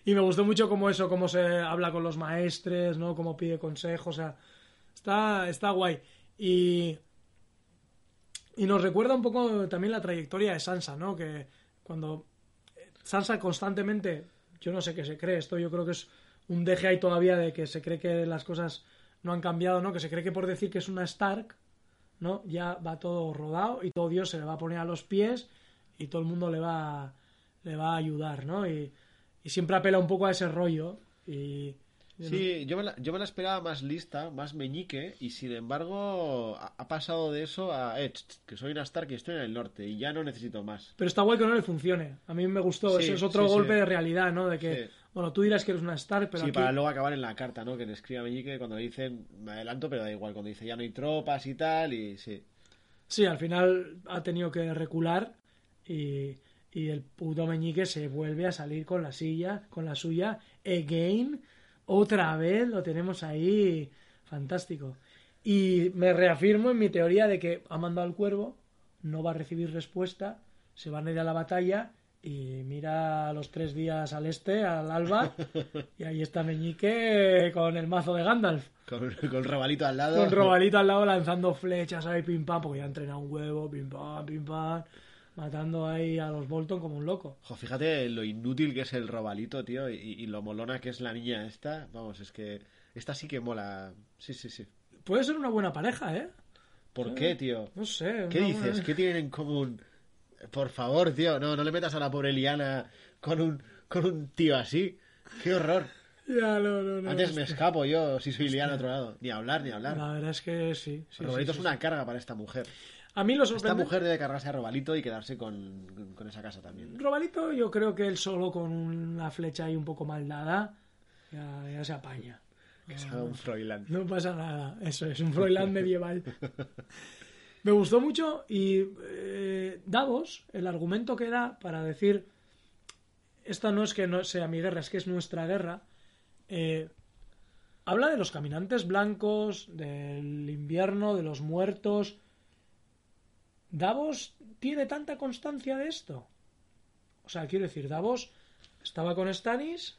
Y me gustó mucho cómo eso, cómo se habla con los maestres, ¿no? Cómo pide consejos, o sea, está, está guay. Y, y nos recuerda un poco también la trayectoria de Sansa, ¿no? Que cuando Sansa constantemente, yo no sé qué se cree, esto yo creo que es un deje ahí todavía de que se cree que las cosas no han cambiado, ¿no? Que se cree que por decir que es una Stark, ¿no? Ya va todo rodado y todo Dios se le va a poner a los pies y todo el mundo le va, le va a ayudar, ¿no? Y, y siempre apela un poco a ese rollo y... Sí, yo me, la, yo me la esperaba más lista, más meñique, y sin embargo ha, ha pasado de eso a, eh, que soy una Stark y estoy en el norte, y ya no necesito más. Pero está guay que no le funcione. A mí me gustó. Sí, Eso es otro sí, golpe sí. de realidad, ¿no? De que. Bueno, tú dirás que eres una Stark, pero sí, aquí... para luego acabar en la carta, ¿no? Que le escribe a Meñique cuando le dicen, me adelanto, pero da igual, cuando dice ya no hay tropas y tal, y sí. Sí, al final ha tenido que recular y, y el puto meñique se vuelve a salir con la silla, con la suya, again, Otra vez lo tenemos ahí. Fantástico. Y me reafirmo en mi teoría de que ha mandado al cuervo, no va a recibir respuesta, se van a ir a la batalla y mira a los tres días al este, al alba, y ahí está Meñique con el mazo de Gandalf. Con, con Robalito al lado. Con Robalito al lado lanzando flechas ahí, pim pam, porque ya ha entrenado un huevo, pim pam, pim pam, matando ahí a los Bolton como un loco. Jo, fíjate lo inútil que es el Robalito, tío, y, y lo molona que es la niña esta. Vamos, es que esta sí que mola. Sí, sí, sí. Puede ser una buena pareja, ¿eh? ¿Por qué, tío? No sé. ¿Qué no- dices? ¿Qué tienen en común? Por favor, tío, no, no le metas a la pobre Liana con un, con un tío así. ¡Qué horror! Ya, no, no, no. Antes me escapo yo si soy Liana a otro lado. Ni hablar, ni hablar. La verdad es que sí. sí, Robalito sí, es sí, una carga para esta mujer. A mí lo Esta mujer debe cargarse a Robalito y quedarse con, con- esa casa también. Robalito, yo creo que él solo con una flecha ahí un poco mal dada ya, ya se apaña. Que se haga un Froilán. No pasa nada, eso es un Froilán medieval. Me gustó mucho y eh, Davos, el argumento que da para decir esta no es que no sea mi guerra, es que es nuestra guerra, eh, habla de los caminantes blancos, del invierno, de los muertos. ¿Davos tiene tanta constancia de esto? O sea, quiero decir, Davos estaba con Stannis,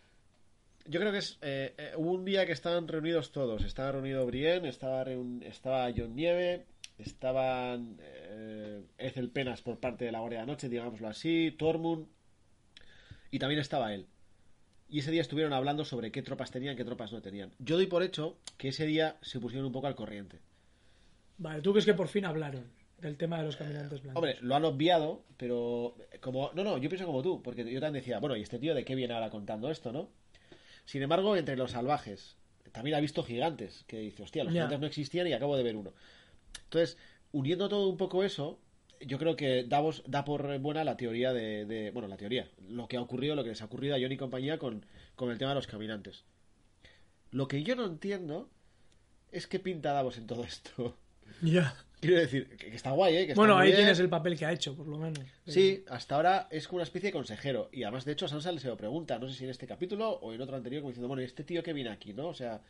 Yo creo que es eh, eh, hubo un día que estaban reunidos todos. Estaba reunido Brienne, estaba, reun- estaba John Nieve, estaban eh, Ethel Penas por parte de la Guardia de la Noche, digámoslo así, Tormund, y también estaba él. Y ese día estuvieron hablando sobre qué tropas tenían, qué tropas no tenían. Yo doy por hecho que ese día se pusieron un poco al corriente. Vale, ¿tú crees que por fin hablaron del tema de los caminantes blancos? Hombre, lo han obviado, pero como... No, no, yo pienso como tú, porque yo también decía, bueno, ¿y este tío de qué viene ahora contando esto, no? Sin embargo, entre los salvajes, también ha visto gigantes, que dice, hostia, los gigantes no existían y acabo de ver uno. Entonces, uniendo todo un poco eso, yo creo que Davos da por buena la teoría de, de- Bueno, la teoría, lo que ha ocurrido, lo que les ha ocurrido a John y compañía con, con el tema de los caminantes. Lo que yo no entiendo es qué pinta Davos en todo esto. Ya. Quiero decir, que, que está guay, ¿eh? Que está Bueno, ahí bien. tienes el papel que ha hecho, por lo menos. Sí, hasta ahora es como una especie de consejero. Y además, de hecho, a Sansa se lo pregunta, no sé si en este capítulo o en otro anterior, como diciendo, bueno, ¿y este tío que viene aquí, ¿no? O sea,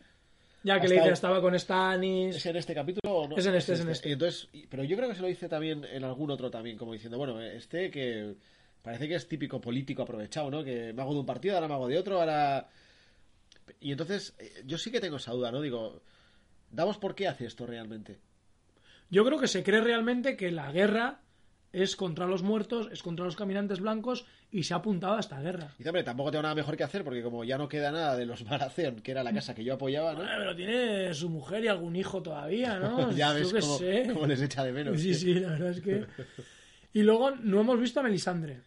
Ya que le dice, estaba con Stannis. ¿es en este capítulo o no? Es en este, es en este. Y entonces, pero yo creo que se lo dice también en algún otro también, como diciendo, bueno, este que parece que es típico político aprovechado, ¿no? Que me hago de un partido, ahora me hago de otro, ahora... Y entonces, eh, yo sí que tengo esa duda, ¿no? Digo, ¿damos por qué hace esto realmente? Yo creo que se cree realmente que la guerra es contra los muertos, es contra los caminantes blancos y se ha apuntado a esta guerra. Y hombre, tampoco tengo nada mejor que hacer porque como ya no queda nada de los Baratheon, que era la casa que yo apoyaba, ¿no? Bueno, pero tiene su mujer y algún hijo todavía, ¿no? ya ves cómo, cómo les echa de menos. Sí, sí, la verdad es que. Y luego no hemos visto a Melisandre.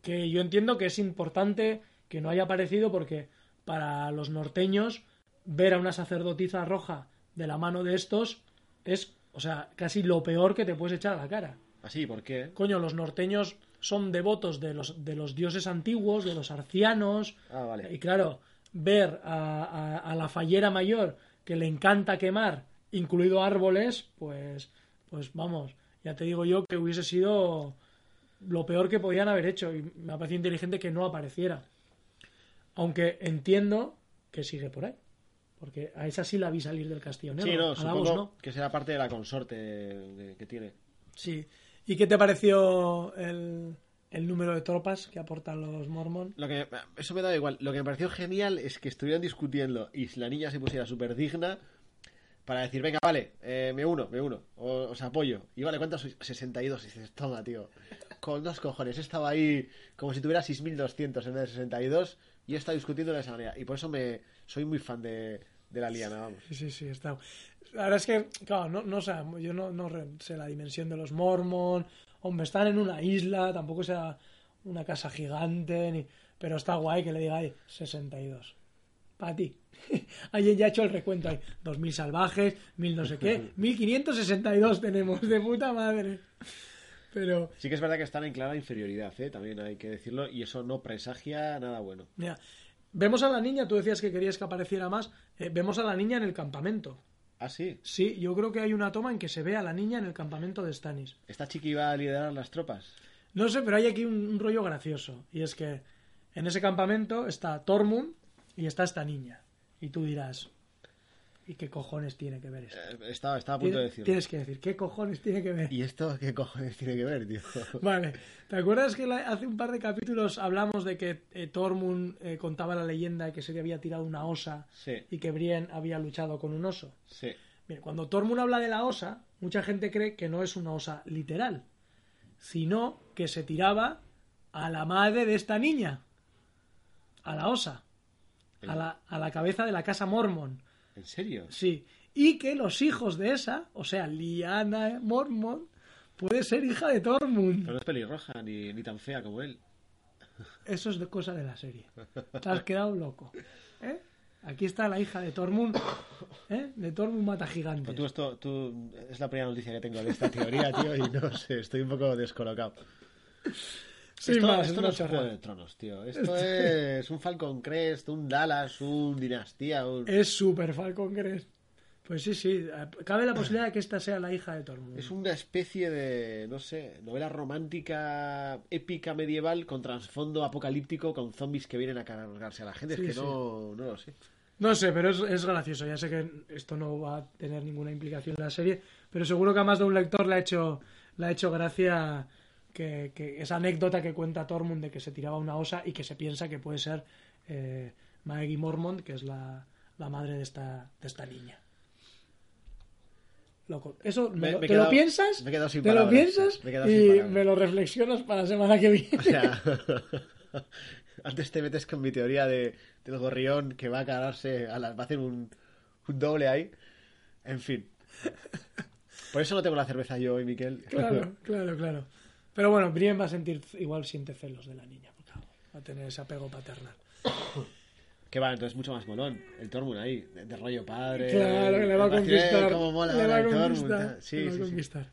Que yo entiendo que es importante que no haya aparecido porque para los norteños ver a una sacerdotisa roja de la mano de estos es, o sea, casi lo peor que te puedes echar a la cara. Así, ¿por qué? Coño, los norteños son devotos de los, de los dioses antiguos, de los arcianos. Ah, vale. Y claro, ver a, a- a la fallera mayor que le encanta quemar, incluido árboles, pues, pues vamos, ya te digo yo que hubiese sido lo peor que podían haber hecho. Y me ha parecido inteligente que no apareciera. Aunque entiendo que sigue por ahí. Porque a esa sí la vi salir del castillo negro. Sí, no, a Davos supongo no. que será parte de la consorte que tiene. Sí. ¿Y qué te pareció el, el número de tropas que aportan los Mormon? Lo que, eso me da igual. Lo que me pareció genial es que estuvieran discutiendo y la niña se pusiera súper digna para decir, venga, vale, eh, me uno, me uno, o- os apoyo. Y vale, ¿cuántos sois? 62. Y dices, toma, tío. Con dos cojones. Estaba ahí como si tuviera 6.200 en vez de 62 y he estado discutiendo de esa manera. Y por eso me soy muy fan de, de la liana, vamos. Sí, sí, sí, está. La verdad es que, claro, no, no sé, yo no, no sé la dimensión de los Mormon. Hombre, están en una isla, tampoco sea una casa gigante, ni... pero está guay que le diga ahí 62. Para ti. Alguien ya ha hecho el recuento ahí. 2.000 salvajes, 1.000 no sé qué. 1.562 tenemos, de puta madre. Pero, Sí que es verdad que están en clara inferioridad, ¿eh? también hay que decirlo, y eso no presagia nada bueno. mira, vemos a la niña, tú decías que querías que apareciera más. eh, vemos a la niña en el campamento. Ah, sí. Sí, yo creo que hay una toma en que se ve a la niña en el campamento de Stannis. ¿Esta chica iba a liderar las tropas? No sé, pero hay aquí un, un rollo gracioso. Y es que en ese campamento está Tormund y está esta niña. Y tú dirás, ¿y qué cojones tiene que ver esto? Eh, Estaba, estaba a punto de decirlo. tienes que decir, ¿qué cojones tiene que ver? ¿Y esto qué cojones tiene que ver, tío? Vale, ¿te acuerdas que la- hace un par de capítulos hablamos de que eh, Tormund eh, contaba la leyenda de que se le había tirado una osa Sí, y que Brienne había luchado con un oso? sí. Bien, cuando Tormund habla de la osa, mucha gente cree que no es una osa literal, sino que se tiraba a la madre de esta niña, a la osa, a la, a la cabeza de la casa Mormon. ¿En serio? Sí, y que los hijos de esa, o sea, Liana Mormon, puede ser hija de Tormund. Pero no es pelirroja ni, ni tan fea como él. Eso es de cosa de la serie. Te has quedado loco. ¿eh? Aquí está la hija de Tormund, ¿eh? de Tormund mata gigantes. tú, esto, tú, es la primera noticia que tengo de esta teoría, tío, y no sé, estoy un poco descolocado. Sin esto más, esto no es un juego de tronos, tío. Esto es un Falcon Crest, un Dallas, un Dinastía, un... Es super Falcon Crest. Pues sí, sí. Cabe la posibilidad de que esta sea la hija de Tormund. Es una especie de, no sé, novela romántica épica medieval con trasfondo apocalíptico con zombies que vienen a cargarse a la gente. Sí, es que sí. no, no lo sé. No sé, pero es, es gracioso. Ya sé que esto no va a tener ninguna implicación en la serie, pero seguro que a más de un lector le ha hecho, le ha hecho gracia que, que esa anécdota que cuenta Tormund de que se tiraba una osa y que se piensa que puede ser eh, Maggie Mormont, que es la, la madre de esta, de esta niña. Loco. Eso me te quedado- lo piensas, me he quedado sin te lo piensas me he y me lo reflexionas para la semana que viene. O sea, antes te metes con mi teoría de, del gorrión que va a cargarse, a la- va a hacer un, un doble ahí. En fin. Por eso no tengo la cerveza yo hoy, Miquel. Claro, claro, claro. Pero bueno, Brienne va a sentir, igual siente celos de la niña, porque va a tener ese apego paternal. Que va, entonces mucho más molón. El Tormund ahí, de, de rollo padre. Claro, que le va a conquistar. cómo mola le va a conquistar. Sí, le va a sí, sí. conquistar.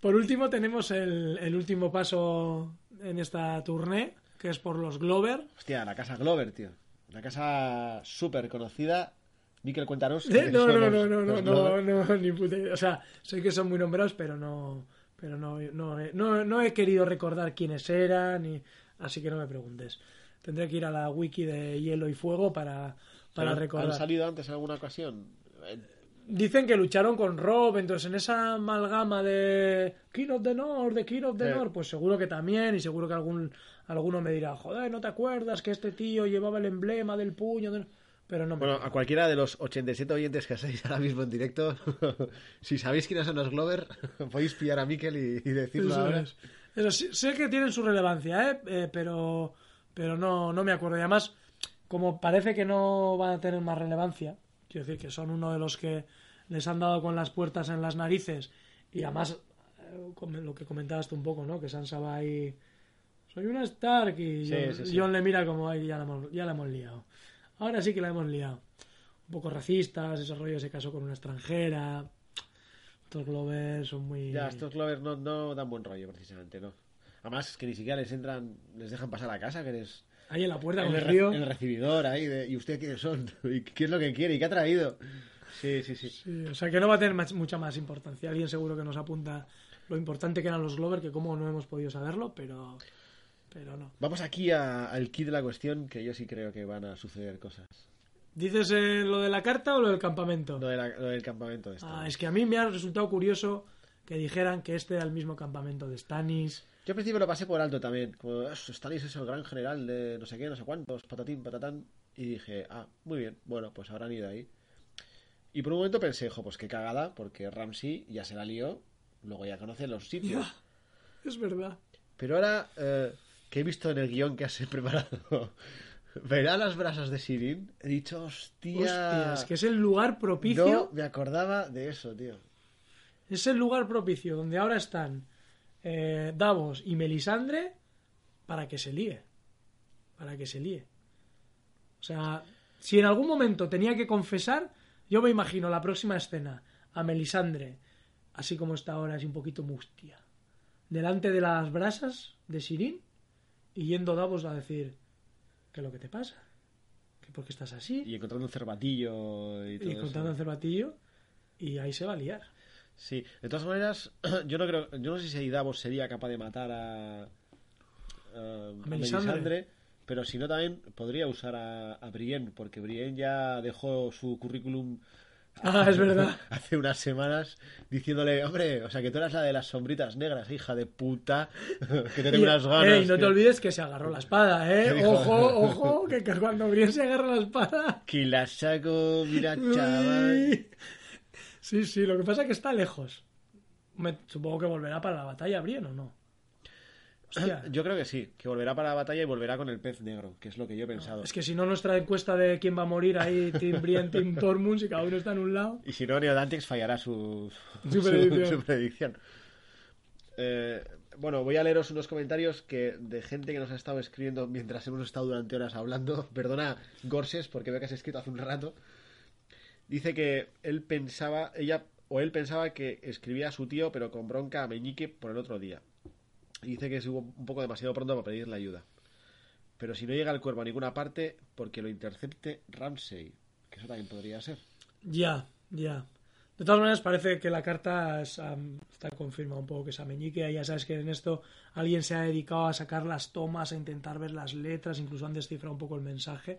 Por último, tenemos el, el último paso en esta tournée, que es por los Glover. Hostia, la casa Glover, tío. Una casa súper conocida. Miquel, cuéntanos. Eh, No, no, no, no, no, no, Glover. no, ni puta idea. O sea, sé que son muy nombrados, pero no, pero no, no, he- no, no he querido recordar quiénes eran, y, así que no me preguntes. Tendré que ir a la wiki de Hielo y Fuego para, para ¿Han- recordar. ¿Han salido antes en alguna ocasión? Eh, Dicen que lucharon con Rob, entonces en esa amalgama de King of the North, de King of the. North, pues seguro que también, y seguro que algún alguno me dirá, joder, ¿no te acuerdas que este tío llevaba el emblema del puño? del-?" Pero no me Bueno, a cualquiera de los 87 oyentes que estáis ahora mismo en directo, si sabéis quiénes son los Glover, podéis pillar a Miquel y, y decirlo Eso ahora. es. Eso sí- sé que tienen su relevancia, ¿eh? Eh, pero, pero no, no me acuerdo. Y además, como parece que no van a tener más relevancia, quiero decir que son uno de los que les han dado con las puertas en las narices y además eh, lo que comentabas tú un poco, ¿no? Que Sansa va ahí... Soy una Stark y Sí, John, sí, sí. John le mira como, ay, ya la, ya la hemos liado. Ahora sí que la hemos liado. Un poco racistas, ese rollo se casó con una extranjera. Estos Glover son muy... Ya, estos Glover no, no dan buen rollo, precisamente, ¿no? Además, es que ni siquiera les entran, les dejan pasar a casa, que les... Ahí en la puerta El, con el re- río. el recibidor ahí, de, ¿y usted quiénes son? ¿Y qué es lo que quiere? ¿Y qué ha traído? Sí, sí, sí. Sí, o sea que no va a tener más- mucha más importancia. Alguien seguro que nos apunta lo importante que eran los Glover, que como no hemos podido saberlo, pero, pero no. Vamos aquí a- al kit de la cuestión, que yo sí creo que van a suceder cosas. ¿Dices eh, lo de la carta o lo del campamento? Lo, de la- lo del campamento este. Ah, es que a mí me ha resultado curioso que dijeran que este era el mismo campamento de Stannis. Yo al principio lo pasé por alto también. Como, "Ah, Stannis es el gran general de no sé qué, no sé cuántos, patatín, patatán. Y dije, ah, muy bien, bueno, pues habrán ido ahí. Y por un momento pensé, jo, pues qué cagada, porque Ramsey ya se la lió, luego ya conoce los sitios. Es verdad. Pero ahora eh, que he visto en el guion que has preparado, verá las brasas de Sirin, he dicho, hostia. Hostia, es que es el lugar propicio. No me acordaba de eso, tío. Es el lugar propicio donde ahora están eh, Davos y Melisandre para que se líe. Para que se líe. O sea, si en algún momento tenía que confesar, yo me imagino la próxima escena a Melisandre, así como está ahora, es un poquito mustia, delante de las brasas de Sirin y yendo Davos a decir, ¿qué es lo que te pasa? ¿Que ¿Por qué estás así? Y encontrando un cervatillo y todo Y eso. contando el cervatillo y ahí se va a liar. Sí, de todas maneras, yo no creo, yo no sé si Davos sería capaz de matar a, a, a Melisandre. Melisandre, Pero si no, también podría usar a, a Brienne, porque Brienne ya dejó su currículum Ah, es verdad. hace unas semanas diciéndole, hombre, o sea, que tú eras la de las sombritas negras, hija de puta, que te tengo unas ganas. ey, no que- te olvides que se agarró la espada, ¿Qué ¿eh? dijo? Ojo, ojo, que cuando Brienne se agarra la espada... Que la saco, mira, chaval. Sí, sí, lo que pasa es que está lejos. Me- supongo que volverá para la batalla Brienne o no. Hostia, Yo creo que sí, que volverá para la batalla y volverá con el pez negro, que es lo que yo he pensado. es que si no nuestra encuesta de quién va a morir ahí, Team Brienne, Team Tormund, si cada uno está en un lado... Y si no, Neodantix fallará su, Su predicción. su predicción. Eh, bueno, voy a leeros unos comentarios que de gente que nos ha estado escribiendo mientras hemos estado durante horas hablando. Perdona, Gorses, porque veo que has escrito hace un rato. Dice que él pensaba, ella o él pensaba que escribía a su tío, pero con bronca a Meñique por el otro día. Dice que es un poco demasiado pronto para pedirle ayuda. Pero si no llega el cuervo a ninguna parte, porque lo intercepte Ramsey. Que eso también podría ser. Ya, ya. De todas maneras, parece que la carta es, am, está confirmada un poco que es a Meñique. Ya sabes que en esto alguien se ha dedicado a sacar las tomas, a intentar ver las letras, incluso han descifrado un poco el mensaje.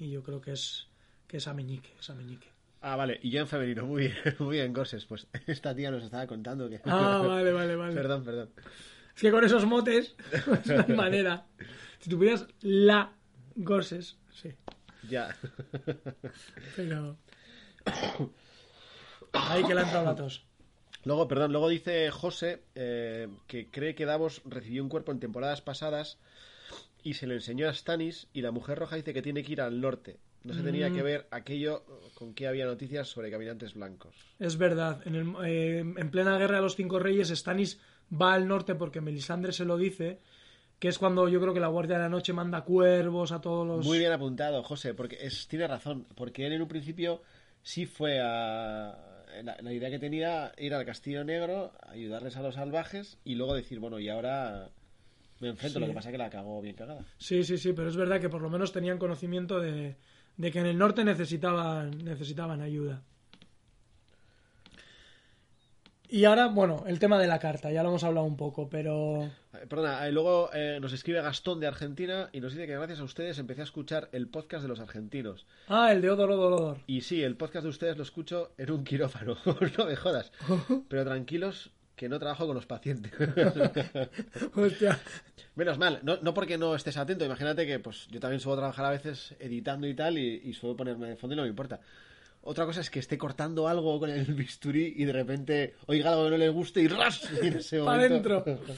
Y yo creo que es, que es a Meñique, es a Meñique. Ah, vale, y yo en femenino, muy bien, muy bien, Gorses. Pues esta tía nos estaba contando que. Ah, vale, vale, vale. perdón, perdón. Es que con esos motes pues no hay manera. Si tuvieras la Gorses, sí. Ya. Pero... Ahí que le ha entrado la tos. Luego, perdón, luego dice José eh, que cree que Davos recibió un cuerpo en temporadas pasadas y se lo enseñó a Stannis y la mujer roja dice que tiene que ir al norte. No se tenía Mm. que ver aquello con que había noticias sobre caminantes blancos. Es verdad, en, el- eh, en plena guerra de los cinco reyes, Stannis va al norte porque Melisandre se lo dice, que es cuando yo creo que la Guardia de la Noche manda cuervos a todos los... Muy bien apuntado, José, porque es, tiene razón, porque él en un principio sí fue a... La, la idea que tenía ir al Castillo Negro, ayudarles a los salvajes y luego decir, bueno, y ahora me enfrento, Sí. lo que pasa es que la cagó bien cagada. Sí, sí, sí, pero es verdad que por lo menos tenían conocimiento de, de que en el norte necesitaban, necesitaban ayuda. Y ahora, bueno, el tema de la carta, ya lo hemos hablado un poco, pero... Eh, Perdona, eh, luego eh, nos escribe Gastón de Argentina y nos dice que gracias a ustedes empecé a escuchar el podcast de los argentinos. Ah, el de Odor, Odor, Odor. Y sí, el podcast de ustedes lo escucho en un quirófano, no me jodas. Pero tranquilos que no trabajo con los pacientes. Hostia. Menos mal, no, no porque no estés atento, imagínate que pues yo también suelo trabajar a veces editando y tal y, y suelo ponerme de fondo y no me importa. Otra cosa es que esté cortando algo con el bisturí y de repente oiga algo que no le guste y ¡ras! Y en ese Pa' momento- dentro.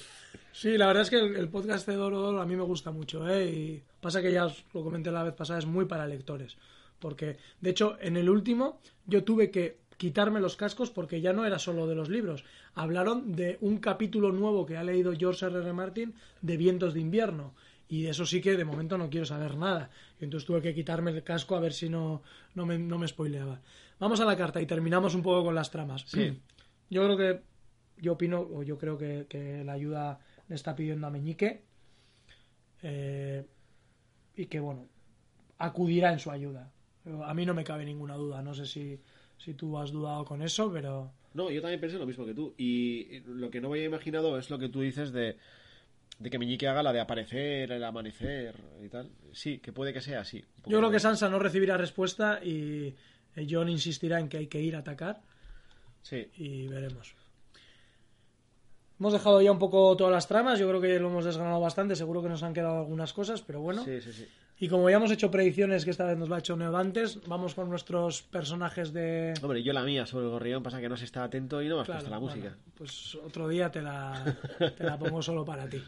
Sí, la verdad es que el, el podcast de Doro Doro a mí me gusta mucho, ¿eh? Y pasa que ya os lo comenté la vez pasada, es muy para lectores. Porque, de hecho, en el último yo tuve que quitarme los cascos porque ya no era solo de los libros. Hablaron de un capítulo nuevo que ha leído George R. R. Martin de Vientos de Invierno. Y de eso sí que de momento no quiero saber nada. Y entonces tuve que quitarme el casco a ver si no, no, me, no me spoileaba. Vamos a la carta y terminamos un poco con las tramas. Sí. Yo creo que yo opino, o yo creo que, que la ayuda le está pidiendo a Meñique eh, y que, bueno, acudirá en su ayuda. A mí no me cabe ninguna duda, no sé si, si tú has dudado con eso, pero No, yo también pensé lo mismo que tú. Y lo que no me había imaginado es lo que tú dices de, de que Meñique haga la de aparecer, el amanecer y tal. Sí, que puede que sea así. Yo creo que Sansa no recibirá respuesta y eh, John insistirá en que hay que ir a atacar Sí. y veremos. Hemos dejado ya un poco todas las tramas, yo creo que lo hemos desgranado bastante, seguro que nos han quedado algunas cosas, pero bueno. Sí, sí, sí. Y como ya hemos hecho predicciones que esta vez nos lo ha hecho Neo antes, vamos con nuestros personajes de... Hombre, yo la mía sobre el gorrión pasa que no se está atento y no me has Claro, puesto la bueno, música. pues otro día te la, te la pongo solo para ti.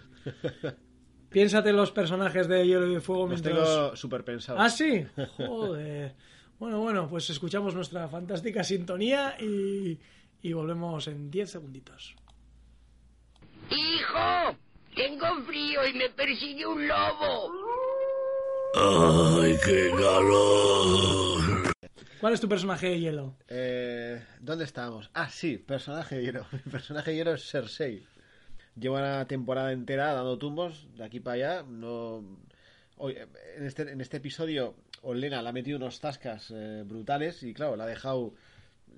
Piénsate en los personajes de Hielo y Fuego Los mientras... tengo súper pensados. ¿Ah, sí? Joder. Bueno, bueno, pues escuchamos nuestra fantástica sintonía y, y volvemos en 10 segunditos. ¡Hijo! Tengo frío y me persigue un lobo. ¡Ay, qué calor! ¿Cuál es tu personaje de hielo? Eh, ¿Dónde estábamos? Ah, sí, personaje de hielo. Mi personaje de hielo es Cersei. Lleva una temporada entera dando tumbos de aquí para allá. No... Hoy, en, este, en este episodio, Olena le ha metido unos tascas eh, brutales y, claro, la ha dejado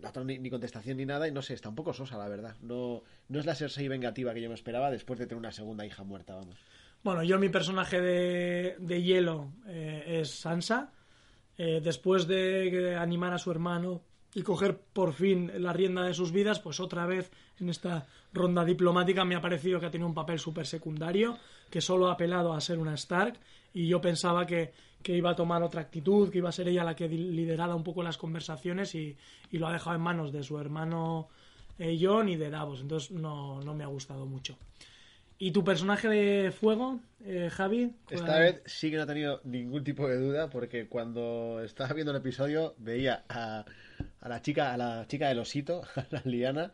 la otra ni, ni contestación ni nada. Y no sé, está un poco sosa, la verdad. No, no es la Cersei vengativa que yo me esperaba después de tener una segunda hija muerta, vamos. Bueno, yo mi personaje de, de hielo eh, es Sansa. Eh, después de animar a su hermano y coger por fin la rienda de sus vidas, pues otra vez en esta ronda diplomática me ha parecido que ha tenido un papel súper secundario, que solo ha apelado a ser una Stark y yo pensaba que, que iba a tomar otra actitud, que iba a ser ella la que liderara un poco las conversaciones y, y lo ha dejado en manos de su hermano eh, John y de Davos, entonces no, no me ha gustado mucho. ¿Y tu personaje de fuego, eh, Javi? Esta ¿Cuál- vez sí que no he tenido ningún tipo de duda porque cuando estaba viendo el episodio veía a, a la chica a la chica del osito, a la Liana,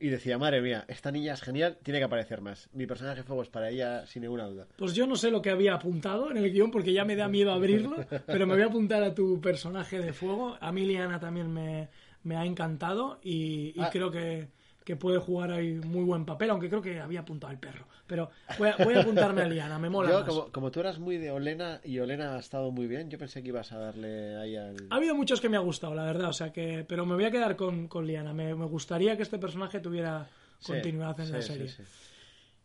y decía, madre mía, esta niña es genial, tiene que aparecer más. Mi personaje de fuego es para ella sin ninguna duda. Pues yo no sé lo que había apuntado en el guion porque ya me da miedo abrirlo, pero me voy a apuntar a tu personaje de fuego. A mí Liana también me, me ha encantado y, y Ah. creo que, que puede jugar ahí muy buen papel, aunque creo que había apuntado al perro. Pero voy a, voy a apuntarme a Liana, me mola Yo, más. como, como tú eras muy de Olena y Olena ha estado muy bien, yo pensé que ibas a darle ahí al... Ha habido muchos que me ha gustado, la verdad, o sea que... Pero me voy a quedar con, con Liana. Me, me gustaría que este personaje tuviera Sí, continuidad en sí, la serie. sí.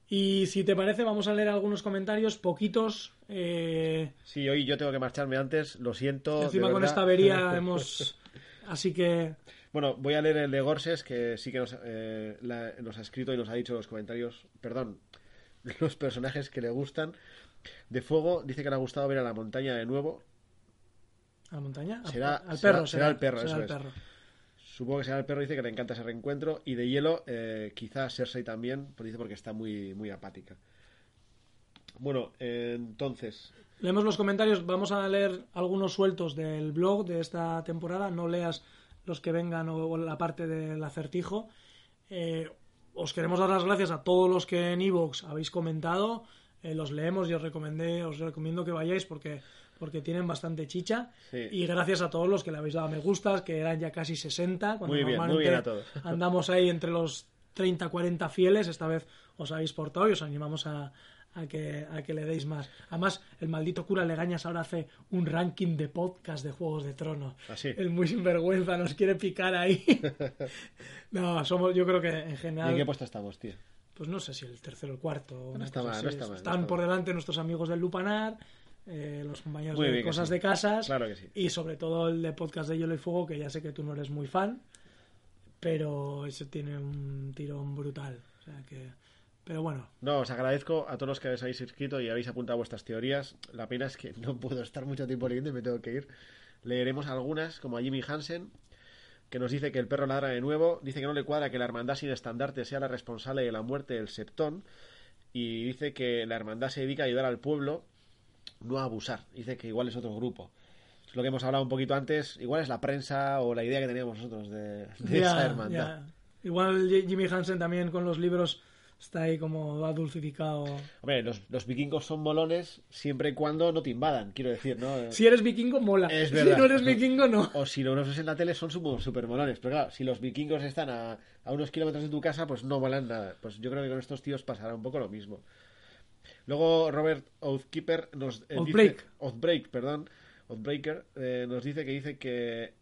Y si te parece, vamos a leer algunos comentarios, poquitos. eh, Sí, hoy yo tengo que marcharme antes, lo siento. Encima con esta avería hemos... Así que... Bueno, voy a leer el de Gorses, que sí que nos, eh, la- nos ha escrito y nos ha dicho en los comentarios, perdón, los personajes que le gustan. De Fuego dice que le ha gustado ver a la montaña de nuevo. ¿A la montaña? Será- al será- perro. será el perro, será eso el es. perro. Supongo que será el perro, dice que le encanta ese reencuentro. Y de Hielo, eh, quizás Cersei también, pues dice porque está muy, muy apática. Bueno, eh, entonces, Leemos los comentarios. Vamos a leer algunos sueltos del blog de esta temporada. No leas los que vengan o, o la parte del acertijo. Eh, os queremos dar las gracias a todos los que en Evox habéis comentado. Eh, los leemos y os recomendé, os recomiendo que vayáis porque, porque tienen bastante chicha. Sí. Y gracias a todos los que le habéis dado me gustas, que eran ya casi 60. Cuando Muy bien, muy bien a todos. Andamos ahí entre los 30, 40 fieles. Esta vez os habéis portado y os animamos a, a que, a que le deis más. Además, el maldito cura Legañas ahora hace un ranking de podcast de Juegos de Tronos. ¿Ah, sí? El muy sinvergüenza nos quiere picar ahí. no, somos, yo creo que en ¿y general. en qué puesto estamos, tío? Pues no sé si el tercero o el cuarto. una está mal, así. no está mal, no Están está por mal. delante nuestros amigos del Lupanar, eh, los compañeros Muy de Cosas sí. de Casas. Claro que sí. Y sobre todo el de podcast de Hielo y Fuego, que ya sé que tú no eres muy fan, pero ese tiene un tirón brutal. O sea que. Pero bueno, No, os agradezco a todos los que os habéis inscrito y habéis apuntado vuestras teorías. La pena es que no puedo estar mucho tiempo leyendo y me tengo que ir. Leeremos algunas, como a Jimmy Hansen, que nos dice que el perro ladra de nuevo. Dice que no le cuadra que la hermandad sin estandarte sea la responsable de la muerte del septón. Y dice que la hermandad se dedica a ayudar al pueblo, no a abusar. Dice que igual es otro grupo. Es lo que hemos hablado un poquito antes. Igual es la prensa o la idea que teníamos nosotros de, esa hermandad. Igual Jimmy Hansen también con los libros está ahí como adulcificado. Hombre, los, los vikingos son molones siempre y cuando no te invadan, quiero decir, ¿no? Si eres vikingo, mola. Es si no eres vikingo, no. O si lo ves en la tele son super molones. Pero claro, si los vikingos están a, a unos kilómetros de tu casa, pues no molan nada. Pues yo creo que con estos tíos pasará un poco lo mismo. Luego Robert Oathkeeper nos eh, dice... Perdón. Oathbreaker eh, nos dice que dice que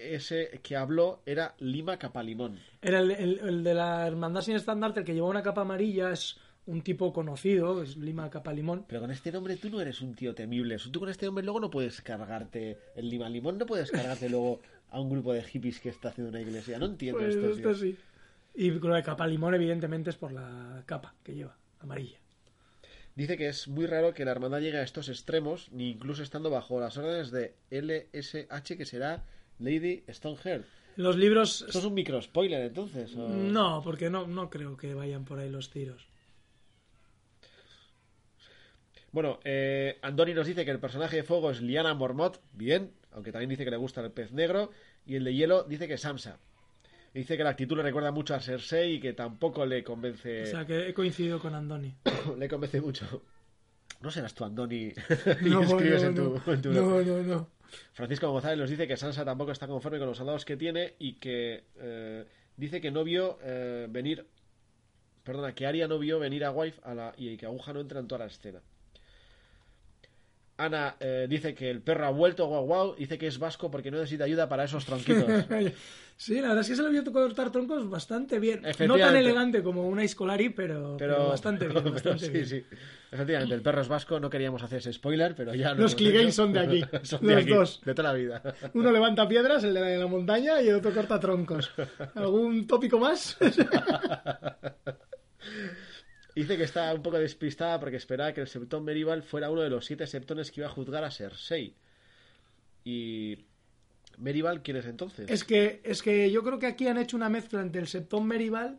ese que habló era Lima Capalimón. Era el, el- el de la hermandad sin estandarte, el que llevaba una capa amarilla, es un tipo conocido, es Lima Capalimón. Pero con este nombre tú no eres un tío temible. Tú con este nombre luego no puedes cargarte el Lima Limón, no puedes cargarte luego a un grupo de hippies que está haciendo una iglesia. No entiendo Pues esto. esto sí. Y lo de Capalimón, evidentemente, es por la capa que lleva, amarilla. Dice que es muy raro que la hermandad llegue a estos extremos, ni incluso estando bajo las órdenes de LSH, que será Lady Stoneheart. Los libros... ¿Esto es un micro spoiler entonces? o- No, porque no, no creo que vayan por ahí los tiros. Bueno, eh, Andoni nos dice que el personaje de fuego es Liana Mormont, bien, aunque también dice que le gusta el pez negro, y el de hielo dice que es Sansa. Dice que la actitud le recuerda mucho a Cersei y que tampoco le convence, O sea, que he coincidido con Andoni. le convence mucho. No serás tú, Andoni, y No, escribes no, en tu, no. en tu no, no, no. Francisco González nos dice que Sansa tampoco está conforme con los soldados que tiene y que eh, dice que no vio eh, venir, perdona, que Arya no vio venir a Wife a la, y que Aguja no entra en toda la escena. Ana eh, dice que el perro ha vuelto, guau guau. Dice que es vasco porque no necesita ayuda para esos tronquitos. Sí, la verdad es que se le vio cortar troncos bastante bien. No tan elegante como una Iscolari, pero, pero Pero, bastante bien. pero Bastante sí, bien. sí. Efectivamente, el perro es vasco. No queríamos hacer ese spoiler, pero ya lo Los hecho. son de aquí, Son de los aquí, dos. De toda la vida. Uno levanta piedras, el de la montaña, y el otro corta troncos. ¿Algún tópico más? Dice que está un poco despistada porque esperaba que el septón medieval fuera uno de los siete septones que iba a juzgar a Cersei. Y. ¿Medieval quién es entonces? es, que, es que yo creo que aquí han hecho una mezcla entre el Septón Merival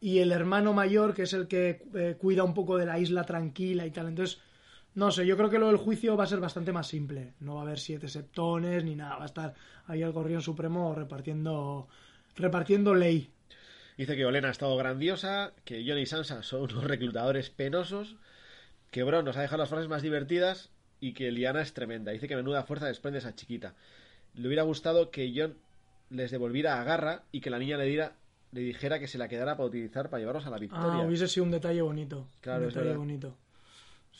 y el hermano mayor, que es el que eh, cuida un poco de la isla tranquila y tal. Entonces, no sé, yo creo que lo del juicio va a ser bastante más simple. No va a haber siete septones ni nada. Va a estar ahí el Gorrión Supremo repartiendo, repartiendo ley. Dice que Olena ha estado grandiosa, que Jon y Sansa son unos reclutadores penosos, que Bron nos ha dejado las frases más divertidas y que Liana es tremenda. Dice que menuda fuerza desprende esa chiquita. Le hubiera gustado que Jon les devolviera a Garra y que la niña le, diera, le dijera que se la quedara para utilizar para llevarlos a la victoria. Ah, hubiese sido un detalle bonito. Claro, un detalle bonito.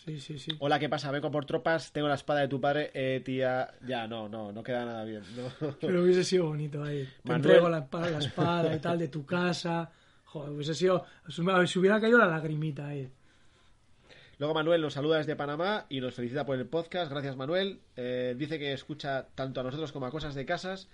Sí, sí, sí. Hola, ¿qué pasa? Vengo por tropas, tengo la espada de tu padre, eh, tía. Ya, no, no, no queda nada bien. no. Pero hubiese sido bonito ahí. Te Manuel. entrego la, espada- la espada y tal de tu casa. Joder, hubiese sido. Se hubiera caído la lagrimita ahí. Luego Manuel nos saluda desde Panamá y nos felicita por el podcast. Gracias Manuel. Eh, dice que escucha tanto a nosotros como a cosas de casas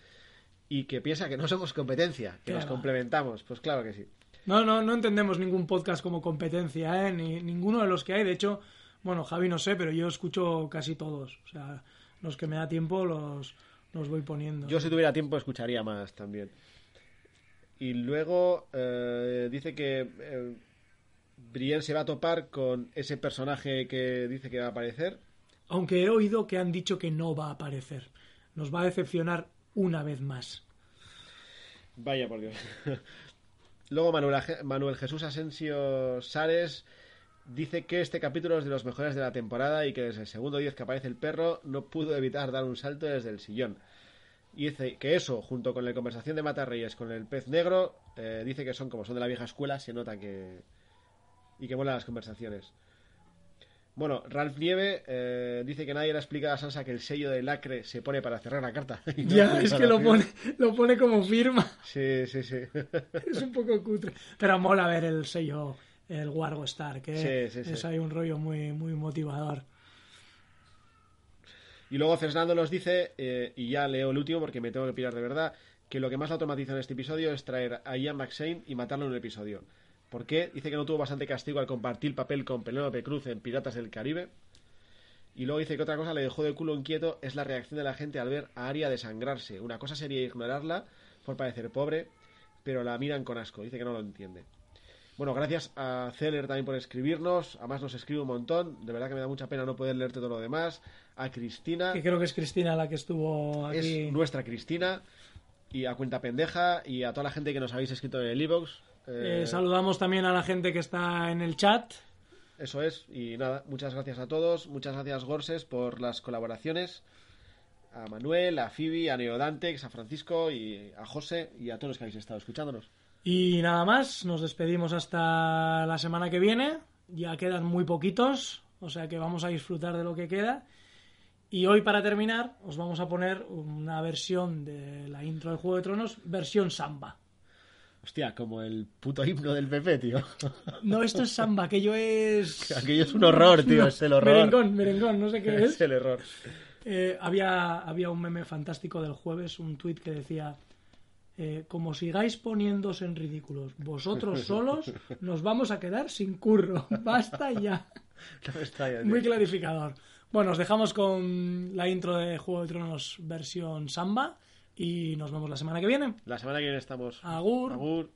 y que piensa que no somos competencia, que nos va. complementamos. Pues claro que sí. No, no, no entendemos ningún podcast como competencia, ¿eh? Ni ninguno de los que hay. De hecho, bueno, Javi no sé, pero yo escucho casi todos. O sea, los que me da tiempo los, los voy poniendo. Yo si tuviera tiempo escucharía más también. Y luego eh, dice que eh, Brienne se va a topar con ese personaje que dice que va a aparecer. Aunque he oído que han dicho que no va a aparecer. Nos va a decepcionar una vez más. Vaya por Dios. Luego Manuel, Manuel Jesús Asensio Sares dice que este capítulo es de los mejores de la temporada y que desde el segundo 10 que aparece el perro no pudo evitar dar un salto desde el sillón. Y dice que eso, junto con la conversación de Mata Reyes con el pez negro, eh, dice que son como son de la vieja escuela, se nota que... y que molan las conversaciones. Bueno, Ralph Nieve eh, dice que nadie le ha explicado a Sansa que el sello de lacre se pone para cerrar la carta. No Ya, es que lo pone, lo pone como firma. Sí, sí, sí. Es un poco cutre. Pero mola ver el sello, el Wargo Star, que Sí, sí, sí. es ahí un rollo muy, muy motivador. Y luego Fernando nos dice, eh, y ya leo el último porque me tengo que pirar de verdad, que lo que más automatiza en este episodio es traer a Ian McShane y matarlo en un episodio. ¿Por qué? Dice que no tuvo bastante castigo al compartir papel con Penélope Cruz en Piratas del Caribe. Y luego dice que otra cosa le dejó de culo inquieto es la reacción de la gente al ver a Aria desangrarse. Una cosa sería ignorarla por parecer pobre, pero la miran con asco. Dice que no lo entiende. Bueno, gracias a Celer también por escribirnos. Además nos escribe un montón. De verdad que me da mucha pena no poder leerte todo lo demás. A Cristina Que creo que es Cristina la que estuvo aquí. es nuestra Cristina y a Cuenta Pendeja y a toda la gente que nos habéis escrito en el iVoox. Eh, Eh, saludamos también a la gente que está en el chat. eso es, y nada, muchas gracias a todos, muchas gracias Gorses por las colaboraciones, a Manuel, a Phoebe, a Neodantex, a Francisco y a José y a todos los que habéis estado escuchándonos. Y nada más, nos despedimos hasta la semana que viene. Ya quedan muy poquitos, o sea que vamos a disfrutar de lo que queda. Y hoy, para terminar, os vamos a poner una versión de la intro de Juego de Tronos, versión samba. Hostia, como el puto himno del PP, tío. No, esto es samba, aquello es. Aquello es un horror, tío, No, es el horror. Merengón, merengón, no sé qué es es. el error. Eh, había, había un meme fantástico del jueves, un tuit que decía: eh, Como sigáis poniéndose en ridículos vosotros solos, nos vamos a quedar sin curro. Basta ya. No extraña. Muy clarificador. Bueno, os dejamos con la intro de Juego de Tronos versión samba y nos vemos la semana que viene. La semana que viene estamos. Agur. Agur.